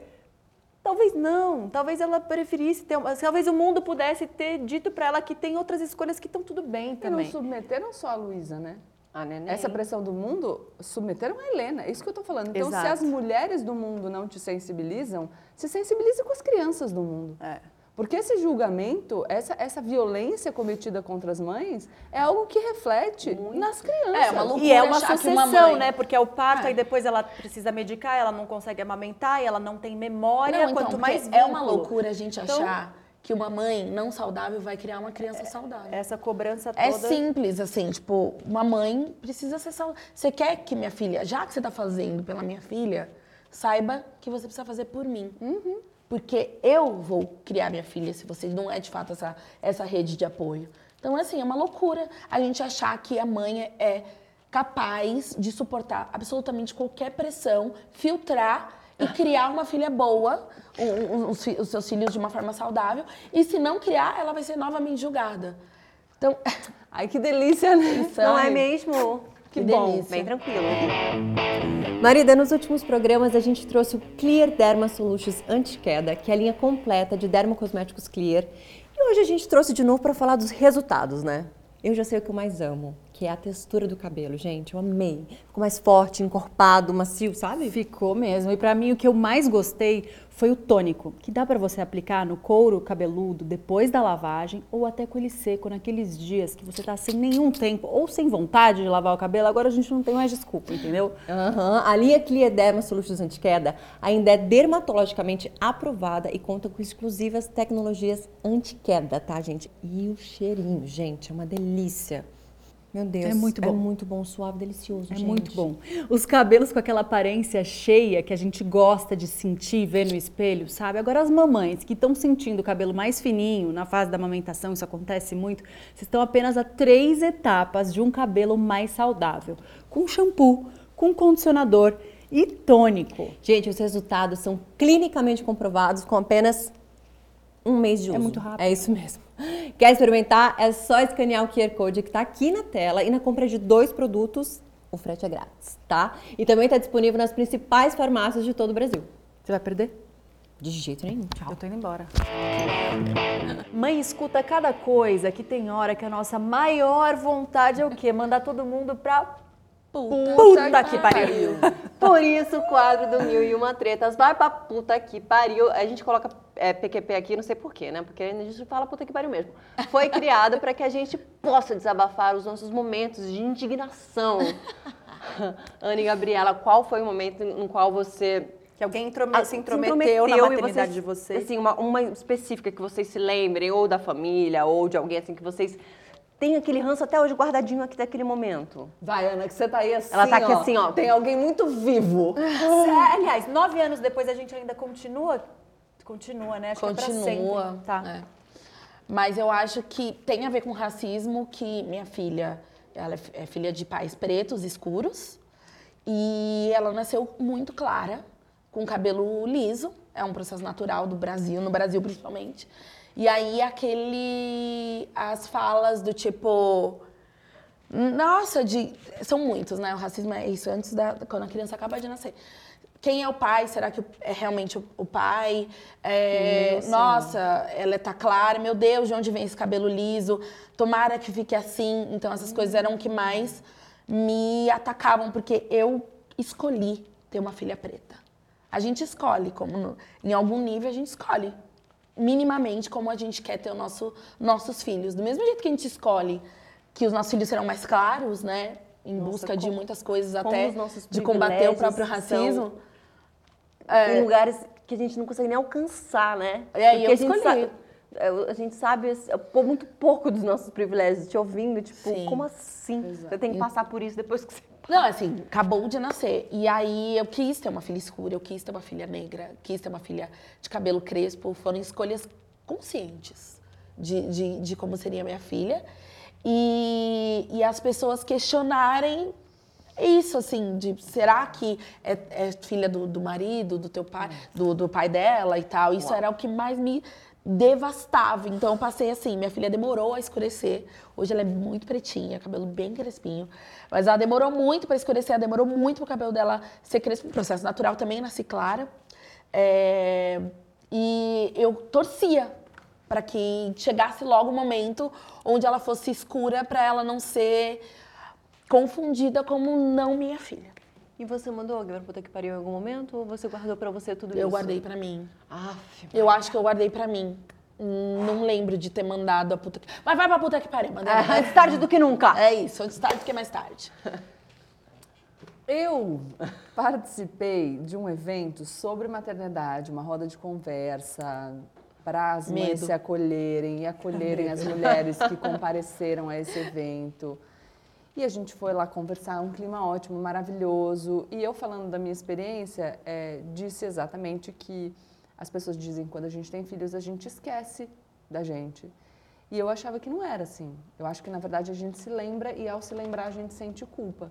Speaker 2: Talvez não, talvez ela preferisse ter, talvez o mundo pudesse ter dito para ela que tem outras escolhas que estão tudo bem
Speaker 6: E não
Speaker 2: também.
Speaker 6: submeteram só a Luísa, né?
Speaker 1: A neném.
Speaker 6: Essa pressão do mundo submeteram a Helena. É isso que eu tô falando. Então, se
Speaker 2: Exato.
Speaker 6: as mulheres do mundo não te sensibilizam, se sensibilize com as crianças do mundo.
Speaker 2: É.
Speaker 6: Porque esse julgamento, essa, essa violência cometida contra as mães, é algo que reflete nas crianças.
Speaker 5: É, uma loucura
Speaker 2: E é uma
Speaker 5: achar que
Speaker 2: sucessão,
Speaker 5: uma mãe-
Speaker 2: né? Porque é o parto,
Speaker 5: É.
Speaker 2: aí depois ela precisa medicar, ela não consegue amamentar, e ela não tem memória,
Speaker 5: Não, então,
Speaker 2: quanto mais
Speaker 5: é uma loucura a gente
Speaker 2: Então-
Speaker 5: achar que uma mãe não saudável vai criar uma criança saudável.
Speaker 2: Essa cobrança toda.
Speaker 5: É simples, assim, tipo, uma mãe precisa ser saudável. Você quer que minha filha, já que você tá fazendo pela minha filha, saiba que você precisa fazer por mim. Porque eu vou criar minha filha se você não é de fato essa, essa rede de apoio. Então, assim, é uma loucura a gente achar que a mãe é capaz de suportar absolutamente qualquer pressão, filtrar e criar uma filha boa, os, os seus filhos de uma forma saudável. E se não criar, ela vai ser novamente julgada. Então,
Speaker 6: Ai, que delícia, né?
Speaker 1: Não é mesmo?
Speaker 5: Que
Speaker 1: bom,
Speaker 5: delícia.
Speaker 1: bem tranquilo. Marida, nos últimos programas a gente trouxe o Clear Derma Solutions Anti-Queda, que é a linha completa de dermocosméticos Clear. E hoje a gente trouxe de novo para falar dos resultados, né? Eu já sei o que eu mais amo, que é a textura do cabelo, gente. Eu amei. Ficou mais forte, encorpado, macio, sabe?
Speaker 8: Ficou mesmo. E pra mim o que eu mais gostei foi o tônico, que dá pra você aplicar no couro cabeludo depois da lavagem ou até com ele seco naqueles dias que você tá sem nenhum tempo ou sem vontade de lavar o cabelo. Agora a gente não tem mais desculpa, entendeu?
Speaker 1: Aham. A linha Clear Derma Solutions Anti-Queda ainda é dermatologicamente aprovada e conta com exclusivas tecnologias anti-queda, tá, gente? E o cheirinho, gente, é uma delícia. Meu Deus.
Speaker 8: É muito bom.
Speaker 1: É muito bom, suave, delicioso,
Speaker 8: É
Speaker 1: gente.
Speaker 8: muito bom. Os cabelos com aquela aparência cheia que a gente gosta de sentir, ver no espelho, sabe? Agora as mamães que estão sentindo o cabelo mais fininho na fase da amamentação, isso acontece muito, vocês estão apenas a três etapas de um cabelo mais saudável. Com shampoo, com condicionador e tônico.
Speaker 1: Gente, os resultados são clinicamente comprovados com apenas um mês de uso.
Speaker 8: É muito rápido.
Speaker 1: É isso mesmo. Quer experimentar? É só escanear o QR Code que está aqui na tela e na compra de dois produtos, o frete é grátis, tá? E também está disponível nas principais farmácias de todo o Brasil.
Speaker 8: Você vai perder?
Speaker 1: De jeito nenhum. Tchau.
Speaker 8: Eu tô indo embora.
Speaker 2: Mãe escuta cada coisa que tem hora que a nossa maior vontade é o quê? Mandar todo mundo pra puta, que pariu.
Speaker 1: Por isso o quadro do Mil e Uma Tretas vai pra puta que pariu. A gente coloca é, PQP aqui, não sei porquê, né? Porque a gente fala puta que pariu mesmo. Foi criado para que a gente possa desabafar os nossos momentos de indignação. Ana e Gabriela, qual foi o momento no qual você
Speaker 2: Que alguém introme-
Speaker 1: ah,
Speaker 2: se intrometeu na maternidade
Speaker 1: vocês-
Speaker 2: de vocês.
Speaker 1: Assim, uma, uma específica que vocês se lembrem, ou da família, ou de alguém assim que vocês têm aquele ranço até hoje guardadinho aqui daquele momento.
Speaker 6: Vai, Ana, que você tá aí assim,
Speaker 1: Ela tá aqui
Speaker 6: ó.
Speaker 1: assim, ó.
Speaker 6: Tem alguém muito vivo.
Speaker 2: É, aliás, nove anos depois a gente ainda continua. Continua, né? Acho que é
Speaker 5: Continua.
Speaker 2: pra sempre. Tá.
Speaker 5: é. Mas eu acho que tem a ver com racismo que minha filha, ela é é filha de pais pretos, escuros, e ela nasceu muito clara, com cabelo liso, é um processo natural do Brasil, no Brasil principalmente. E aí aquele as falas do tipo nossa, de são muitos, né? O racismo é isso antes da quando a criança acaba de nascer. Quem é o pai? Será que é realmente o, pai? É, nossa, ela tá clara. Meu Deus, de onde vem esse cabelo liso? Tomara que fique assim. Então essas coisas eram o que mais me atacavam porque eu escolhi ter uma filha preta. A gente escolhe, como no- em algum nível a gente escolhe minimamente como a gente quer ter o nosso, nossos filhos. Do mesmo jeito que a gente escolhe que os nossos filhos serão mais claros, né? Em busca de
Speaker 1: como-
Speaker 5: muitas coisas, até
Speaker 1: os
Speaker 5: de combater o próprio racismo.
Speaker 1: em lugares que a gente não consegue nem alcançar, né?
Speaker 5: É, e
Speaker 1: Porque
Speaker 5: eu
Speaker 1: a gente
Speaker 5: escolhi.
Speaker 1: sabe, é, a gente sabe assim, pô, muito pouco dos nossos privilégios, te ouvindo, tipo,
Speaker 5: Sim.
Speaker 1: como assim? Você tem que passar por isso depois que você.
Speaker 5: Não, assim, acabou de nascer. E aí eu quis ter uma filha escura, eu quis ter uma filha negra, quis ter uma filha de cabelo crespo. Foram escolhas conscientes de, de, de como seria minha filha. E, e as pessoas questionarem isso, assim, de será que é, é filha do, do marido, do teu pai, do, do pai dela e tal. Isso era o que mais me devastava. Então eu passei assim, minha filha demorou a escurecer. Hoje ela é muito pretinha, cabelo bem crespinho. Mas ela demorou muito para escurecer, ela demorou muito para o cabelo dela ser crespo. Processo natural também, nasci clara. É, E eu torcia para que chegasse logo o momento onde ela fosse escura para ela não ser confundida como não minha filha.
Speaker 1: E você mandou alguém pra puta que pariu em algum momento ou você guardou pra você tudo isso?
Speaker 5: Eu guardei pra mim.
Speaker 1: Aff,
Speaker 5: Eu acho que eu guardei pra mim. Hum, Não lembro de ter mandado a puta que... Mas vai pra puta que pariu, mandei.
Speaker 1: é, antes tarde do que nunca.
Speaker 5: É isso, antes tarde do que mais tarde.
Speaker 6: Eu participei de um evento sobre maternidade, uma roda de conversa para as mães se acolherem e acolherem as mulheres que compareceram a esse evento. E a gente foi lá conversar, um clima ótimo, maravilhoso. E eu falando da minha experiência, eh, disse exatamente que as pessoas dizem que quando a gente tem filhos a gente esquece da gente. E eu achava que não era assim. Eu acho que na verdade a gente se lembra e ao se lembrar a gente sente culpa.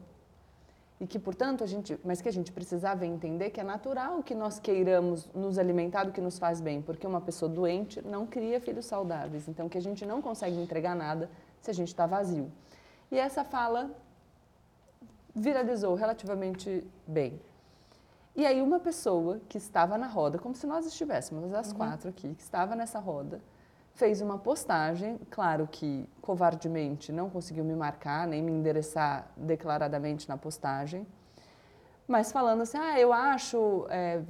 Speaker 6: E que, portanto, a gente, mas que a gente precisava entender que é natural que nós queiramos nos alimentar do que nos faz bem, porque uma pessoa doente não cria filhos saudáveis. Então, que a gente não consegue entregar nada se a gente está vazio. E essa fala viralizou relativamente bem. E aí, uma pessoa que estava na roda, como se nós estivéssemos as quatro aqui, que estava nessa roda, fez uma postagem, claro que covardemente não conseguiu me marcar, nem me endereçar declaradamente na postagem, mas falando assim, ah, eu acho é,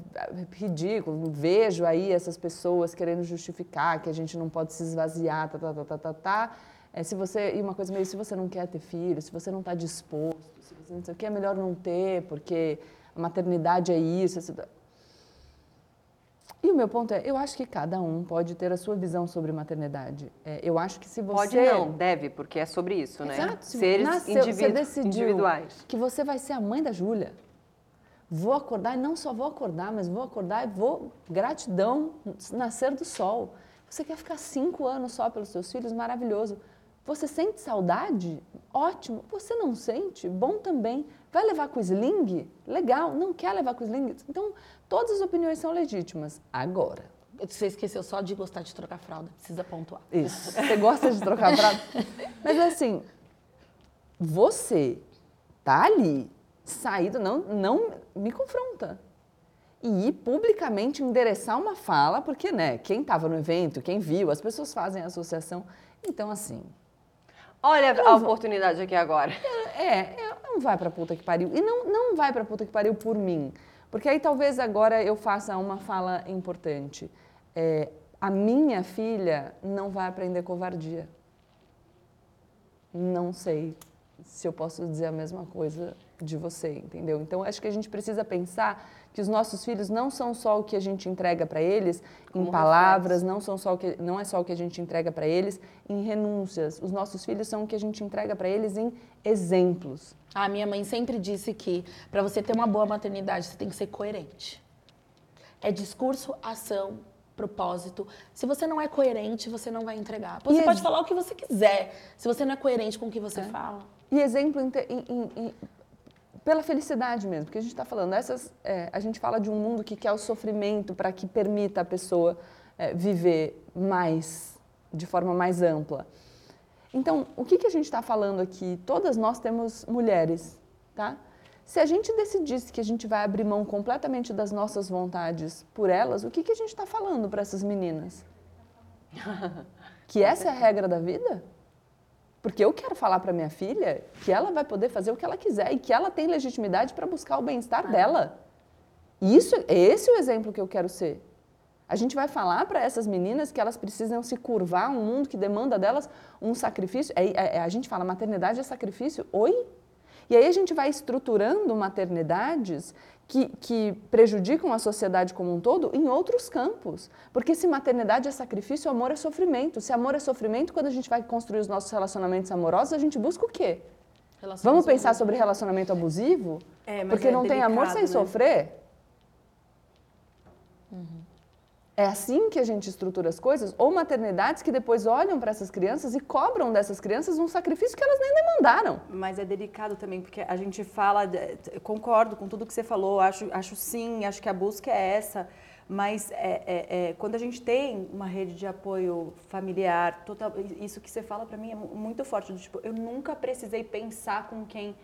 Speaker 6: ridículo, vejo aí essas pessoas querendo justificar que a gente não pode se esvaziar, tá, tá, tá, tá, tá, tá. É, se você, e uma coisa meio, se você não quer ter filho, se você não está disposto, se você não sei o que, é melhor não ter, porque a maternidade é isso, isso. E o meu ponto é, eu acho que cada um pode ter a sua visão sobre maternidade. É, eu acho que se você...
Speaker 1: Pode não, deve, porque é sobre isso, né?
Speaker 6: Exato. se
Speaker 1: Seres
Speaker 6: nasceu,
Speaker 1: individu-
Speaker 6: você decidiu
Speaker 1: individuais.
Speaker 6: que você vai ser a mãe da Júlia. Vou acordar e não só vou acordar, mas vou acordar e vou, gratidão, nascer do sol. Você quer ficar cinco anos só pelos seus filhos? Maravilhoso. Você sente saudade? Ótimo. Você não sente? Bom também. Vai levar com sling? Legal. Não quer levar com sling? Então, todas as opiniões são legítimas. Agora,
Speaker 5: Você esqueceu só de gostar de trocar fralda, precisa pontuar.
Speaker 6: isso. Você gosta de trocar prato? Mas assim, você tá ali, saído, não, não me confronta. E ir publicamente endereçar uma fala, porque, né, quem estava no evento, quem viu, as pessoas fazem associação. Então, assim,
Speaker 1: Olha a oportunidade aqui agora.
Speaker 6: é, é, não vai pra puta que pariu. E não, não vai pra puta que pariu por mim. Porque aí talvez agora eu faça uma fala importante. É, a minha filha não vai aprender covardia. Não sei se eu posso dizer a mesma coisa de você, entendeu? Então acho que a gente precisa pensar que os nossos filhos não são só o que a gente entrega para eles em
Speaker 1: Como
Speaker 6: palavras, não são só o que não é só o que a gente entrega para eles em renúncias. Os nossos filhos são o que a gente entrega para eles em exemplos.
Speaker 5: A minha mãe sempre disse que para você ter uma boa maternidade, você tem que ser coerente. É discurso, ação, propósito. Se você não é coerente, você não vai entregar. Você
Speaker 6: E
Speaker 5: pode
Speaker 6: ex-
Speaker 5: falar o que você quiser. Se você não é coerente com o que você fala.
Speaker 6: E exemplo em em- em- em- pela felicidade mesmo, porque a gente está falando, essas, é, a gente fala de um mundo que quer o sofrimento para que permita a pessoa é, viver mais, de forma mais ampla. Então, o que, que a gente está falando aqui? Todas nós temos mulheres, tá? Se a gente decidisse que a gente vai abrir mão completamente das nossas vontades por elas, o que, que a gente está falando para essas meninas? Que essa é a regra da vida? Porque eu quero falar para minha filha que ela vai poder fazer o que ela quiser e que ela tem legitimidade para buscar o bem-estar dela. E Isso, esse é o exemplo que eu quero ser. A gente vai falar para essas meninas que elas precisam se curvar a um mundo que demanda delas um sacrifício. É, é- é- a gente fala maternidade é sacrifício. Oi? E aí a gente vai estruturando maternidades que, que prejudicam a sociedade como um todo em outros campos. Porque se maternidade é sacrifício, amor é sofrimento. Se amor é sofrimento, quando a gente vai construir os nossos relacionamentos amorosos, a gente busca o quê?
Speaker 5: Relações
Speaker 6: Vamos pensar sobre relacionamento abusivo?
Speaker 2: É, mas
Speaker 6: Porque
Speaker 2: é
Speaker 6: não tem amor
Speaker 2: delicado,
Speaker 6: sem
Speaker 2: né?
Speaker 6: sofrer? É assim que a gente estrutura as coisas? Ou maternidades que depois olham para essas crianças e cobram dessas crianças um sacrifício que elas nem demandaram.
Speaker 2: Mas é delicado também, porque a gente fala, concordo com tudo que você falou, acho, acho sim, acho que a busca é essa, mas é, é- é, quando a gente tem uma rede de apoio familiar, total, isso que você fala para mim é mu- muito forte, tipo, eu nunca precisei pensar com quem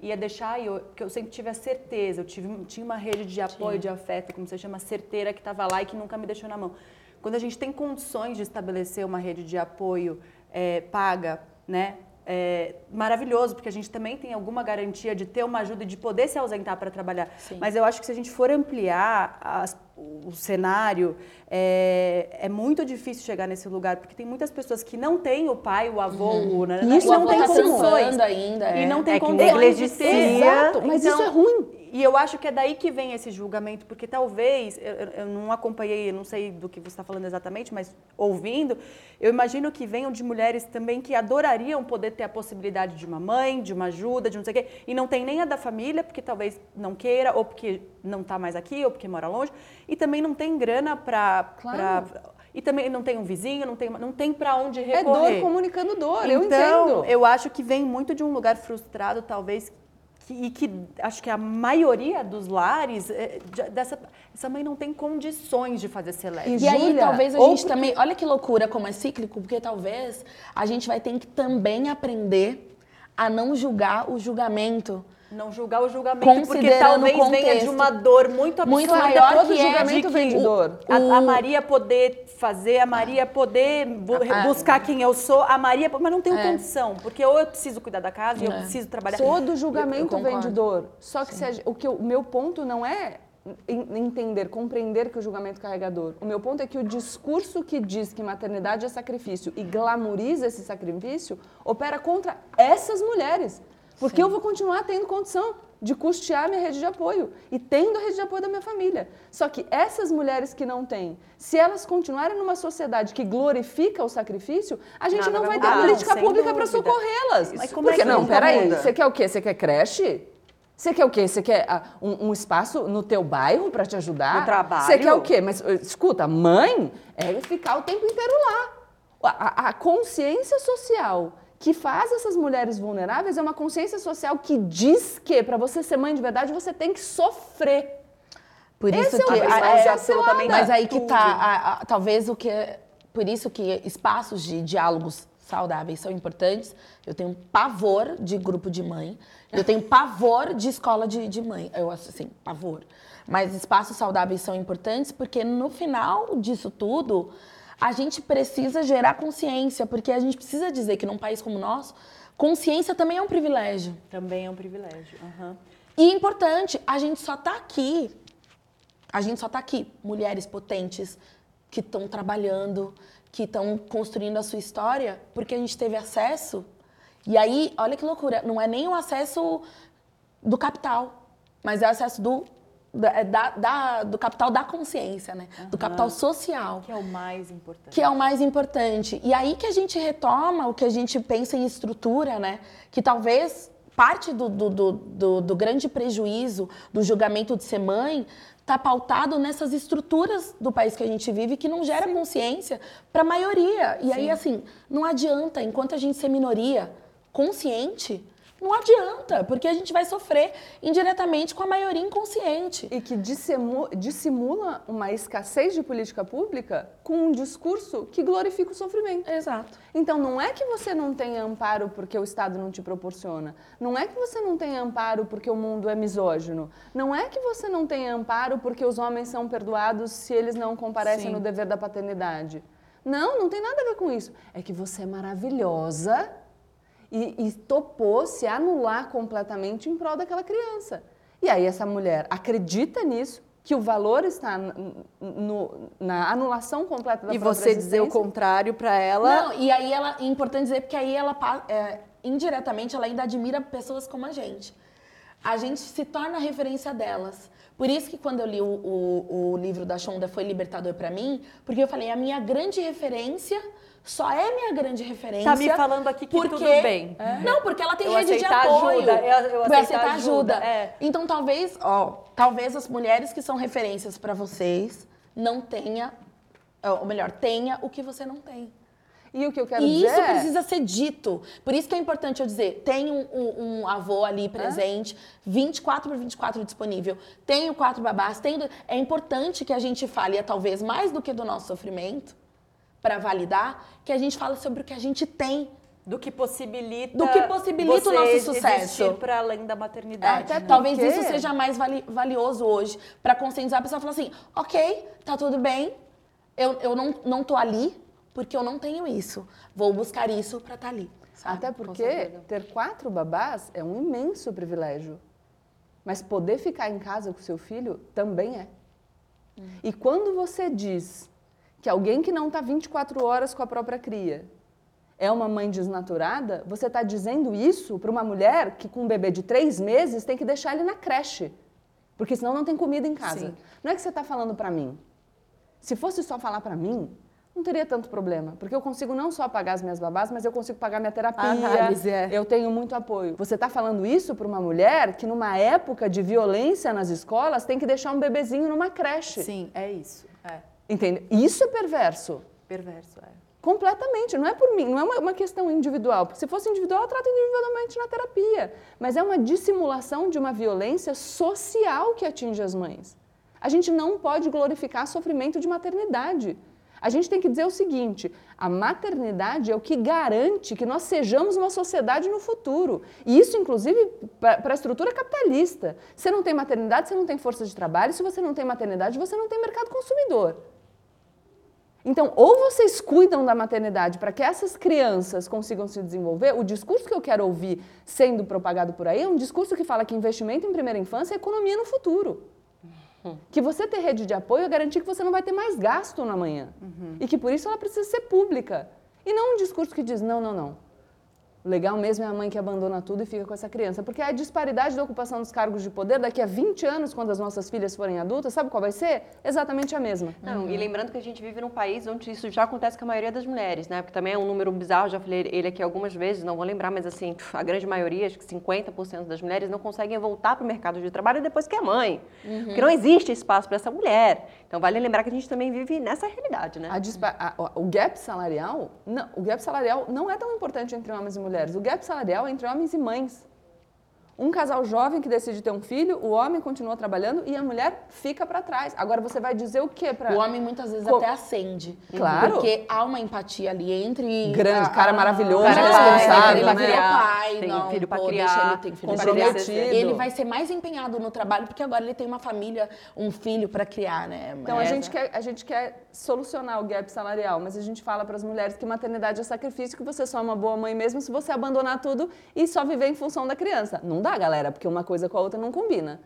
Speaker 2: ia deixar, eu, porque eu sempre tive a certeza, eu tive, tinha uma rede de apoio, de afeto, como você chama, certeira, que estava lá e que nunca me deixou na mão. Quando a gente tem condições de estabelecer uma rede de apoio eh, paga, né, é, maravilhoso, porque a gente também tem alguma garantia de ter uma ajuda e de poder se ausentar para trabalhar. Mas eu acho que se a gente for ampliar as- o cenário, é, é muito difícil chegar nesse lugar, porque tem muitas pessoas que não têm o pai, o avô, o nananã,
Speaker 5: Isso
Speaker 2: e não
Speaker 5: avô
Speaker 2: tem
Speaker 5: tá
Speaker 2: condições.
Speaker 5: ainda, é.
Speaker 2: E não tem
Speaker 1: É
Speaker 2: condições de ter.
Speaker 6: Exato, mas isso é ruim.
Speaker 2: E eu acho que é daí que vem esse julgamento, porque talvez, eu, eu- eu não acompanhei, eu não sei do que você está falando exatamente, mas ouvindo, eu imagino que venham de mulheres também que adorariam poder ter a possibilidade de uma mãe, de uma ajuda, de não sei o quê, e não tem nem a da família, porque talvez não queira, ou porque não está mais aqui, ou porque mora longe, e também não tem grana para...
Speaker 6: Claro.
Speaker 2: E também não tem um vizinho, não tem, não tem para onde
Speaker 6: É
Speaker 2: recorrer.
Speaker 6: dor comunicando dor, eu
Speaker 2: Então,
Speaker 6: entendo.
Speaker 2: eu acho que vem muito de um lugar frustrado, talvez, que- e que acho que a maioria dos lares, é, de- dessa, essa mãe não tem condições de fazer celeste.
Speaker 5: E aí,
Speaker 6: Júlia,
Speaker 5: talvez a gente
Speaker 6: porque-
Speaker 5: também. Olha que loucura como é cíclico, porque talvez a gente vai ter que também aprender a não julgar o julgamento.
Speaker 2: Não julgar o julgamento, porque talvez venha de uma dor muito absurda.
Speaker 5: Muito maior
Speaker 6: todo
Speaker 5: que é
Speaker 6: julgamento
Speaker 2: de
Speaker 6: vem de dor.
Speaker 2: A, a Maria poder fazer, a Maria poder bu-
Speaker 5: Ah,
Speaker 2: buscar quem eu sou, a Maria, mas não tenho
Speaker 5: É.
Speaker 2: condição, porque ou eu preciso cuidar da casa, e eu
Speaker 5: É.
Speaker 2: preciso trabalhar.
Speaker 6: Todo julgamento
Speaker 5: Eu- eu
Speaker 6: vem de dor. Só que a o, que o meu ponto não é en- entender, compreender que o julgamento carrega dor. O meu ponto é que o discurso que diz que maternidade é sacrifício e glamoriza esse sacrifício opera contra essas mulheres. Porque eu vou continuar tendo condição de custear minha rede de apoio e tendo a rede de apoio da minha família. Só que essas mulheres que não têm, se elas continuarem numa sociedade que glorifica o sacrifício, a gente
Speaker 2: Nada
Speaker 6: não vai
Speaker 2: vai
Speaker 6: ter política
Speaker 2: sem
Speaker 6: pública para socorrê-las.
Speaker 2: Mas como é
Speaker 6: Porque
Speaker 2: que
Speaker 6: não, peraí, você quer o quê? Você quer creche? Você quer o quê? Você quer ah, um, um espaço no teu bairro para te ajudar?
Speaker 1: No trabalho?
Speaker 6: Você quer o quê? Mas eh, escuta, mãe é ficar o tempo inteiro lá. A, a- a consciência social que faz essas mulheres vulneráveis é uma consciência social que diz que para você ser mãe de verdade você tem que sofrer.
Speaker 5: Por isso
Speaker 6: Esse é
Speaker 5: que.
Speaker 6: principal
Speaker 5: a- é,
Speaker 6: absolutamente
Speaker 5: mas aí que tá. a- a- talvez o que. é- Por isso que espaços de diálogos saudáveis são importantes. Eu tenho pavor de grupo de mãe. Eu tenho pavor de escola de, de mãe. Eu acho assim, pavor. Mas espaços saudáveis são importantes porque no final disso tudo, a gente precisa gerar consciência. Porque a gente precisa dizer que num país como o nosso, consciência também é um privilégio.
Speaker 2: Também é um privilégio. aham.
Speaker 5: E importante, a gente só tá aqui. A gente só tá aqui. Mulheres potentes que estão trabalhando, que estão construindo a sua história, porque a gente teve acesso. E aí, olha que loucura, não é nem o acesso do capital, mas é o acesso do, da, é da- da- do capital da consciência, né? Do capital social
Speaker 2: Que é o mais importante.
Speaker 5: que é o mais importante. E aí que a gente retoma o que a gente pensa em estrutura, né? Que talvez parte do, do, do, do- do grande prejuízo do julgamento de ser mãe está pautado nessas estruturas do país que a gente vive que não gera consciência para a maioria. E aí, assim, não adianta, enquanto a gente ser minoria consciente, não adianta, porque a gente vai sofrer indiretamente com a maioria inconsciente.
Speaker 6: E que dissimula uma escassez de política pública com um discurso que glorifica o sofrimento.
Speaker 5: Exato.
Speaker 6: Então não é que você não tem amparo porque o Estado não te proporciona. Não é que você não tem amparo porque o mundo é misógino. Não é que você não tem amparo porque os homens são perdoados se eles não comparecem
Speaker 5: Sim.
Speaker 6: no dever da paternidade. Não, não tem nada a ver com isso. É que você é maravilhosa e, e topou se anular completamente em prol daquela criança. E aí essa mulher acredita nisso, que o valor está no- na anulação completa da
Speaker 2: E você dizer o contrário pra ela.
Speaker 5: Não, e aí ela, é importante dizer, porque aí ela, é, indiretamente, ela ainda admira pessoas como a gente. A gente se torna referência delas. Por isso que quando eu li o, o, o livro da Shonda foi libertador pra mim, porque eu falei, a minha grande referência só é minha grande referência.
Speaker 2: Tá me falando aqui que
Speaker 5: porque...
Speaker 2: tudo bem.
Speaker 5: Não, porque ela tem
Speaker 2: Eu
Speaker 5: rede de
Speaker 2: aceitar
Speaker 5: apoio.
Speaker 2: ajuda, eu- eu
Speaker 5: Vai
Speaker 2: aceitar ajuda, é.
Speaker 5: Então talvez, ó, talvez as mulheres que são referências pra vocês não tenha, ou melhor, tenha o que você não tem.
Speaker 6: E o que eu quero
Speaker 5: E
Speaker 6: dizer
Speaker 5: isso
Speaker 6: é-
Speaker 5: precisa ser dito. Por isso que é importante eu dizer, tem um, um- um avô ali presente, 24 por 24 disponível, tenho quatro babás, tenho... É importante que a gente fale, talvez mais do que do nosso sofrimento, para validar, que a gente fala sobre o que a gente tem.
Speaker 2: Do que possibilita.
Speaker 5: Do que possibilita o nosso sucesso.
Speaker 2: para além da maternidade.
Speaker 6: Até
Speaker 2: né?
Speaker 5: Talvez isso seja mais vali- valioso hoje, para conscientizar a pessoa e falar assim, ok, tá tudo bem, eu, eu não, não tô ali porque eu não tenho isso. Vou buscar isso para estar ali.
Speaker 6: Até porque ter quatro babás é um imenso privilégio. Mas poder ficar em casa com seu filho também é. E quando você diz que alguém que não está 24 horas com a própria cria é uma mãe desnaturada, você está dizendo isso para uma mulher que com um bebê de três meses tem que deixar ele na creche. Porque senão não tem comida em casa.
Speaker 5: Sim.
Speaker 6: Não é que você está falando para mim. Se fosse só falar para mim, não teria tanto problema. Porque eu consigo não só pagar as minhas babás, mas eu consigo pagar minha terapia.
Speaker 5: Análise, é.
Speaker 6: Eu tenho muito apoio. Você está falando isso para uma mulher que, numa época de violência nas escolas, tem que deixar um bebezinho numa creche.
Speaker 2: Sim, é isso.
Speaker 6: Entende? Isso é perverso.
Speaker 2: Perverso, é.
Speaker 6: Completamente. Não é por mim, não é uma, uma questão individual. Porque se fosse individual, eu trato individualmente na terapia. Mas é uma dissimulação de uma violência social que atinge as mães. A gente não pode glorificar sofrimento de maternidade. A gente tem que dizer o seguinte: a maternidade é o que garante que nós sejamos uma sociedade no futuro. E isso, inclusive, para a estrutura capitalista. Você não tem maternidade, você não tem força de trabalho. Se você não tem maternidade, você não tem mercado consumidor. Então, ou vocês cuidam da maternidade para que essas crianças consigam se desenvolver, o discurso que eu quero ouvir sendo propagado por aí é um discurso que fala que investimento em primeira infância é economia no futuro. Que você ter rede de apoio é garantir que você não vai ter mais gasto na manhã. E que por isso ela precisa ser pública. E não um discurso que diz: não, não, não. O legal mesmo é a mãe que abandona tudo e fica com essa criança. Porque a disparidade da ocupação dos cargos de poder, daqui a 20 anos, quando as nossas filhas forem adultas, sabe qual vai ser? Exatamente a mesma.
Speaker 1: Não, e lembrando que a gente vive num país onde isso já acontece com a maioria das mulheres, né? Porque também é um número bizarro, já falei ele aqui algumas vezes, não vou lembrar, mas assim, a grande maioria, acho que 50% das mulheres não conseguem voltar para o mercado de trabalho depois que é mãe. Porque não existe espaço para essa mulher. Então vale lembrar que a gente também vive nessa realidade, né?
Speaker 6: A a- o gap salarial, não, o gap salarial não é tão importante entre homens e mulheres. O gap salarial é entre homens e mães. Um casal jovem que decide ter um filho, o homem continua trabalhando e a mulher fica para trás. Agora você vai dizer o quê para
Speaker 5: O homem muitas vezes
Speaker 6: Co-
Speaker 5: até acende.
Speaker 6: Claro.
Speaker 5: Porque há uma empatia ali entre.
Speaker 6: Grande, cara maravilhoso,
Speaker 5: cara
Speaker 6: responsável,
Speaker 5: ele
Speaker 6: né?
Speaker 5: vai criar pai,
Speaker 1: Tem
Speaker 5: não,
Speaker 1: filho pra
Speaker 5: pô,
Speaker 1: criar,
Speaker 5: deixa ele tem filho pra criar.
Speaker 6: comprometido.
Speaker 5: Ele vai ser mais empenhado no trabalho porque agora ele tem uma família, um filho pra criar, né?
Speaker 6: Então a gente, quer, a gente quer solucionar o gap salarial, mas a gente fala para as mulheres que maternidade é sacrifício, que você só é uma boa mãe mesmo se você abandonar tudo e só viver em função da criança. Não dá, galera, porque uma coisa com a outra não combina.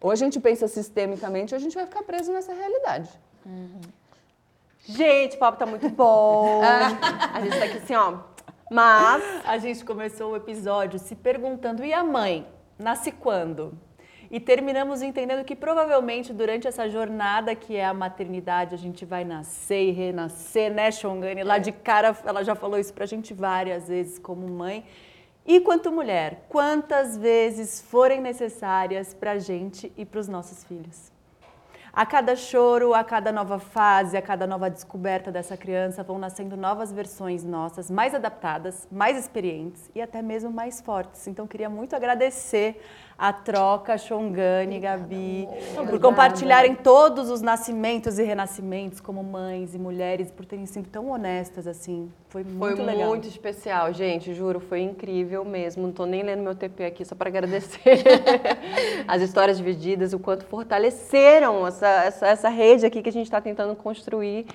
Speaker 6: Ou a gente pensa sistemicamente ou a gente vai ficar preso nessa realidade.
Speaker 1: Gente, o papo tá muito bom. a gente tá aqui assim, ó. Mas
Speaker 2: A gente começou o episódio se perguntando: e a mãe? Nasce quando? E terminamos entendendo que provavelmente durante essa jornada que é a maternidade, a gente vai nascer e renascer, né, Shongani? Lá de cara, ela já falou isso pra gente várias vezes como mãe. E quanto mulher, quantas vezes forem necessárias pra gente e pros nossos filhos? A cada choro, a cada nova fase, a cada nova descoberta dessa criança, vão nascendo novas versões nossas, mais adaptadas, mais experientes e até mesmo mais fortes. Então, queria muito agradecer a troca, Shongani e Gabi, por compartilharem todos os nascimentos e renascimentos como mães e mulheres, por terem sido tão honestas assim. Foi muito
Speaker 1: foi
Speaker 2: legal.
Speaker 1: muito especial, gente, juro, foi incrível mesmo. Não tô nem lendo meu TP aqui só para agradecer as histórias divididas, o quanto fortaleceram essa, essa, essa rede aqui que a gente está tentando construir.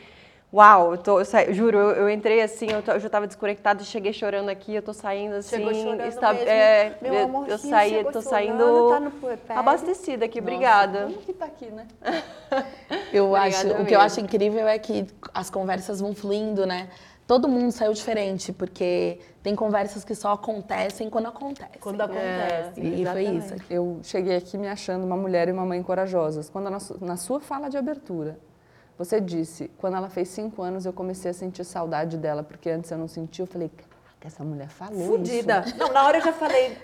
Speaker 1: Uau, eu, tô, eu sa- juro, eu, eu entrei assim, eu, tô- eu já estava desconectada, cheguei chorando aqui, eu tô saindo assim.
Speaker 2: Chegou chorando
Speaker 1: está-
Speaker 2: mesmo.
Speaker 1: é,
Speaker 2: Meu
Speaker 1: eu- eu saí, tô
Speaker 2: chorando,
Speaker 1: saindo
Speaker 2: tá no
Speaker 1: abastecida aqui, obrigada.
Speaker 6: Como que tá aqui, né?
Speaker 5: Eu
Speaker 1: Obrigada
Speaker 5: acho, o que
Speaker 1: mesmo.
Speaker 5: eu acho incrível é que as conversas vão fluindo, né? Todo mundo saiu diferente, porque tem conversas que só acontecem quando acontecem.
Speaker 2: Quando acontece.
Speaker 5: E foi isso.
Speaker 6: Eu cheguei aqui me achando uma mulher e uma mãe corajosas. Quando na sua fala de abertura, você disse, quando ela fez cinco anos, eu comecei a sentir saudade dela, porque antes eu não sentia. Eu falei, caraca, essa mulher falou
Speaker 2: Fudida.
Speaker 6: isso.
Speaker 2: Não, na hora eu já falei.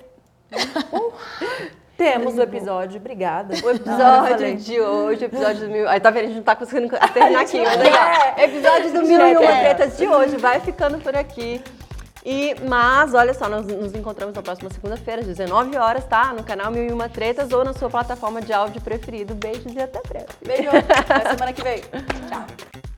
Speaker 2: Temos o episódio, obrigada.
Speaker 1: O episódio de hoje, o episódio do mil. Aí tá vendo, a gente não tá conseguindo terminar aqui, mas legal. Episódio do Mil e Uma Tretas de hoje vai ficando por aqui. E, mas, olha só, nós nos encontramos na próxima segunda-feira, às 19 horas, tá? No canal Mil e Uma Tretas ou na sua plataforma de áudio preferido. Beijos e até breve.
Speaker 2: Beijo. Até semana que vem. Tchau.